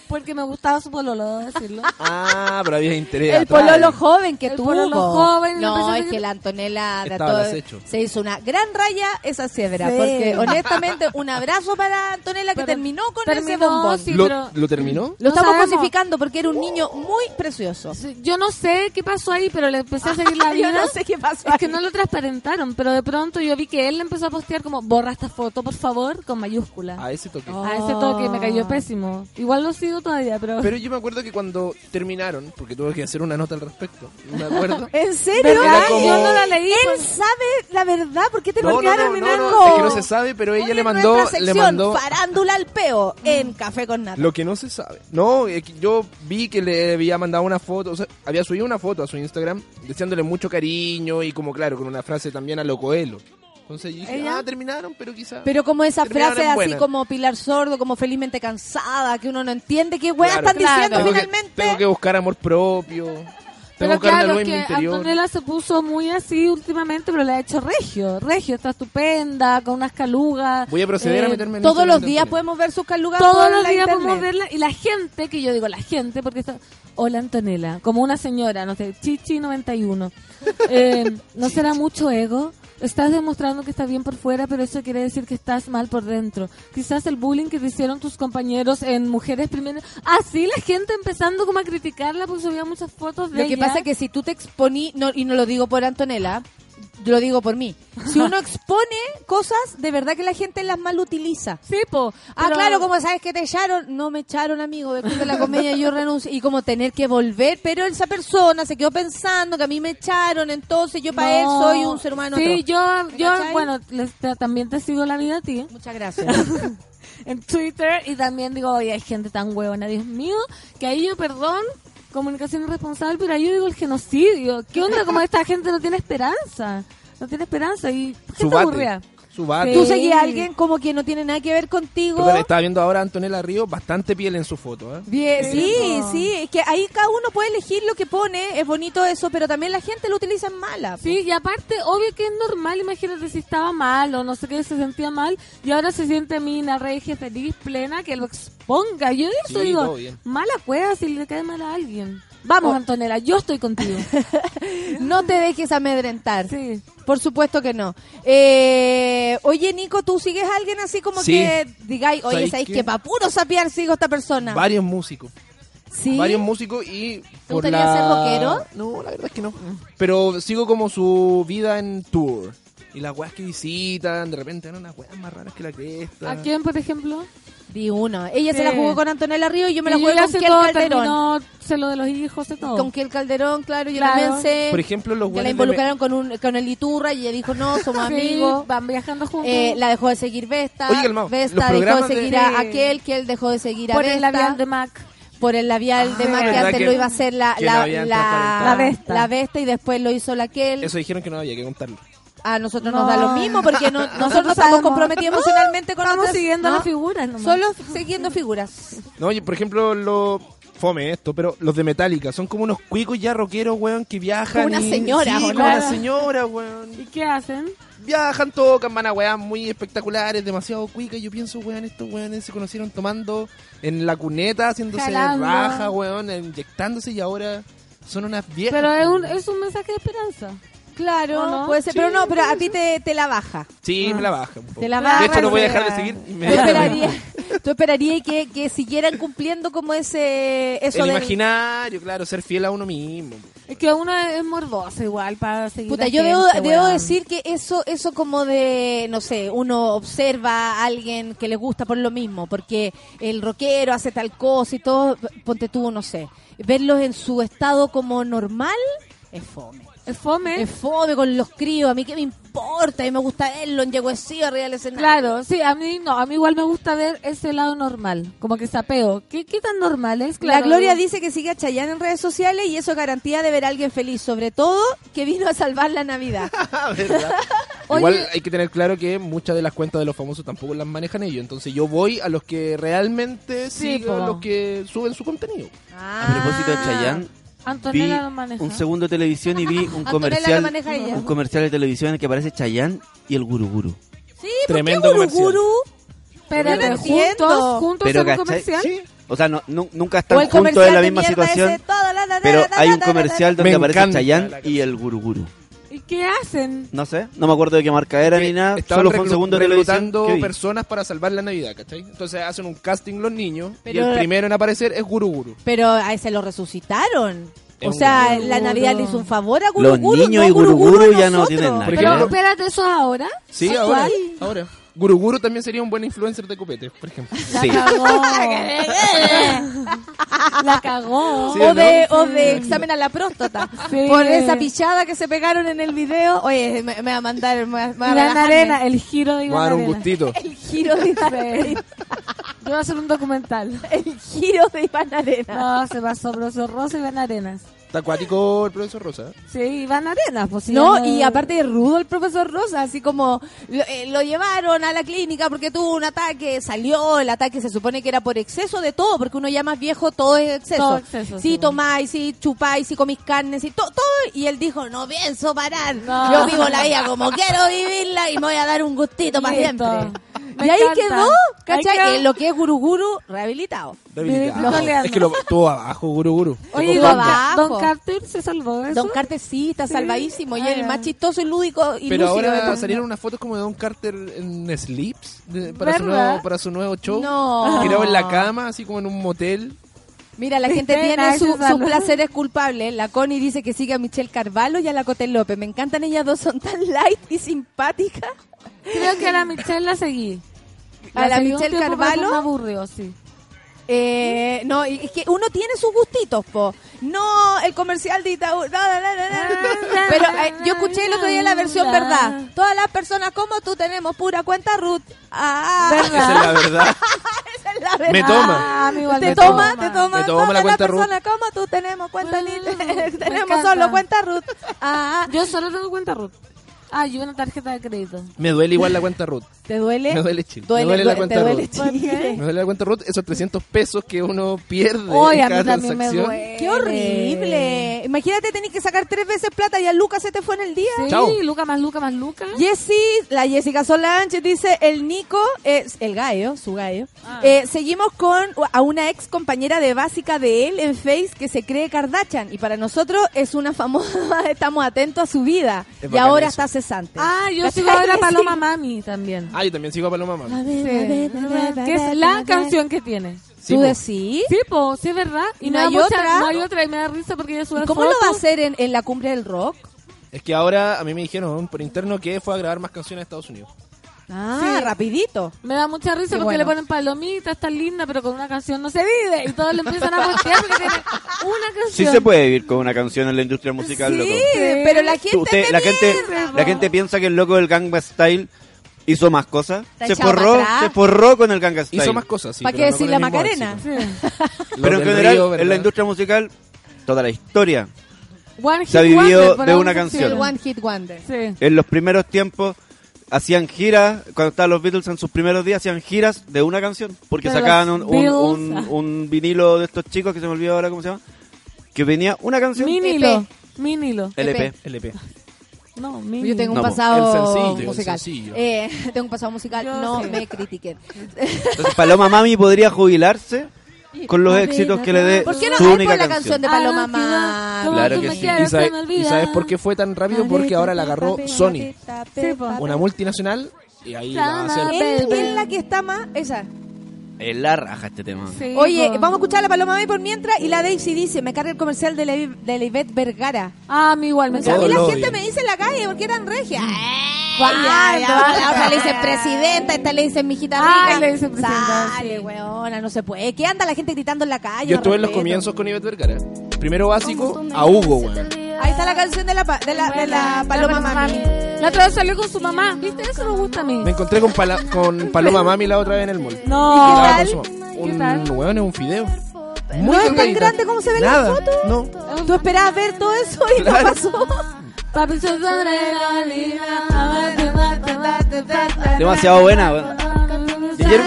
H: porque me gustaba su pololo, debo decirlo.
I: Ah, pero había interés
A: el
I: atrás.
A: pololo joven que
H: El
A: tuvo.
H: pololo joven,
A: No, es que la Antonella de
I: Estaba
A: todo- se hizo una gran raya esa cebra.
H: Sí.
A: Porque honestamente, un abrazo para Antonella que
H: Pero
A: terminó con ese
H: terminó,
A: bombón.
H: sí,
I: ¿Lo,
H: pero-
I: ¿Lo terminó?
A: Lo
H: No
A: estamos
H: sabemos.
A: cosificando porque era un niño muy precioso.
H: Yo no sé qué pasó ahí, pero le empecé a seguir la vida.
A: Yo no sé qué pasó.
H: Es que no lo transparentaron, pero de pronto yo vi que él le empezó a postear como, borra esta foto, por favor, con mayúscula.
I: A ese toque.
A: Oh.
H: A ese toque me cayó pésimo. Igual lo sigo todavía, pero...
I: Pero yo me acuerdo que cuando terminaron, porque tuve que hacer una nota al respecto, me acuerdo.
A: ¿En serio?
I: Como-
H: Yo no la leí.
A: Él
H: pues.
A: sabe la verdad. ¿Por qué te
I: No,
A: lo
I: no, no, no, no, es que no se sabe, pero ella le mandó, le mandó
A: Farándula al peo en Café con Nata.
I: lo que no se sabe. No, es que yo vi que le había mandado una foto, o sea, había subido una foto a su Instagram deseándole mucho cariño y como claro, con una frase también a lo Coelho. Entonces yo dije,
A: ¿Ella?
I: ah, terminaron, pero quizá.
A: Pero como esa
I: Terminaron
A: frase
I: en
A: así
I: buena.
A: como Pilar Sordo, como felizmente cansada, que uno no entiende qué weas
I: Claro.
A: están diciendo
I: tengo que,
A: finalmente.
I: tengo que buscar amor propio. Tengo
H: Pero
I: que
H: claro, es que. Antonella se puso muy así últimamente, pero le ha hecho regio. Regio, está estupenda, con unas calugas.
I: Voy a proceder a
H: Eh,
I: meterme en
A: Todos los días
I: Antonella.
A: podemos ver sus calugas
H: Todos los
A: la
H: días
A: internet.
H: podemos verla. Y la gente, que yo digo la gente, porque está... Hola Antonella, como una señora, no sé, Chichi91. Eh, ¿No será mucho ego? Estás demostrando que estás bien por fuera, pero eso quiere decir que estás mal por dentro. Quizás el bullying que te hicieron tus compañeros en Mujeres Primero. Así la gente empezando como a criticarla porque subía muchas fotos de
A: Lo que
H: ella.
A: pasa es que si tú te exponí, no, y no lo digo por Antonella, lo digo por mí. Si uno expone cosas, de verdad que la gente las mal utiliza.
H: Sí, po.
A: Ah,
H: pero-
A: claro, como sabes que te echaron, no me echaron, amigo, después de la comedia yo renuncié y como tener que volver, pero esa persona se quedó pensando que a mí me echaron, entonces yo para él soy un ser humano.
H: Sí,
A: otro.
H: yo,
A: ¿Me
H: yo
A: cachai?
H: bueno, les- te- también te sigo la vida a ti.
A: Muchas gracias.
H: en Twitter y también digo, oye, hay gente tan huevona, Dios mío, que ahí yo, perdón, comunicación irresponsable, pero ahí yo digo el genocidio. ¿Qué onda? Como esta gente no tiene esperanza. No tiene esperanza y gente aburrida.
I: Su bate.
A: Tú seguías a alguien como que no tiene nada que ver contigo.
I: Perdón, estaba viendo ahora a Antonella Río, bastante piel en su foto. ¿eh?
A: Bien, sí, sí, es que ahí cada uno puede elegir lo que pone, es bonito eso, pero también la gente lo utiliza en mala.
H: Sí, y aparte, obvio que es normal, imagínate si estaba mal o no sé qué, se sentía mal, y ahora se siente mina, regia, feliz, plena, que lo exponga. Yo eso
I: Sí,
H: digo, mala cueva si le cae mal a alguien. Vamos,
A: Oh.
H: Antonella, yo estoy contigo.
A: No te dejes amedrentar.
H: Sí.
A: Por supuesto que no. Eh, oye, Nico, ¿tú sigues a alguien así como
I: Sí.
A: que digáis, oye,
I: ¿Sabéis
A: que para puro sapear sigo a esta persona?
I: Varios músicos.
A: ¿Sí?
I: Varios músicos y... por
A: gustaría
I: la-
A: ser rockero?
I: No, la verdad es que no. Pero sigo como su vida en tour. Y las weas que visitan, de repente eran unas weas más raras que la cresta.
H: ¿A quién, por ejemplo?
A: Di uno. Ella se la
H: Sí.
A: jugó con Antonella Río y yo me la jugué con Kiel
H: todo,
A: Calderón.
H: terminó, sé lo de los hijos, sé todo.
A: Con Kiel Calderón, claro, yo
H: Claro.
A: también sé
I: Por ejemplo, los
A: que la
I: de
A: involucraron con, un, con el Iturra y ella dijo, no, somos
H: Sí,
A: amigos.
H: van viajando juntos.
A: Eh, la dejó de seguir Vesta.
I: Oye,
A: Vesta dejó de
I: programas de-
A: seguir a aquel, que él dejó de seguir a
H: por el
A: Vesta.
H: labial de Mac.
A: por el labial de
I: Ah,
A: Mac, que antes
I: que-
A: lo iba a hacer la, la, la.
H: La Vesta.
A: la Vesta y después lo hizo la Kel.
I: Eso dijeron que no había que contarlo.
A: A nosotros
H: No.
A: nos da lo mismo porque no- nosotros
H: Nosotros
A: estamos
H: sabemos.
A: comprometidos emocionalmente con
H: Estamos
A: otras-
H: siguiendo
A: ¿no?
H: las figuras nomás.
A: Solo siguiendo figuras.
I: No, oye, por ejemplo, los... Fome esto, pero los de Metallica son como unos cuicos ya rockeros, weón, que viajan.
A: Como una
I: y-
A: señora,
I: sí, una señora, weón.
H: ¿Y qué hacen?
I: Viajan, tocan, van a weas muy espectaculares, demasiado cuicas. Yo pienso, weón, estos weones se conocieron tomando en la cuneta, haciéndose
H: Jalando.
I: raja, weón, inyectándose y ahora son unas viejas.
H: Pero es
I: weón.
H: un, es un mensaje de esperanza.
A: Claro,
H: ¿O no?
A: puede ser,
I: Sí,
A: pero no, pero a ti te, te la baja.
I: Sí, me la baja un poco.
A: Te la
I: de
A: baja,
I: hecho, no voy a dejar de seguir
A: Tú esperarías, que, que siguieran cumpliendo como ese eso
I: El
A: del-
I: imaginario, claro, ser fiel a uno mismo.
H: Es que uno es morboso igual para seguir
A: Puta, yo
H: gente,
A: debo, debo decir que eso, eso como de, no sé, uno observa a alguien que le gusta por lo mismo, porque el rockero hace tal cosa y todo, ponte tú, no sé, verlos en su estado como normal es fome.
H: Es fome.
A: Es fome con los críos, a mí qué me importa, y me gusta verlo en yeguecillo arriba del escenario.
H: Claro, sí, a mí no, a mí igual me gusta ver ese lado normal, como que sapeo. ¿Qué, qué tan normal es? Claro,
A: La Gloria dice que sigue a Chayanne en redes sociales y eso es garantía de ver a alguien feliz, sobre todo que vino a salvar la Navidad.
I: ¿Verdad?
H: Oye.
I: Igual hay que tener claro que muchas de las cuentas de los famosos tampoco las manejan ellos. Entonces yo voy a los que realmente
H: Sí,
I: sigo,
H: po.
I: a los que suben su contenido.
D: A propósito de Chayanne, vi
H: Antonella lo maneja.
D: un segundo de televisión y vi un comercial, un comercial de televisión en el que aparece Chayanne y el Guruguru.
A: Sí,
I: Tremendo
A: ¿por qué
I: comercial.
A: Guruguru? Yo no entiendo.
H: juntos, juntos
D: Pero
H: en un
D: ¿cachai?
H: comercial.
I: Sí.
D: O sea, no, nu- nunca están
A: el
D: juntos
A: comercial
D: en la misma situación,
A: ese, la- la- la-
D: pero
A: la- la-
D: hay un
A: la-
D: comercial
I: Me
D: donde aparece
I: encanta
D: Chayanne y el Guruguru.
H: ¿Y qué hacen?
D: No sé, no me acuerdo de qué marca era ni nada,
I: Estaban
D: solo fue un segundo de
I: reclutando personas para salvar la Navidad, ¿cachai? Entonces hacen un casting los niños y el primero en aparecer es Guru Guru.
A: Pero a ese lo resucitaron.
I: Es
A: O
I: un
A: sea,
H: Guruguru.
A: la Navidad le hizo un favor a
D: Los
A: Guruguru.
D: niños
A: no
D: y ya no
A: nosotros.
D: tienen nada que
H: Pero
D: ver.
H: espérate, ¿eso es ahora?
I: Sí, ahora. Guru Guru también sería un buen influencer de copete, por ejemplo.
H: La
D: Sí.
H: cagó. la cagó.
I: Sí,
A: o,
I: ¿no?
A: de, o de examen a la próstata.
H: Sí.
A: Por esa pichada que se pegaron en el video. Oye, me, me va a mandar. Me, va- me va a.
H: Arena, el giro de Iván
I: a dar un gustito.
A: El giro de Iván Arena.
H: Yo voy a hacer un documental.
A: El giro de Iván Arena.
H: No, se pasó profesor Rosa y Iván Arenas.
I: Está acuático el profesor Rosa.
H: Sí, Iván Arenas, pues sí,
A: No, y aparte de rudo el profesor Rosa, así como lo, eh, lo llevaron a la clínica porque tuvo un ataque, salió, el ataque se supone que era por exceso de todo, porque uno ya más viejo todo es exceso.
H: Todo exceso,
A: si
H: sí.
A: tomáis, si chupáis, si comís carne, si todo, todo, y él dijo, no pienso parar,
H: No.
A: yo vivo la vida como quiero vivirla y me voy a dar un gustito para siempre.
H: Me
A: y ahí
H: encanta.
A: quedó,
H: Ahí
A: ¿cachai?
H: quedó.
A: Eh, lo que es guru guru, rehabilitado.
I: Rehabilitado. Es que lo tuvo abajo, Guru Guru.
H: Oye,
A: Todo
H: Don,
A: abajo.
H: Don Carter se salvó de eso.
A: Don Carter sí, está
H: Sí.
A: salvadísimo, y
H: Ah,
A: el
H: ya.
A: más chistoso y lúdico y
I: Pero ahora salieron unas fotos como de Don Carter en Sleeps de- para, su nuevo, para su nuevo show.
A: No.
I: Tirado en la cama, así como en un motel.
A: Mira, la gente tiene su- sus
H: salva.
A: placeres culpables. La Connie dice que sigue a Michelle Carvalho y a la Cotel López. Me encantan ellas dos, son tan light y simpáticas.
H: Creo que a la Michelle la seguí.
A: ¿A la Michelle Carvalho?
H: Me aburrió, sí.
A: Eh, no, y es que uno tiene sus gustitos, po. No, el comercial de Itaú. no, no, no, no, no. Pero eh, yo escuché el otro día la versión verdad. Todas las personas como tú tenemos pura cuenta Ruth. Ah,
I: Esa es la verdad.
A: esa es la verdad.
I: Me toma.
H: Ah, a mí igual
A: te
H: me
A: toma,
H: toma.
A: te toma.
I: Me toma
A: Todas
I: la cuenta
A: como tú tenemos cuenta
H: me
A: tenemos solo cuenta Ruth. Ah,
H: Yo solo tengo cuenta Ruth. Ah, y una tarjeta de crédito.
I: Me duele igual la cuenta Ruth.
A: ¿Te duele?
I: Me duele Chile.
A: Duele,
I: me duele la cuenta
A: te duele
I: Ruth.
A: Chile.
I: Me duele la cuenta Ruth, esos 300 pesos que uno pierde
H: Oye,
I: en
H: a mí también me duele.
A: Qué horrible. Imagínate tenés que sacar tres veces plata y a Lucas se te fue en el día.
H: Sí,
I: Chao.
H: Luca más Luca más Luca.
A: Jessy, la Jessica Solange dice, el Nico, es el gallo, su gallo.
H: Ah.
A: Eh, seguimos con a una ex compañera de básica de él en Face que se cree Kardashian y para nosotros es una famosa, estamos atentos a su vida
I: Es
A: y ahora
I: eso.
A: está
H: Ah, yo sigo ahora a
A: Sí.
H: Paloma Mami también.
I: Ah, yo también sigo a Paloma Mami.
H: Que es la canción que tiene.
I: Sí,
A: ¿Tú decís?
H: Sí, po, sí es verdad. Y
A: ¿No hay
H: mucha-
A: otra?
H: No hay otra y me da risa porque ella sube
A: ¿Cómo lo va a hacer en, en la cumbre del rock?
I: Es que ahora a mí me dijeron por interno que fue a grabar más canciones a Estados Unidos.
A: Ah,
H: Sí.
A: rapidito.
H: Me da mucha risa
A: Qué
H: porque
A: bueno.
H: le ponen palomitas, está linda, pero con una canción no se vive. Y todos le empiezan a voltear porque tiene una
D: Sí
H: canción.
D: se puede vivir con una canción en la industria musical,
A: Sí,
D: loco.
A: pero la gente...
D: Usted- la gente la gente piensa que el loco del Gangnam Style hizo más cosas. Se forró, se forró con el Gangnam Style.
I: Hizo más cosas, sí.
A: ¿Para qué decir
I: el
A: la Macarena?
H: Sí.
D: Pero en general,
I: Río,
D: en la industria musical, toda la historia
H: One
D: Se ha vivido de una canción.
A: One Hit Wonder.
H: Sí.
D: en los primeros tiempos hacían giras, cuando estaban los Beatles en sus primeros días, hacían giras de una canción, porque
H: Pero
D: sacaban un,
H: los
D: un,
H: Beatles,
D: un- un vinilo de estos chicos, que se me olvidó ahora cómo se llama, que venía una canción.
H: Mínilo. Mínilo.
D: LP.
I: LP.
H: No, mínilo.
A: Yo tengo un
D: No,
A: pasado
I: sencillo,
A: musical. Eh, tengo un pasado musical,
H: Yo
A: no me critiquen.
D: Entonces Paloma Mami podría jubilarse con los éxitos que le dé
A: ¿Por qué no
D: su
A: hay
D: única
A: por la
D: canción.
A: de Paloma
H: Ah,
A: Mami?
H: como
D: Claro que sí.
I: ¿Y, sabe- sabes por qué fue tan rápido? Porque ahora la agarró Sony, una multinacional, y ahí la va a hacer.
A: Es la que está más, esa.
D: Es la raja este tema.
H: Sí,
A: Oye,
H: po.
A: vamos a escuchar a la Paloma Mami por mientras y la Daisy dice, me carga el comercial de la, de la Ivette Vergara.
H: Ah, a mí igual me
I: Todo
A: a mí la gente me dice en la calle porque eran regias.
H: ¿Cuándo?
A: Ya, ya, la otra le dice presidenta, esta le dice mijita
H: Ay,
A: rica.
H: le dice presidenta,
A: Dale,
H: sí.
A: weona, no se puede. ¿Qué anda la gente gritando en la calle?
I: Yo estuve en los comienzos con Ivette Vergara. Primero básico, a Hugo, weón.
A: Ahí está la canción de la, pa- de la, de la Paloma Mami.
H: La otra vez salió con su mamá. ¿Viste? Eso me gusta a mí.
I: Me encontré con, Pala- con Paloma Mami la otra vez en el mall.
H: No.
A: ¿Y qué
I: Estaba
A: tal?
I: con su-
H: ¿Qué
I: Un weón es un fideo.
A: ¿No
I: Muy
A: es tan grande como se ve en la
I: Nada,
A: foto?
I: No.
A: ¿Tú esperabas ver todo eso y
I: Claro.
A: no pasó?
H: Papi, soy tu adrenalina.
D: Demasiado buena. weón.
I: Y ayer,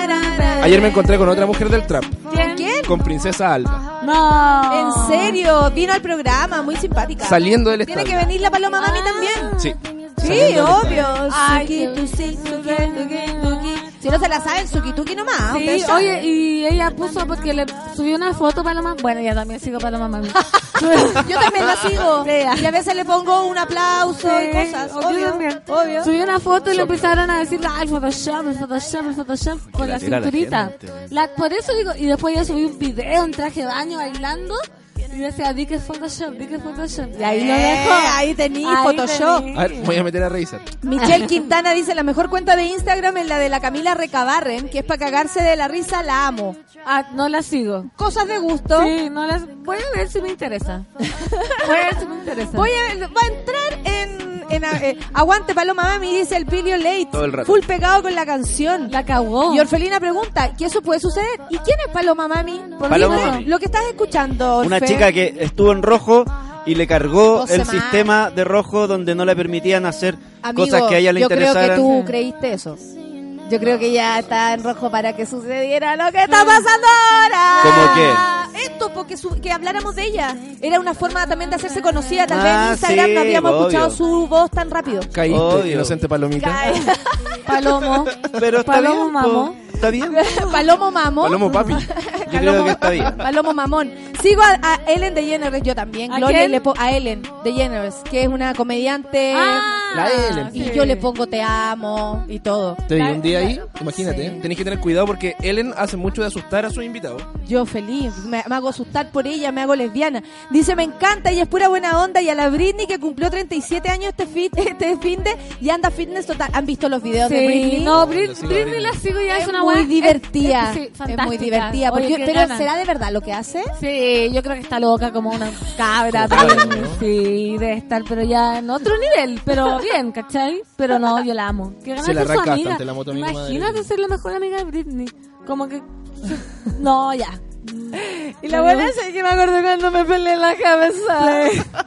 I: ayer me encontré con otra mujer del trap,
A: ¿Quién?
I: Con Princesa Alba,
H: No.
A: En serio, vino al programa, muy simpática.
I: saliendo del
A: Tiene
I: estadio.
A: que venir la Paloma Mami también.
I: Sí.
A: Sí,
I: saliendo del
A: obvio.
H: Ay, qué-
A: Si no se la saben, Suki Tuki nomás.
H: Sí, oye, y ella puso porque le subió una foto para la mamá. Bueno, ya también sigo para la mamá.
A: Yo también la sigo. Y a veces le pongo un aplauso y cosas. Obvio,
H: también.
A: obvio.
H: Subió una foto y le empezaron a decir, ah, el Photoshop, el Photoshop, el Photoshop, con
D: la
H: la cinturita. La- por eso digo, y después ella subió un video en traje de baño bailando y decía, di que es Photoshop, di que es Photoshop. Y ahí lo
A: Eh,
H: dejó.
A: ahí tení
H: Ahí
A: Photoshop.
H: tení.
I: A ver, voy a meter a revisar.
A: Michelle Quintana dice, la mejor cuenta de Instagram es la de la Camila Recabarren, que es para cagarse de la risa, la amo.
H: Ah, no la sigo.
A: Cosas de gusto.
H: Sí, no las... Voy a ver si me interesa. Voy a ver si me interesa.
A: Voy a, va a entrar en, en, eh, Aguante Paloma Mami, dice el Pilio Late.
D: Todo el rato.
A: Full pegado con la canción.
H: La cagó.
A: Y Orfelina pregunta, ¿qué eso puede suceder? ¿Y quién es Paloma Mami? Por
D: Paloma Mami.
A: Lo que estás escuchando,
D: Una chica que estuvo en rojo y le cargó el sistema de rojo donde no le permitían hacer
A: Amigo,
D: cosas que a ella le
A: yo creo
D: interesaran.
A: que tú creíste eso. Yo creo que ya está en rojo para que sucediera lo que está pasando ahora.
D: ¿Cómo qué?
A: Esto, porque su- que habláramos de ella. Era una forma también de hacerse conocida. Tal vez
D: Ah,
A: en Instagram
D: sí,
A: no habíamos
D: obvio.
A: escuchado su voz tan rápido.
I: Caíste,
D: Obvio.
I: inocente palomita.
A: Cae.
H: Palomo.
D: Pero está
H: Palomo
D: bien,
H: mamo.
D: Está bien.
A: Palomo Mamón.
I: Palomo papi.
D: Yo creo que está bien.
A: Palomo Mamón. Sigo a, a Ellen DeGeneres, yo también.
H: ¿A
A: Gloria,
H: quién?
A: le po- a Ellen DeGeneres, que es una comediante.
H: Ah,
I: La Ellen.
A: y yo le pongo te amo y todo.
I: Te un día ahí, imagínate, ¿eh? tenés que tener cuidado porque Ellen hace mucho de asustar a sus invitados.
A: Yo feliz, me, me hago asustar por ella, me hago lesbiana. Dice, me encanta, ella es pura buena onda. Y a la Britney, que cumplió 37 años este, fit, este fin de, y anda fitness total. ¿Han visto los videos de
H: Sí,
A: Britney?
H: no, Brit- Britney
I: Britney.
H: la sigo ya, es,
A: es
H: una
A: muy
H: buena-
A: divertida.
H: Es, sí,
A: Es, muy divertida. Porque- pero. ¿será de verdad lo que hace?
H: Sí, yo creo que está loca como una cabra.
I: Como cabra,
H: pero-
I: ¿no?
H: Sí, debe estar, pero ya en otro nivel. Pero bien, ¿cachai? Pero no, yo la amo. Qué ganas
I: Se
H: su
I: arranca bastante la moto
H: Imagínate ser la mejor amiga de Britney. Como que... No, ya.
A: Y la buena es que me acuerdo cuando me peleé en la cabeza.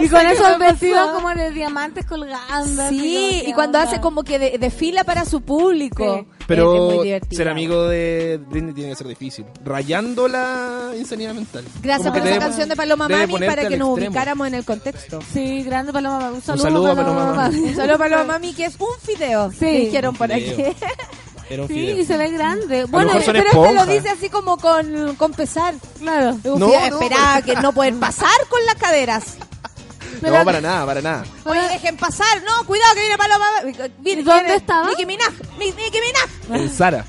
H: Y con
A: sé qué
H: esos vestidos
A: pasó.
H: como de diamantes colgando.
A: Sí,
H: como, ¿qué
A: y cuando
H: onda?
A: hace como que de- desfila para su público.
H: Sí.
I: Pero
A: Es- es muy divertido.
I: ser amigo de Britney tiene que ser difícil. Rayando la insanidad mental.
A: Gracias
I: Como
A: por esa
I: debe-
A: canción de Paloma Mami para que nos
I: extremo.
A: ubicáramos en el contexto.
H: Sí, grande Paloma Mami. Un saludo,
I: saludo a Paloma Mami.
A: Un saludo para Paloma Mami que es un fideo.
H: Sí.
A: que dijeron por aquí.
I: Fideo. Era un
H: Sí,
I: fideo.
H: y se ve grande. Bueno,
A: Pero este lo dice así como con, con pesar.
H: claro.
I: No, no,
A: esperaba que no pueden pasar con las caderas.
I: No, para nada, para nada.
A: Oye, dejen pasar. No, cuidado que viene Paloma Mami. Viene-
H: ¿Y dónde
A: viene
H: estaba?
A: Nicki Minaj. Mi- Nicki Minaj.
I: En Sara.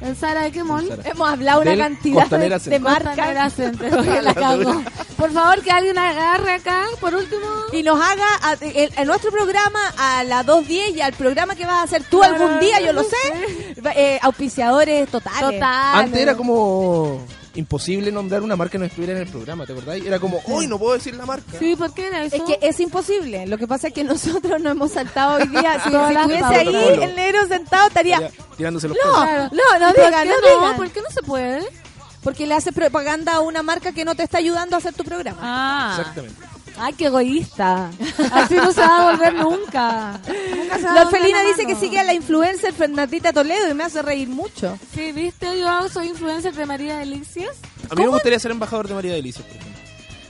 H: El Sara de Quemón.
I: En Sara.
A: Hemos hablado una
I: Del
A: cantidad de,
I: Costanera
A: de marcas.
H: La cago. Por favor, que alguien agarre acá, por último.
A: y nos haga a- el- en nuestro programa a las 2.10 y al programa que vas a hacer tú algún día, yo lo sé, eh, auspiciadores totales.
H: Total.
I: Antes era como imposible nombrar una marca que no estuviera en el programa, ¿te acordáis? Era como, hoy no puedo decir la marca.
H: Sí, ¿por qué era eso?
A: Es que es imposible. Lo que pasa es que nosotros nos hemos saltado hoy día. Si, estuviese ahí el negro sentado estaría...
I: Tirándose los
A: No.
H: Claro.
A: no, no
H: ¿Y por
A: digan, no
H: no?
A: digan.
H: ¿Por qué no se puede?
A: Porque le hace propaganda a una marca que no te está ayudando a hacer tu programa.
H: Ah.
I: Exactamente.
H: Ay, qué egoísta. Así no se va a volver nunca. Nunca se va a
A: La Felina dice
H: mano.
A: que sigue a la influencer Fernandita Toledo y me hace reír mucho.
H: Sí, viste, yo soy influencer de María Delicias.
I: A mí me gustaría ser embajador de María Delicia, por ejemplo.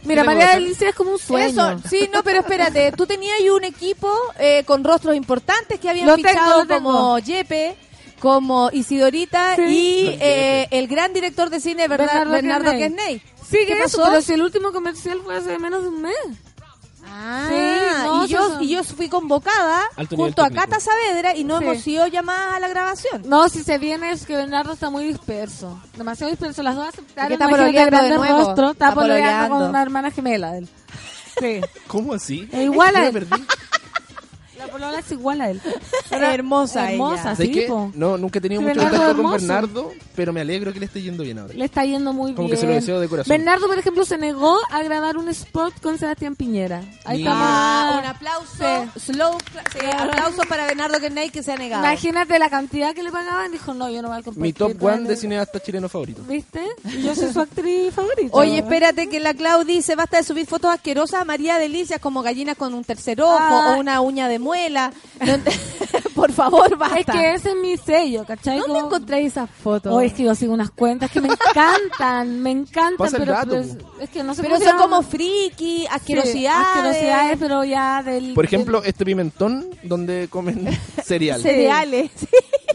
H: Mira, María? Delicias es como un sueño.
A: Eso, sí, no, pero espérate, tú tenías ahí un equipo eh, con rostros importantes que habían
H: Lo tengo,
A: fichado
H: lo tengo.
A: como Yepe, como Isidorita
H: Sí.
A: y eh, el gran director de cine Bernardo,
H: Bernardo. Quesney. Sí,
A: ¿Qué
H: que eso,
A: pasó?
H: pero si el último comercial fue hace menos de un mes.
A: Ah,
H: Sí, no,
A: y, yo, y yo fui convocada
I: Alto
A: junto a. Cata Saavedra y no
H: Sí.
A: hemos sido llamadas a la grabación.
H: No, si se viene es que Bernardo está muy disperso. Demasiado disperso. Las dos aceptaron.
A: Que está pololeando de nuevo.
H: rostros, Está
A: Está
H: pololeando con una hermana gemela. Sí.
I: ¿Cómo así?
H: Es igual a él. La polola es igual a él.
A: hermosa
H: Hermosa,
I: ¿Sabes
H: sí,
I: qué?
H: po.
I: No, nunca he tenido mucho
H: Bernardo
I: contacto con
H: hermoso.
I: Bernardo, pero me alegro que le esté yendo bien ahora.
H: Le está yendo muy
I: Como
H: bien.
I: que se lo deseo de corazón.
H: Bernardo, por ejemplo, se negó a grabar un spot con Sebastián Piñera. Ahí estamos.
A: Ah, un aplauso, slow, sí, aplauso para Bernardo Quesney que se ha negado.
H: Imagínate la cantidad que le pagaban. Dijo, no, yo no voy a compartir.
I: Mi top one de cineasta chileno favorito.
H: ¿Viste? Yo soy su actriz favorita.
A: Oye, espérate que la Clau dice, basta de subir fotos asquerosas a María Delicias como gallinas con un tercer ojo
H: Ah.
A: o una uña de muela. No Por favor, basta.
H: Es que ese es mi sello, ¿cachai?
A: ¿Dónde
H: Como-
A: encontráis esas fotos?
H: Oh, es que yo sigo unas cuentas que me encantan, me encantan,
I: Pasa el
H: pero pues, es que no sé
A: Pero son como friki,
H: Sí,
A: asquerosidades.
H: asquerosidades, pero ya del...
I: Por ejemplo, este pimentón donde comen cereal.
A: cereales. sí.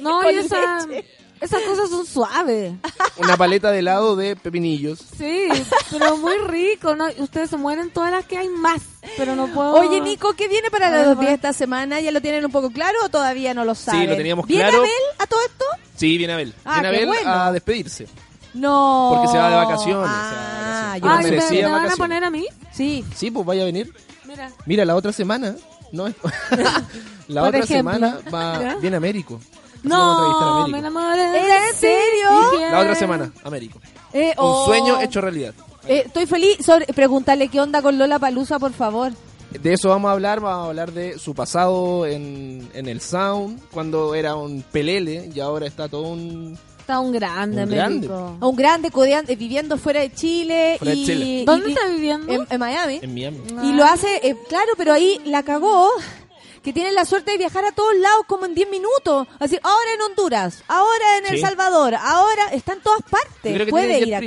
H: no, y esa,
A: leche.
H: Esas cosas son suaves.
I: Una paleta de helado de pepinillos.
H: Sí, pero muy rico, ¿no? Ustedes se mueren todas las que hay más, pero no puedo...
A: Oye, Nico, ¿qué viene para 210
H: va.
A: esta semana? ¿Ya lo tienen un poco claro o todavía no lo saben?
I: lo teníamos
A: ¿Viene
I: claro.
A: Abel a todo esto?
I: Sí, viene Abel.
A: Ah,
I: viene Abel
A: bueno.
I: a despedirse.
A: No.
I: Porque se va de vacaciones,
A: Ah, yo.
H: Ay, ¿me, me van a poner a mí?
A: Sí.
I: Sí, pues vaya a venir.
H: Mira.
I: Mira, la otra semana. No, la
H: Por
I: otra
H: ejemplo.
I: semana va,
H: ¿Ya?
I: viene Américo.
H: No, me enamoré de
A: ¿En serio?
I: La otra semana, Américo.
A: Eh,
I: Un
A: oh.
I: sueño hecho realidad.
A: Eh, estoy feliz. Sobre, pregúntale qué onda con Lola Palusa, por favor.
I: De eso vamos a hablar, vamos a hablar de su pasado en, en el sound, cuando era un pelele y ahora está todo un...
H: Está un grande,
I: Un grande.
A: Un grande eh, viviendo fuera de Chile.
I: Fuera de
A: y,
I: Chile.
H: ¿Dónde
A: y-
H: está viviendo?
A: En, en Miami.
I: en Miami.
A: Y lo hace, eh, claro, pero ahí la cagó. Que tienen la suerte de viajar a todos lados como en 10 minutos. Así, ahora en Honduras, ahora en El. Salvador, ahora está en todas partes.
I: Yo creo que
A: Puede ir a.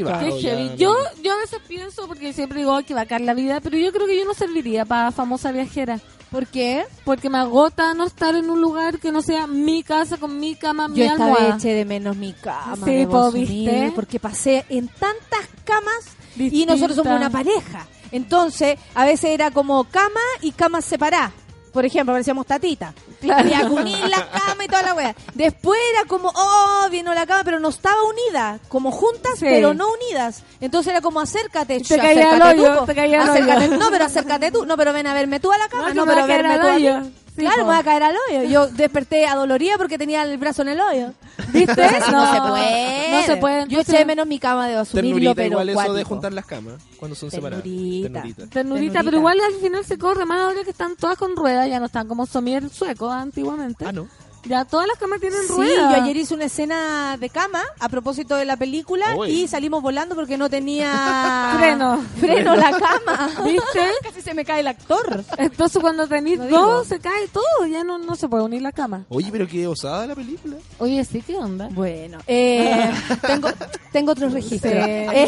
H: Yo, yo a veces pienso, porque siempre digo "Ay, que bacán la vida, pero yo creo que yo no serviría para famosa viajera.
A: ¿Por qué?
H: Porque me agota no estar en un lugar que no sea mi casa con mi cama, mi
A: Yo esta
H: almohada.
A: vez eché de menos mi cama.
H: Sí, po,
A: asumir,
H: ¿viste?
A: Porque pasé en tantas camas y nosotros somos una pareja. Entonces, a veces era como cama y camas separadas. Por ejemplo, parecíamos tatita. Que unir las camas y toda la wea. Después era como, oh, vino la cama, pero no estaba unida. Como juntas,
H: Sí.
A: pero no unidas. Entonces era como, acércate.
H: te caía al hoyo,
A: tú,
H: te caía al hoyo.
A: No, pero acércate tú. No, pero ven a verme tú a la cama.
H: No,
A: No, pero verme tú a mí. Claro, me va a caer al hoyo. Yo desperté adolorida porque tenía el brazo en el hoyo.
H: ¿Viste?
A: Entonces, no, se puede.
H: No se puede.
A: Yo eché menos mi cama de asumirlo,
I: Ternurita
A: pero
I: igual eso de juntar las camas cuando son separadas.
A: Ternurita.
I: Ternurita.
H: Ternurita,
A: Ternurita.
H: pero igual al final se corre más ahora que están todas con ruedas, ya no están como somier suecos antiguamente.
I: Ah, no.
H: Ya todas las camas tienen
A: Sí,
H: ruedas.
A: yo ayer hice una escena de cama a propósito de la película
I: Uy.
A: y salimos volando porque no tenía
H: Freno.
A: freno la cama.
H: ¿Viste?
A: Casi se me cae el actor.
H: Entonces cuando tenéis
A: Lo
H: dos,
A: digo.
H: se cae todo. Ya no, no se puede unir la cama.
I: Oye, pero qué osada la película.
H: Oye, sí, ¿qué onda?
A: Bueno, eh, tengo, tengo otros registros.
H: Sí.
A: Eh,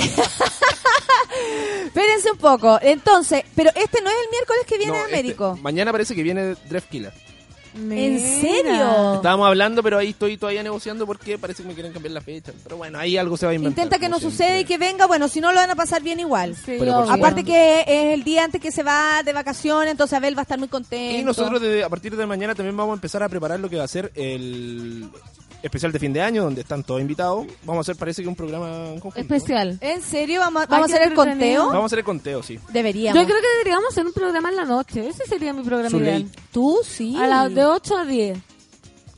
A: Espérense un poco. Entonces, pero este no es el miércoles que viene
I: No,
A: a
I: este-
A: Américo.
I: mañana parece que viene Drefkila.
A: ¿En serio?
I: Estábamos hablando, pero ahí estoy todavía negociando porque parece que me quieren cambiar la fecha. Pero bueno, ahí algo se va a inventar.
A: Intenta que no suceda y que venga. Bueno, si no lo van a pasar bien igual.
H: Sí.
A: Aparte que es el día antes que se va de vacaciones, entonces Abel va a estar muy contento.
I: Y nosotros desde- a partir de mañana también vamos a empezar a preparar lo que va a ser el especial de fin de año, donde están todos invitados. Vamos a hacer, parece que un programa en conjunto.
H: Especial.
A: ¿En serio? ¿Vamos,
H: Ay,
A: vamos a hacer el conteo?
I: Vamos a hacer el conteo, sí.
A: Deberíamos.
H: Yo creo que deberíamos hacer un programa en la noche. Ese sería mi programa
I: Su
H: ideal.
I: ley.
A: Tú sí.
H: A las de 8 a 10.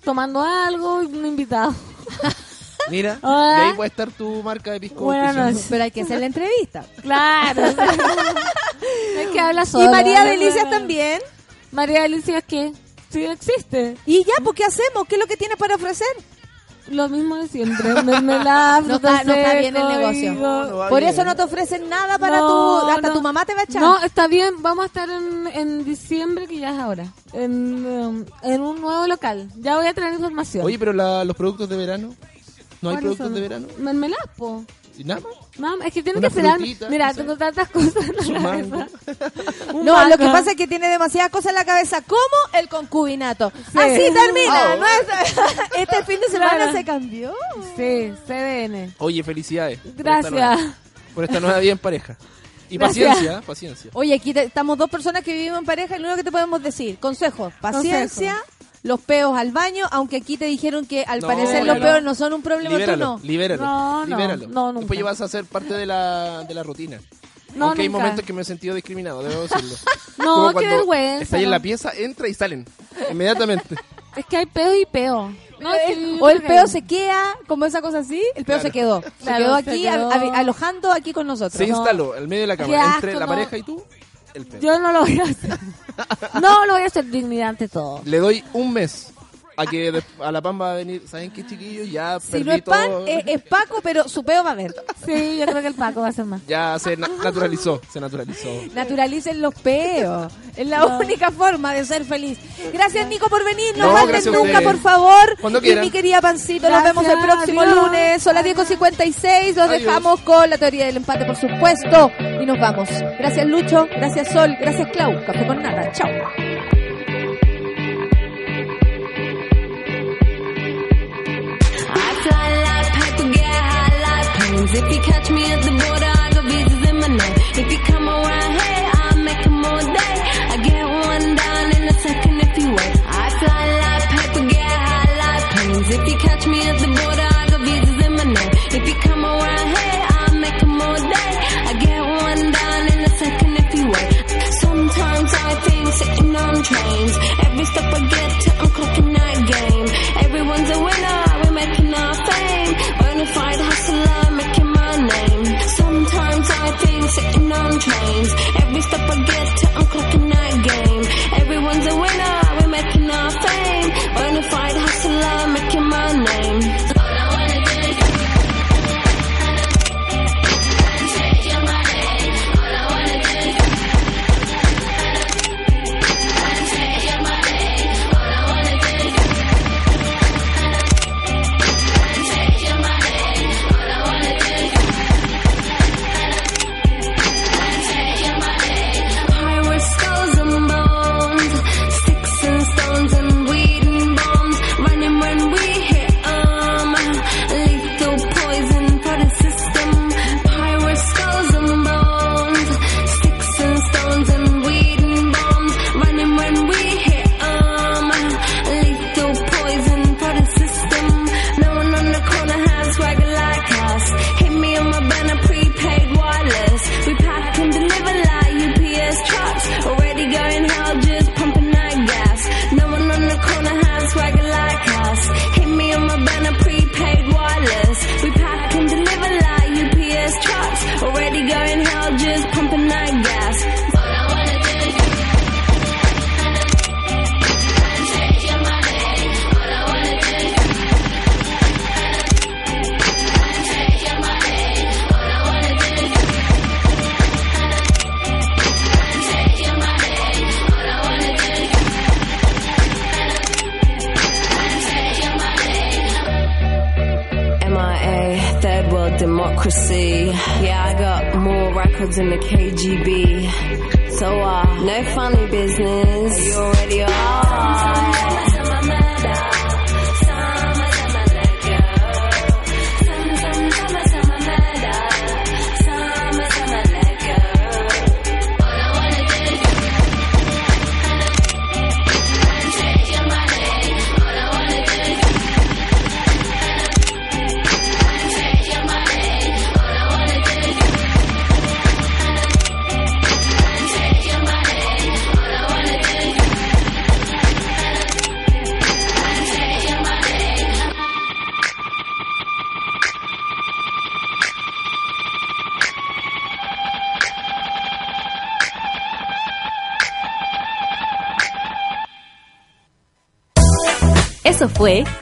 H: Tomando algo y un invitado.
I: Mira,
H: Hola.
I: de ahí puede estar tu marca de pisco.
H: Buenas
I: auspiciando.
H: noches.
A: Pero hay que hacer la entrevista.
H: Claro. es que habla solo.
A: y María
H: habla
A: Delicias también.
H: María Delicias, ¿qué? Sí existe.
A: Y ya, pues, ¿qué hacemos? ¿Qué es lo que tienes para ofrecer?
H: Lo mismo de siempre. Mermelada,
A: No está-
H: frutos
A: no está bien el negocio.
I: No, no
A: Por
I: bien.
A: eso no te ofrecen nada para
H: No,
A: tu... Hasta
H: no.
A: tu mamá te va a echar.
H: No, está bien. Vamos a estar en, en diciembre, que ya es ahora. En, um, en un nuevo local. Ya voy a traer información.
I: Oye, pero la- los productos de verano. ¿No hay
H: ¿Cuáles
I: productos
H: son?
I: de verano?
H: Mermelada, po.
I: ¿Y nada más?
H: No, es que tiene que Mira,
I: no sé.
H: tengo tantas cosas en la cabeza.
A: No,
H: mango.
A: lo que pasa es que tiene demasiadas cosas en la cabeza, como el concubinato.
H: Sí.
A: Así termina.
I: Ah,
A: ¿no es? este fin de semana
H: Claro.
A: se cambió.
H: Sí, CDN.
I: Oye, felicidades. por esta
H: Gracias.
I: nueva- Por esta nueva vida en pareja. Y
H: Gracias.
I: paciencia, paciencia.
A: Oye, aquí te- estamos dos personas que vivimos en pareja y lo único que te podemos decir, consejo, paciencia, los peos al baño, aunque aquí te dijeron que al
I: No,
A: parecer los
I: no.
A: peos no son un problema, tú
I: Libéralo,
A: no.
I: libéralo.
H: No, no,
I: libéralo.
H: no, nunca.
I: Después ya vas a ser parte de la, de la rutina.
H: No,
I: Aunque hay momentos que me he sentido discriminado, debo decirlo.
H: No,
I: Como
H: qué vergüenza.
I: Está ahí en la pieza, entra y salen. Inmediatamente.
H: Es que hay peo y peo. No, es que
A: Eh, o el peo se queda, como esa cosa así, el peo
I: Claro.
A: se quedó. Se
H: Claro,
A: quedó
H: se
A: aquí,
H: quedó.
A: a- a- alojando aquí con nosotros.
I: Se instaló al medio de la cama. Entre
H: asco,
I: la
H: no.
I: pareja y tú, el.
H: Yo no lo voy a hacer. No lo voy a hacer dignidad ante todo.
I: Le doy un mes a que de- a la pan va a venir. ¿Saben qué, chiquillos? Ya
A: Si
I: perdí
A: no es pan,
I: todo.
A: es, es Paco, pero su peo va a haber.
H: Sí, yo creo que el Paco va a ser más.
I: Ya se na- naturalizó, se naturalizó.
A: Naturalicen los peos. Es la única forma de ser feliz. Gracias, Nico, por venir. No,
I: No,
A: falten
I: a
A: nunca, por favor.
I: Cuando
A: y
I: quieran.
A: mi querida Pancito, nos
H: Gracias,
A: vemos el próximo
H: adiós.
A: lunes. Son las 10.56. Los
I: Adiós.
A: dejamos con la teoría del empate, por supuesto. Y nos vamos. Gracias, Lucho. Gracias, Sol. Gracias, Clau. Café con nada. Chao.
J: If you catch me at the border,